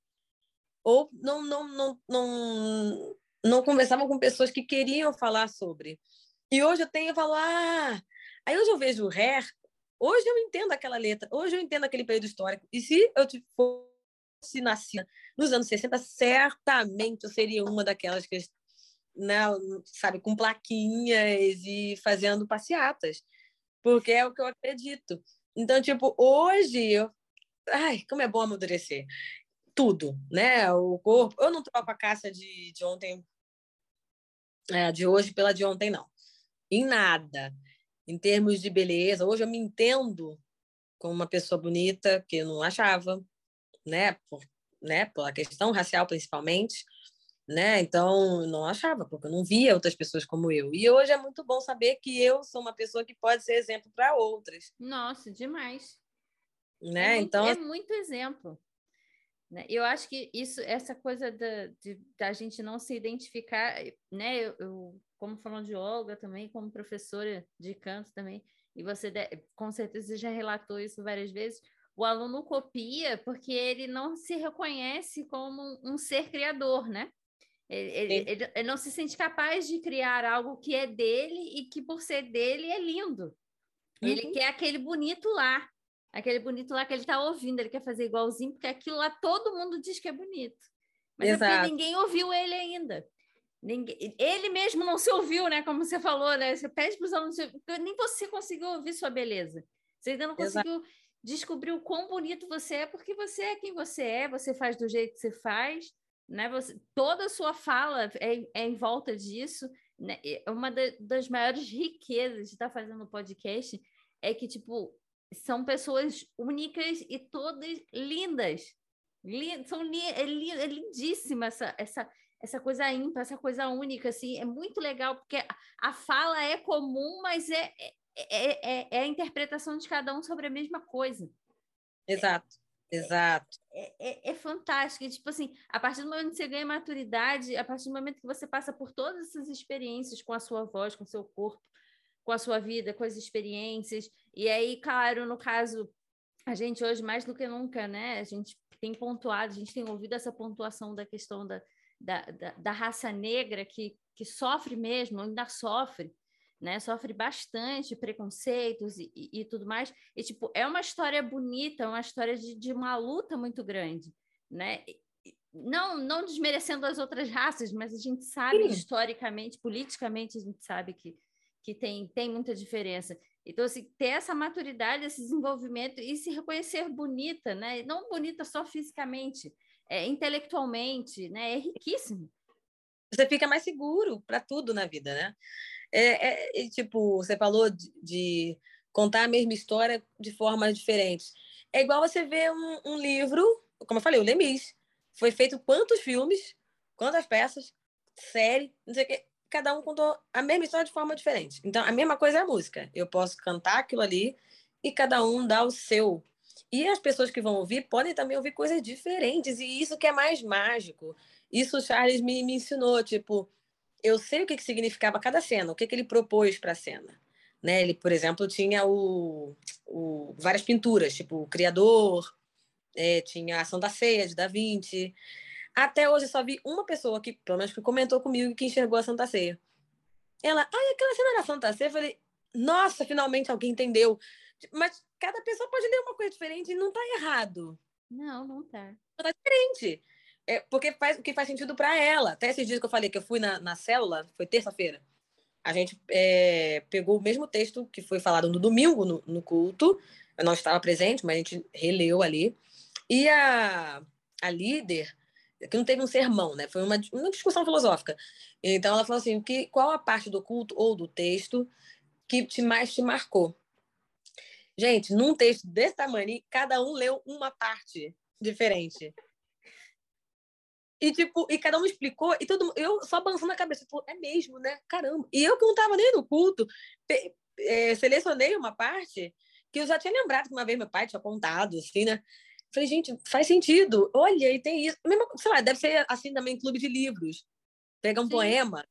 Ou não, não, não, não, não conversava com pessoas que queriam falar sobre. E hoje eu tenho e falo, ah, aí hoje eu vejo o Hair, hoje eu entendo aquela letra, hoje eu entendo aquele período histórico. E se eu fosse nascida nos anos 60, certamente eu seria uma daquelas que né, sabe, com plaquinhas e fazendo passeatas, porque é o que eu acredito. Então, tipo, hoje, eu... ai, como é bom amadurecer. Tudo, né? O corpo. Eu não troco a caça de, de ontem, é, de hoje pela de ontem, não. Em nada. Em termos de beleza, hoje eu me entendo como uma pessoa bonita que eu não achava, né? Por, né? Pela questão racial, principalmente né? Então, não achava, porque eu não via outras pessoas como eu. E hoje é muito bom saber que eu sou uma pessoa que pode ser exemplo para outras. Nossa, demais. Né? É então, muito, é muito exemplo. Né? Eu acho que isso, essa coisa da, de, da gente não se identificar, né? Eu, eu, como falando de Olga também, como professora de canto também, e você com certeza já relatou isso várias vezes, o aluno copia porque ele não se reconhece como um ser criador, né? Ele, ele, ele, não se sente capaz de criar algo que é dele e que, por ser dele, é lindo. Uhum. Ele quer aquele bonito lá, aquele bonito lá que ele está ouvindo, ele quer fazer igualzinho, porque aquilo lá todo mundo diz que é bonito. Mas Exato. é porque ninguém ouviu ele ainda. Ninguém, ele mesmo não se ouviu, né? Como você falou, né? Você pede para os alunos, nem você conseguiu ouvir sua beleza. Você ainda não conseguiu Exato. Descobrir o quão bonito você é, porque você é quem você é, você faz do jeito que você faz né? Você, toda a sua fala é, é em volta disso. Né? Uma da, das maiores riquezas de estar fazendo podcast é que, tipo, são pessoas únicas e todas lindas. Lind, são li, é, li, é lindíssima essa, essa, essa coisa ímpar, essa coisa única, assim, é muito legal, porque a, a fala é comum, mas é, é, é, é, a interpretação de cada um sobre a mesma coisa. Exato. Exato. É, é, é, fantástico. E, tipo assim, a partir do momento que você ganha maturidade, a partir do momento que você passa por todas essas experiências com a sua voz, com o seu corpo, com a sua vida, com as experiências. E aí, claro, no caso, a gente hoje, mais do que nunca, né? A gente tem pontuado, a gente tem ouvido essa pontuação da questão da, da, da, da raça negra que, que sofre mesmo, ainda sofre né? Sofre bastante preconceitos e, e, e, tudo mais. E, tipo, é uma história bonita, uma história de, de uma luta muito grande, né? Não, não desmerecendo as outras raças, mas a gente sabe Sim. historicamente, politicamente, a gente sabe que, que tem, tem muita diferença. Então, assim, ter essa maturidade, esse desenvolvimento e se reconhecer bonita, né? Não bonita só fisicamente, é, intelectualmente, né? É riquíssimo. Você fica mais seguro para tudo na vida, né? É, é, tipo, você falou de, de, contar a mesma história de formas diferentes. É igual você ver um, um livro, como eu falei, o Lemis. Foi feito quantos filmes, quantas peças, série, não sei o quê. Cada um contou a mesma história de forma diferente. Então, a mesma coisa é a música. Eu posso cantar aquilo ali e cada um dá o seu. E as pessoas que vão ouvir podem também ouvir coisas diferentes. E isso que é mais mágico. Isso o Charles me, me ensinou. Tipo, eu sei o que, que significava cada cena, o que, que ele propôs para a cena. Né? Ele, por exemplo, tinha o, o várias pinturas, tipo o Criador, é, tinha a Santa Ceia de Da Vinci. Até hoje só vi uma pessoa que, pelo menos, que comentou comigo que enxergou a Santa Ceia. Ela, ai, aquela cena da Santa Ceia. Eu falei, nossa, finalmente alguém entendeu. Mas cada pessoa pode ler uma coisa diferente e não está errado. Não, não está. Está diferente. É, porque faz o que faz sentido para ela. Até esses dias que eu falei que eu fui na, na célula, foi terça-feira, a gente é, pegou o mesmo texto que foi falado no domingo no, no, culto. Eu não estava presente, mas a gente releu ali. E a, a líder, que não teve um sermão, né? Foi uma, uma discussão filosófica. Então ela falou assim: que, qual a parte do culto ou do texto que te mais te marcou? Gente, num texto desse tamanho, cada um leu uma parte diferente. E, tipo, e cada um explicou, e todo eu só balançando a cabeça, tipo, é mesmo, né? Caramba. E eu que não tava nem no culto, é, selecionei uma parte que eu já tinha lembrado que uma vez meu pai tinha contado, assim, né? Falei, gente, faz sentido. Olha, e tem isso. Mesmo, sei lá, deve ser assim também clube de livros. Pega um Sim. poema,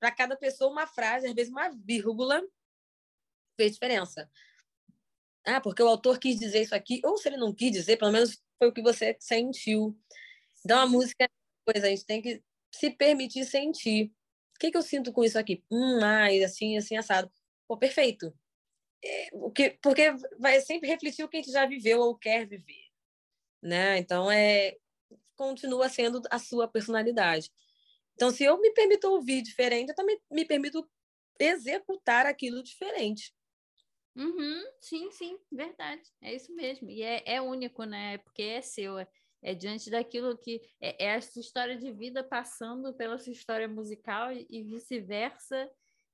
para cada pessoa uma frase, às vezes uma vírgula, fez diferença. Ah, porque o autor quis dizer isso aqui, ou se ele não quis dizer, pelo menos foi o que você sentiu. Então a música coisa, a gente tem que se permitir sentir. O que, que eu sinto com isso aqui? Hum, ai, assim, assim, assado. Pô, perfeito. É, o que, porque vai sempre refletir o que a gente já viveu ou quer viver. Né? Então, é, continua sendo a sua personalidade. Então, se eu me permito ouvir diferente, eu também me permito executar aquilo diferente. Uhum, sim, sim, verdade. É isso mesmo. E é, é único, né? Porque é seu. É, é diante daquilo que é, é, a sua história de vida passando pela sua história musical e, e vice-versa.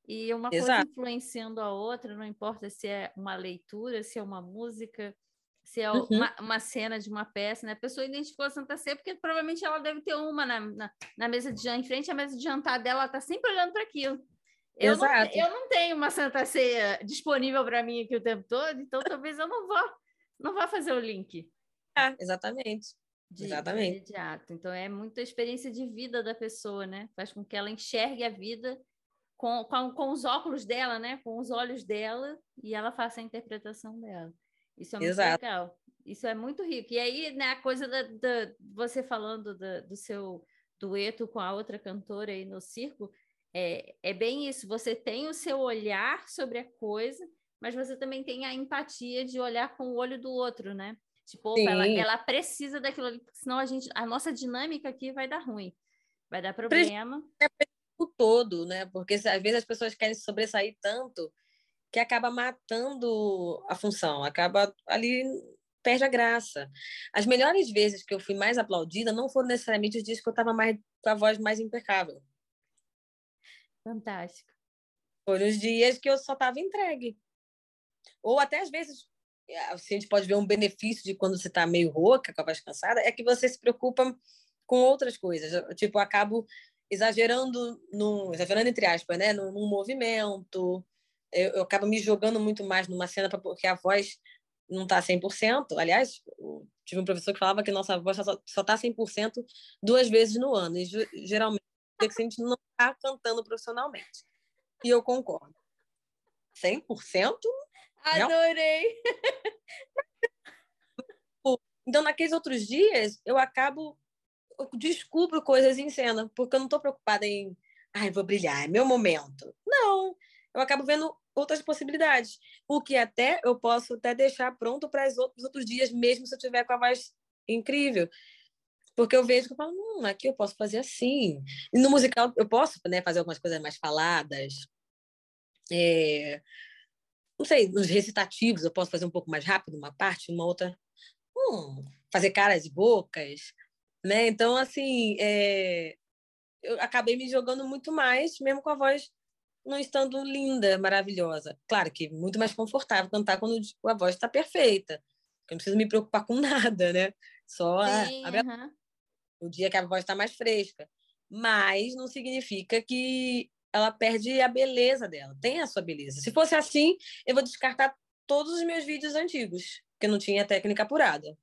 E uma Exato. coisa influenciando a outra, não importa se é uma leitura, se é uma música, se é uhum. uma, uma, cena de uma peça, né? A pessoa identificou a Santa Ceia porque provavelmente ela deve ter uma na, na, na mesa de jantar, em frente à mesa de jantar dela, ela está sempre olhando para aquilo. Eu não, eu não tenho uma Santa Ceia disponível para mim aqui o tempo todo, então talvez eu não vá, não vá fazer o link. É, exatamente. De, exatamente. imediato. Então é muita experiência de vida da pessoa, né? Faz com que ela enxergue a vida com, com, com os óculos dela, né? Com os olhos dela e ela faça a interpretação dela. Isso é muito Exato. legal. Isso é muito rico. E aí, né, a coisa da, da você falando da, do seu dueto com a outra cantora aí no circo, é, é bem isso. Você tem o seu olhar sobre a coisa, mas você também tem a empatia de olhar com o olho do outro, né? Tipo, opa, ela, ela, precisa daquilo ali, senão a gente, a nossa dinâmica aqui vai dar ruim, vai dar problema. É o todo, né? Porque às vezes as pessoas querem sobressair tanto que acaba matando a função, acaba ali perde a graça. As melhores vezes que eu fui mais aplaudida não foram necessariamente os dias que eu estava mais com a voz mais impecável. Fantástico. Foram os dias que eu só estava entregue. Ou até às vezes a gente pode ver um benefício de quando você está meio rouca, com a voz cansada, é que você se preocupa com outras coisas. Eu, tipo, acabo exagerando, no, exagerando entre aspas, né? num, num movimento, eu, eu acabo me jogando muito mais numa cena pra, porque a voz não está 100%. Aliás, tive um professor que falava que nossa voz só está 100% duas vezes no ano. E geralmente é que a gente não está cantando profissionalmente. E eu concordo. 100%? Adorei! Então, naqueles outros dias, eu acabo, eu descubro coisas em cena, porque eu não estou preocupada em, ai, vou brilhar, é meu momento. Não, eu acabo vendo outras possibilidades. O que até eu posso até deixar pronto para os outros, outros dias, mesmo se eu tiver com a voz incrível. Porque eu vejo que eu falo, hum, aqui eu posso fazer assim. E no musical eu posso né, fazer algumas coisas mais faladas. É... Não sei, nos recitativos eu posso fazer um pouco mais rápido uma parte, uma outra. Hum, fazer caras e bocas. Né? Então, assim, é... eu acabei me jogando muito mais, mesmo com a voz não estando linda, maravilhosa. Claro que muito mais confortável cantar quando a voz está perfeita. Eu não preciso me preocupar com nada, né? Só Sim, a, a... o dia que a voz está mais fresca. Mas não significa que ela perde a beleza dela. Tem a sua beleza. Se fosse assim, eu vou descartar todos os meus vídeos antigos, porque não tinha técnica apurada.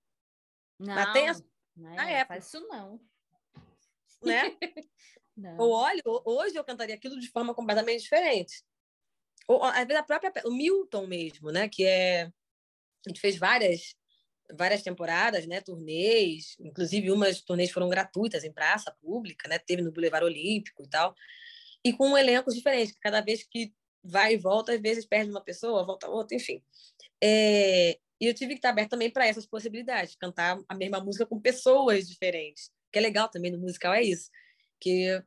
Não, Mas tem a... não é, época. faz isso não. Né? Não. Ou olha, hoje eu cantaria aquilo de forma completamente diferente. Ou, às vezes, a própria. O Milton mesmo, né? Que é. A gente fez várias várias temporadas, né, turnês, inclusive umas turnês foram gratuitas em praça pública, né, teve no Boulevard Olímpico e tal, e com elencos diferentes, cada vez que vai e volta, às vezes perde uma pessoa, volta outra, enfim. É, e eu tive que estar aberto também para essas possibilidades, cantar a mesma música com pessoas diferentes, que é legal também no musical, é isso que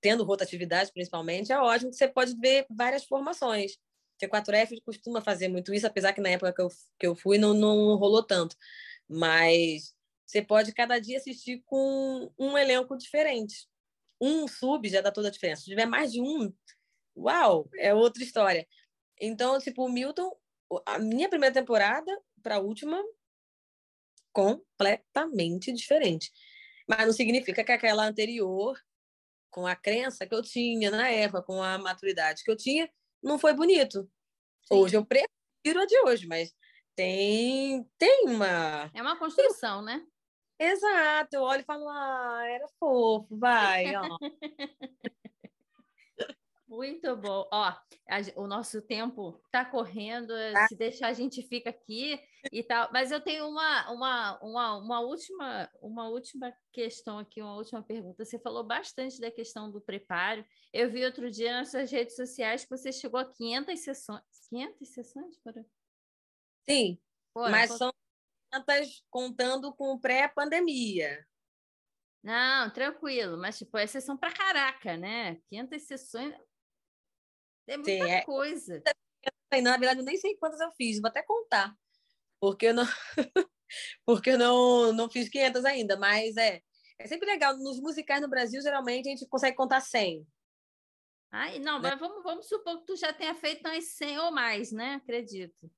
tendo rotatividade principalmente, é ótimo que você pode ver várias formações. O T4F costuma fazer muito isso, apesar que na época que eu, que eu fui não, não rolou tanto. Mas você pode cada dia assistir com um elenco diferente. Um sub já dá toda a diferença. Se tiver mais de um, uau, é outra história. Então, tipo, o Milton, a minha primeira temporada para a última, completamente diferente. Mas não significa que aquela anterior, com a crença que eu tinha na época, com a maturidade que eu tinha, não foi bonito. Sim. Hoje eu prefiro a de hoje, mas tem, tem uma. É uma construção, né? Exato, eu olho e falo, ah, era fofo, vai, ó. Muito bom. Ó, a, o nosso tempo está correndo, Ah. se deixar a gente fica aqui e tal. Mas eu tenho uma, uma, uma, uma, última, uma última questão aqui, uma última pergunta. Você falou bastante da questão do preparo. Eu vi outro dia nas suas redes sociais que você chegou a 500 sessões. 500 sessões? Para... Sim, Pô, mas são tantas contando com pré-pandemia. Não, tranquilo, mas tipo, é sessão pra caraca, né? 500 sessões é muita Sim, é. coisa. Na verdade, eu nem sei quantas eu fiz, vou até contar, porque eu não, porque eu não, não fiz 500 ainda, mas é, é sempre legal. Nos musicais no Brasil, geralmente, a gente consegue contar 100. Ai, não, Né? mas vamos, vamos supor que tu já tenha feito umas 100 ou mais, né? Acredito.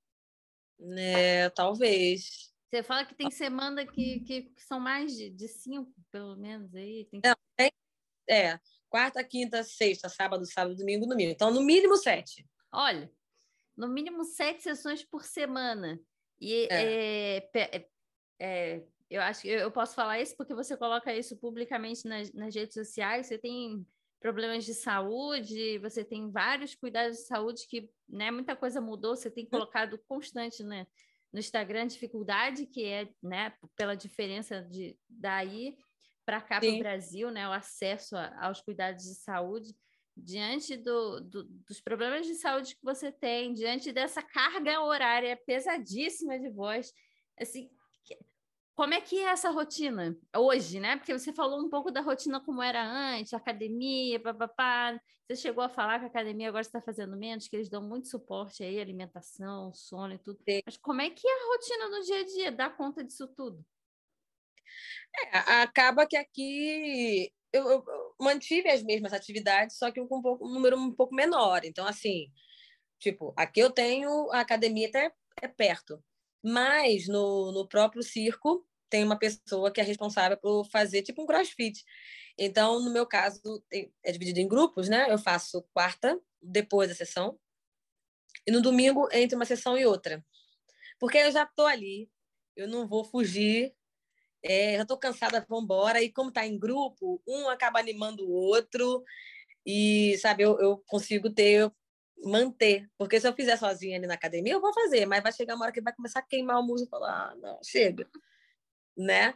É, talvez. Você fala que tem semana que, que, que são mais de, de cinco, pelo menos, aí. Tem... Não. É, quarta, quinta, sexta, sábado, sábado, domingo, domingo. Então, no mínimo sete. Olha, no mínimo sete sessões por semana. E É. é, é, eu acho que eu eu posso falar isso porque você coloca isso publicamente nas, nas redes sociais. Você tem problemas de saúde, você tem vários cuidados de saúde que né, muita coisa mudou. Você tem colocado constante né, no Instagram dificuldade que é né, pela diferença de daí para cá para o. Brasil, né, o acesso a- aos cuidados de saúde diante do, do- dos problemas de saúde que você tem, diante dessa carga horária pesadíssima de voz, assim, como é que é essa rotina hoje, né? Porque você falou um pouco da rotina como era antes, academia, papapá. Você chegou a falar que a academia agora está fazendo menos, que eles dão muito suporte aí, alimentação, sono e tudo. Sim. Mas como é que é a rotina no dia a dia? Dá conta disso tudo? É, acaba que aqui eu, eu- mantive as mesmas atividades, só que com um, pouco- um número um pouco menor. Então, assim, tipo, aqui eu tenho a academia até é perto, mas no, no próprio circo tem uma pessoa que é responsável por fazer tipo um crossfit. Então, no meu caso, é dividido em grupos, né? Eu faço quarta, depois da sessão, e no domingo, entre uma sessão e outra. Porque eu já tô ali, eu não vou fugir é, já estou cansada, vamos embora. E como está em grupo, um acaba animando o outro. E, sabe, eu, eu consigo ter, manter. Porque se eu fizer sozinha ali na academia, eu vou fazer. Mas vai chegar uma hora que vai começar a queimar o músculo e falar, ah, não, chega. Né?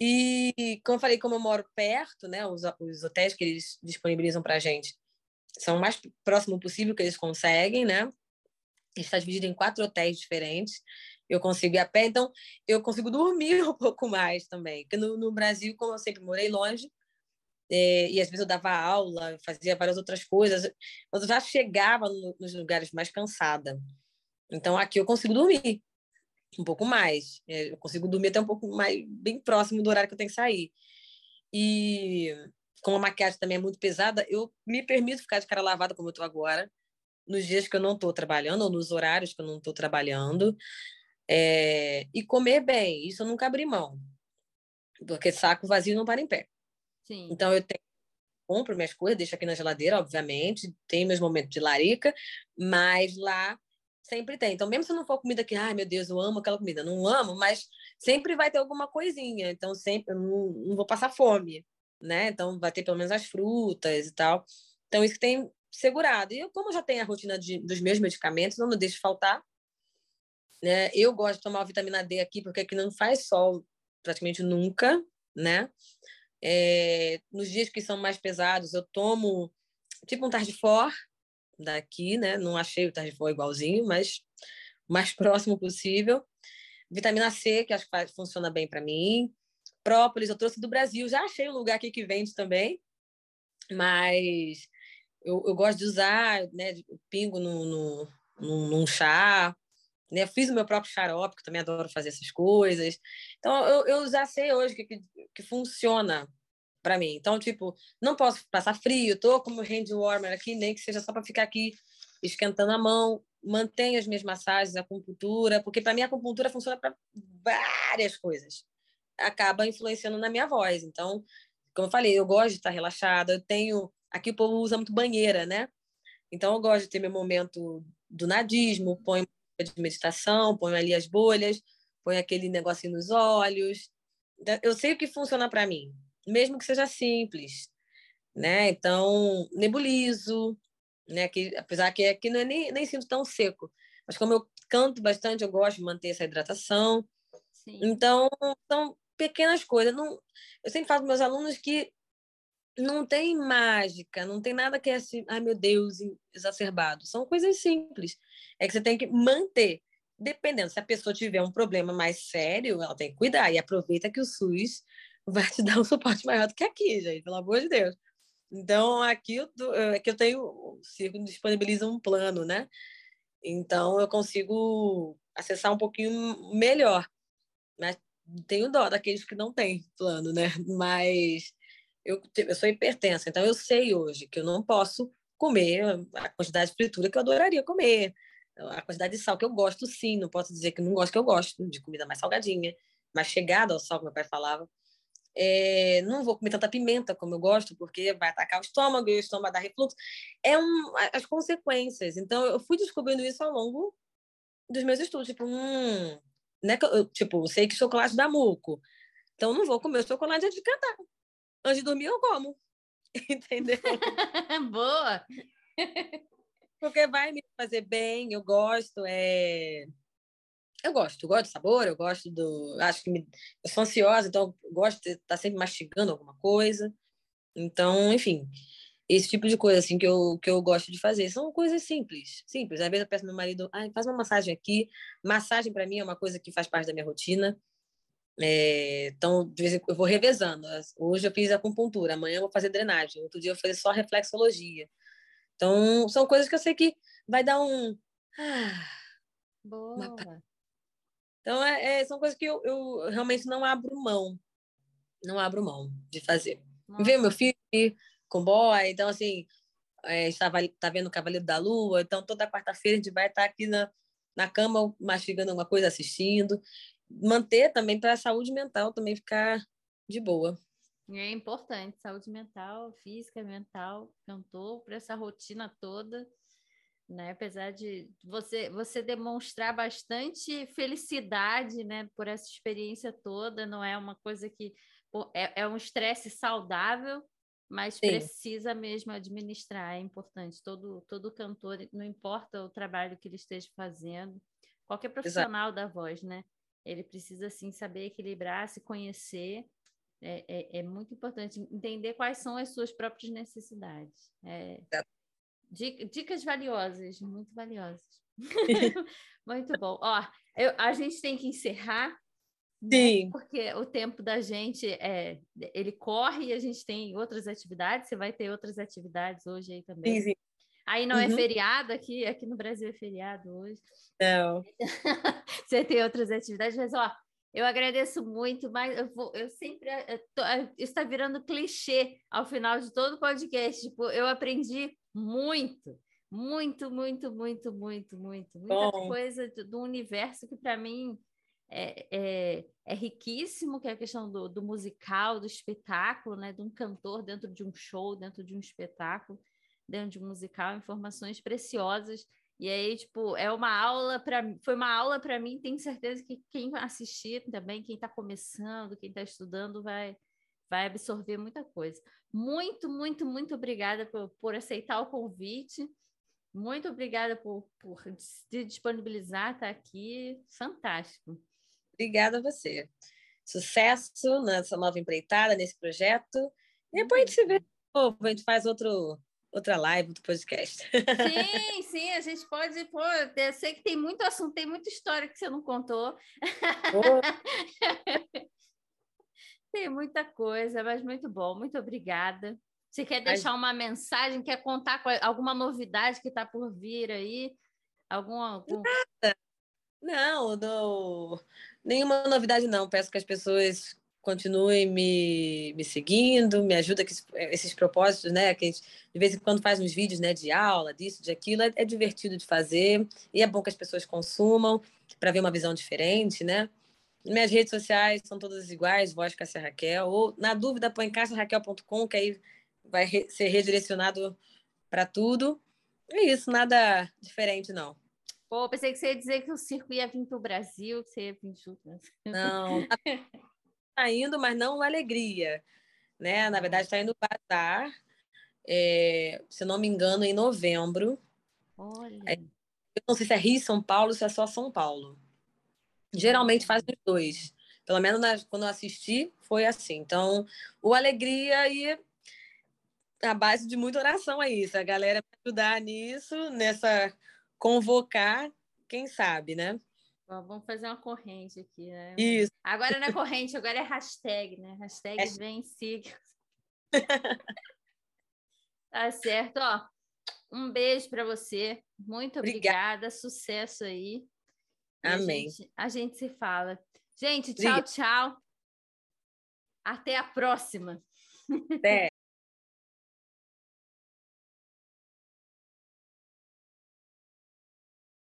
E, como eu falei, como eu moro perto, né, os, os hotéis que eles disponibilizam para gente são o mais próximo possível que eles conseguem, né? Está dividido em quatro hotéis diferentes. Eu consigo ir a pé, então eu consigo dormir um pouco mais também. Porque no, no Brasil, como eu sempre morei longe, é, e às vezes eu dava aula, fazia várias outras coisas, eu já chegava no, nos lugares mais cansada. Então aqui eu consigo dormir um pouco mais. É, eu consigo dormir até um pouco mais, bem próximo do horário que eu tenho que sair. E como a maquiagem também é muito pesada, eu me permito ficar de cara lavada como eu estou agora, nos dias que eu não estou trabalhando, ou nos horários que eu não estou trabalhando. É, e comer bem, isso eu nunca abri mão. Porque saco vazio não para em pé. Sim. Então eu tenho, compro minhas coisas, deixo aqui na geladeira, obviamente, tenho meus momentos de larica, mas lá sempre tem. Então, mesmo se não for comida que, ai meu Deus, eu amo aquela comida, não amo, mas sempre vai ter alguma coisinha. Então, sempre, eu não, não vou passar fome, né? Então, vai ter pelo menos as frutas e tal. Então, isso que tem segurado. E eu, como já tenho a rotina de, dos meus medicamentos, não me deixo faltar. Né? Eu gosto de tomar vitamina D aqui, porque aqui não faz sol praticamente nunca, né? É, nos dias que são mais pesados, eu tomo tipo um Tardifor daqui, né? Não achei o Tardifor igualzinho, mas mais próximo possível. Vitamina C, que acho que faz, funciona bem para mim. Própolis, eu trouxe do Brasil, já achei um lugar aqui que vende também, mas eu, eu gosto de usar, né? Pingo no, no, num, num chá, né? Fiz o meu próprio xarope, que também adoro fazer essas coisas. Então, eu, eu já sei hoje que, que, que funciona para mim. Então, tipo, não posso passar frio, tô com o hand warmer aqui, nem que seja só para ficar aqui esquentando a mão. Mantenho as minhas massagens, a acupuntura, porque para mim a acupuntura funciona para várias coisas. Acaba influenciando na minha voz. Então, como eu falei, eu gosto de estar relaxada. Eu tenho. Aqui o povo usa muito banheira, né? Então, eu gosto de ter meu momento do nadismo, ponho de meditação, ponho ali as bolhas, ponho aquele negocinho nos olhos. Eu sei o que funciona para mim, mesmo que seja simples, né? Então, nebulizo, né? Que, apesar que aqui não é nem, nem sinto tão seco, mas como eu canto bastante, eu gosto de manter essa hidratação. Sim. Então, são pequenas coisas. Não, eu sempre falo para meus alunos que não tem mágica, não tem nada que é assim, ai meu Deus, exacerbado. São coisas simples. É que você tem que manter. Dependendo, se a pessoa tiver um problema mais sério, ela tem que cuidar. E aproveita que o SUS vai te dar um suporte maior do que aqui, gente, pelo amor de Deus. Então, aqui eu, é que eu tenho, o Circo disponibiliza um plano, né? Então, eu consigo acessar um pouquinho melhor. Mas tenho dó daqueles que não têm plano, né? Mas eu, eu sou hipertensa, então eu sei hoje que eu não posso comer a quantidade de fritura que eu adoraria comer, a quantidade de sal que eu gosto, sim. Não posso dizer que não gosto, que eu gosto de comida mais salgadinha, mais chegada ao sal, como meu pai falava. É, não vou comer tanta pimenta como eu gosto, porque vai atacar o estômago e o estômago dá refluxo. É um, as consequências. Então, eu fui descobrindo isso ao longo dos meus estudos. Tipo, hum, né, eu, tipo, sei que chocolate dá muco. Então, não vou comer o chocolate de cantar. Antes de dormir, eu como. Entendeu? Boa! Porque vai me fazer bem, eu gosto, é... Eu gosto, eu gosto do sabor, eu gosto do... Acho que me... eu sou ansiosa, então eu gosto de estar tá sempre mastigando alguma coisa. Então, enfim, esse tipo de coisa assim que eu, que eu gosto de fazer. São coisas simples, simples. Às vezes eu peço meu marido, ah, faz uma massagem aqui. Massagem para mim é uma coisa que faz parte da minha rotina. É, então, de vez em quando eu vou revezando. Hoje eu fiz acupuntura, amanhã eu vou fazer drenagem, outro dia eu vou fazer só reflexologia. Então, são coisas que eu sei que vai dar um. Ah, Boa. Então, é, é, são coisas que eu, eu, realmente não abro mão. Não abro mão de fazer. Ver meu filho com boy, então, assim, é, estava tá vendo o Cavaleiro da Lua, então toda quarta-feira a gente vai estar aqui na, na cama mastigando alguma coisa, assistindo manter também para a saúde mental também ficar de boa. É importante, saúde mental, física, mental, cantor, para essa rotina toda, né? Apesar de você você demonstrar bastante felicidade, né, por essa experiência toda, não é uma coisa que é, é um estresse saudável, mas Sim. precisa mesmo administrar, é importante. Todo todo cantor, não importa o trabalho que ele esteja fazendo, qualquer profissional Exato. da voz, né? Ele precisa assim saber equilibrar, se conhecer. É, é, é muito importante entender quais são as suas próprias necessidades. É, dicas valiosas, muito valiosas. muito bom. Ó, eu, a gente tem que encerrar. Né? Sim. Né? Porque o tempo da gente é, ele corre e a gente tem outras atividades. Você vai ter outras atividades hoje aí também. Sim, sim. Aí não é uhum. é feriado aqui, aqui no Brasil é feriado hoje. Não. Você tem outras atividades, mas ó, eu agradeço muito, mas eu, vou, eu sempre eu tô, está virando clichê ao final de todo o podcast. Tipo, eu aprendi muito, muito, muito, muito, muito, muito, muita Bom. coisa do, do, universo que para mim é, é, é, riquíssimo, que é a questão do, do musical, do espetáculo, né? De um cantor dentro de um show, dentro de um espetáculo dentro de um musical, informações preciosas. E aí, tipo, é uma aula para foi uma aula para mim, tenho certeza que quem assistir também, quem está começando, quem está estudando, vai vai absorver muita coisa. Muito, muito, muito obrigada por, por aceitar o convite. Muito obrigada por, por se disponibilizar, estar tá aqui. Fantástico. Obrigada a você. Sucesso nessa nova empreitada, nesse projeto. E depois a gente se vê. A gente faz outro, outra live, outro podcast. Sim, sim, a gente pode, pô, eu sei que tem muito assunto, tem muita história que você não contou. tem muita coisa, mas muito bom, muito obrigada. Você quer deixar uma mensagem, quer contar alguma novidade que está por vir aí? Alguma, algum... Nada. Não, não, nenhuma novidade não. Peço que as pessoas continuem me, me seguindo, me ajuda com esses propósitos, né? Que a gente de vez em quando faz uns vídeos né, de aula, disso, de aquilo, é, é divertido de fazer e é bom que as pessoas consumam para ver uma visão diferente, né? Minhas redes sociais são todas iguais, Voz Cássia Raquel, ou na dúvida põe cassiaraquel.com, que aí vai re ser redirecionado para tudo. É isso, nada diferente não. Pô, pensei que você ia dizer que o circo ia vir para o Brasil, que você ia vir junto. Não, tá indo, mas não alegria. Né? Na verdade, está indo Bazar, é, se não me engano, em novembro. Olha. Eu não sei se é Rio, São Paulo, se é só São Paulo. Geralmente faz os dois. Pelo menos na, quando eu assisti, foi assim. Então, o Alegria e a base de muita oração é isso. A galera me ajudar nisso, nessa convocar, quem sabe, né? Vamos fazer uma corrente aqui, né? Isso. Agora não é corrente, agora é hashtag, né? Hashtag é. vem siga. tá certo, ó. Um beijo para você. Muito obrigada. obrigada. Sucesso aí. Amém. A gente, a gente, se fala. Gente, tchau, tchau. Até a próxima. Até.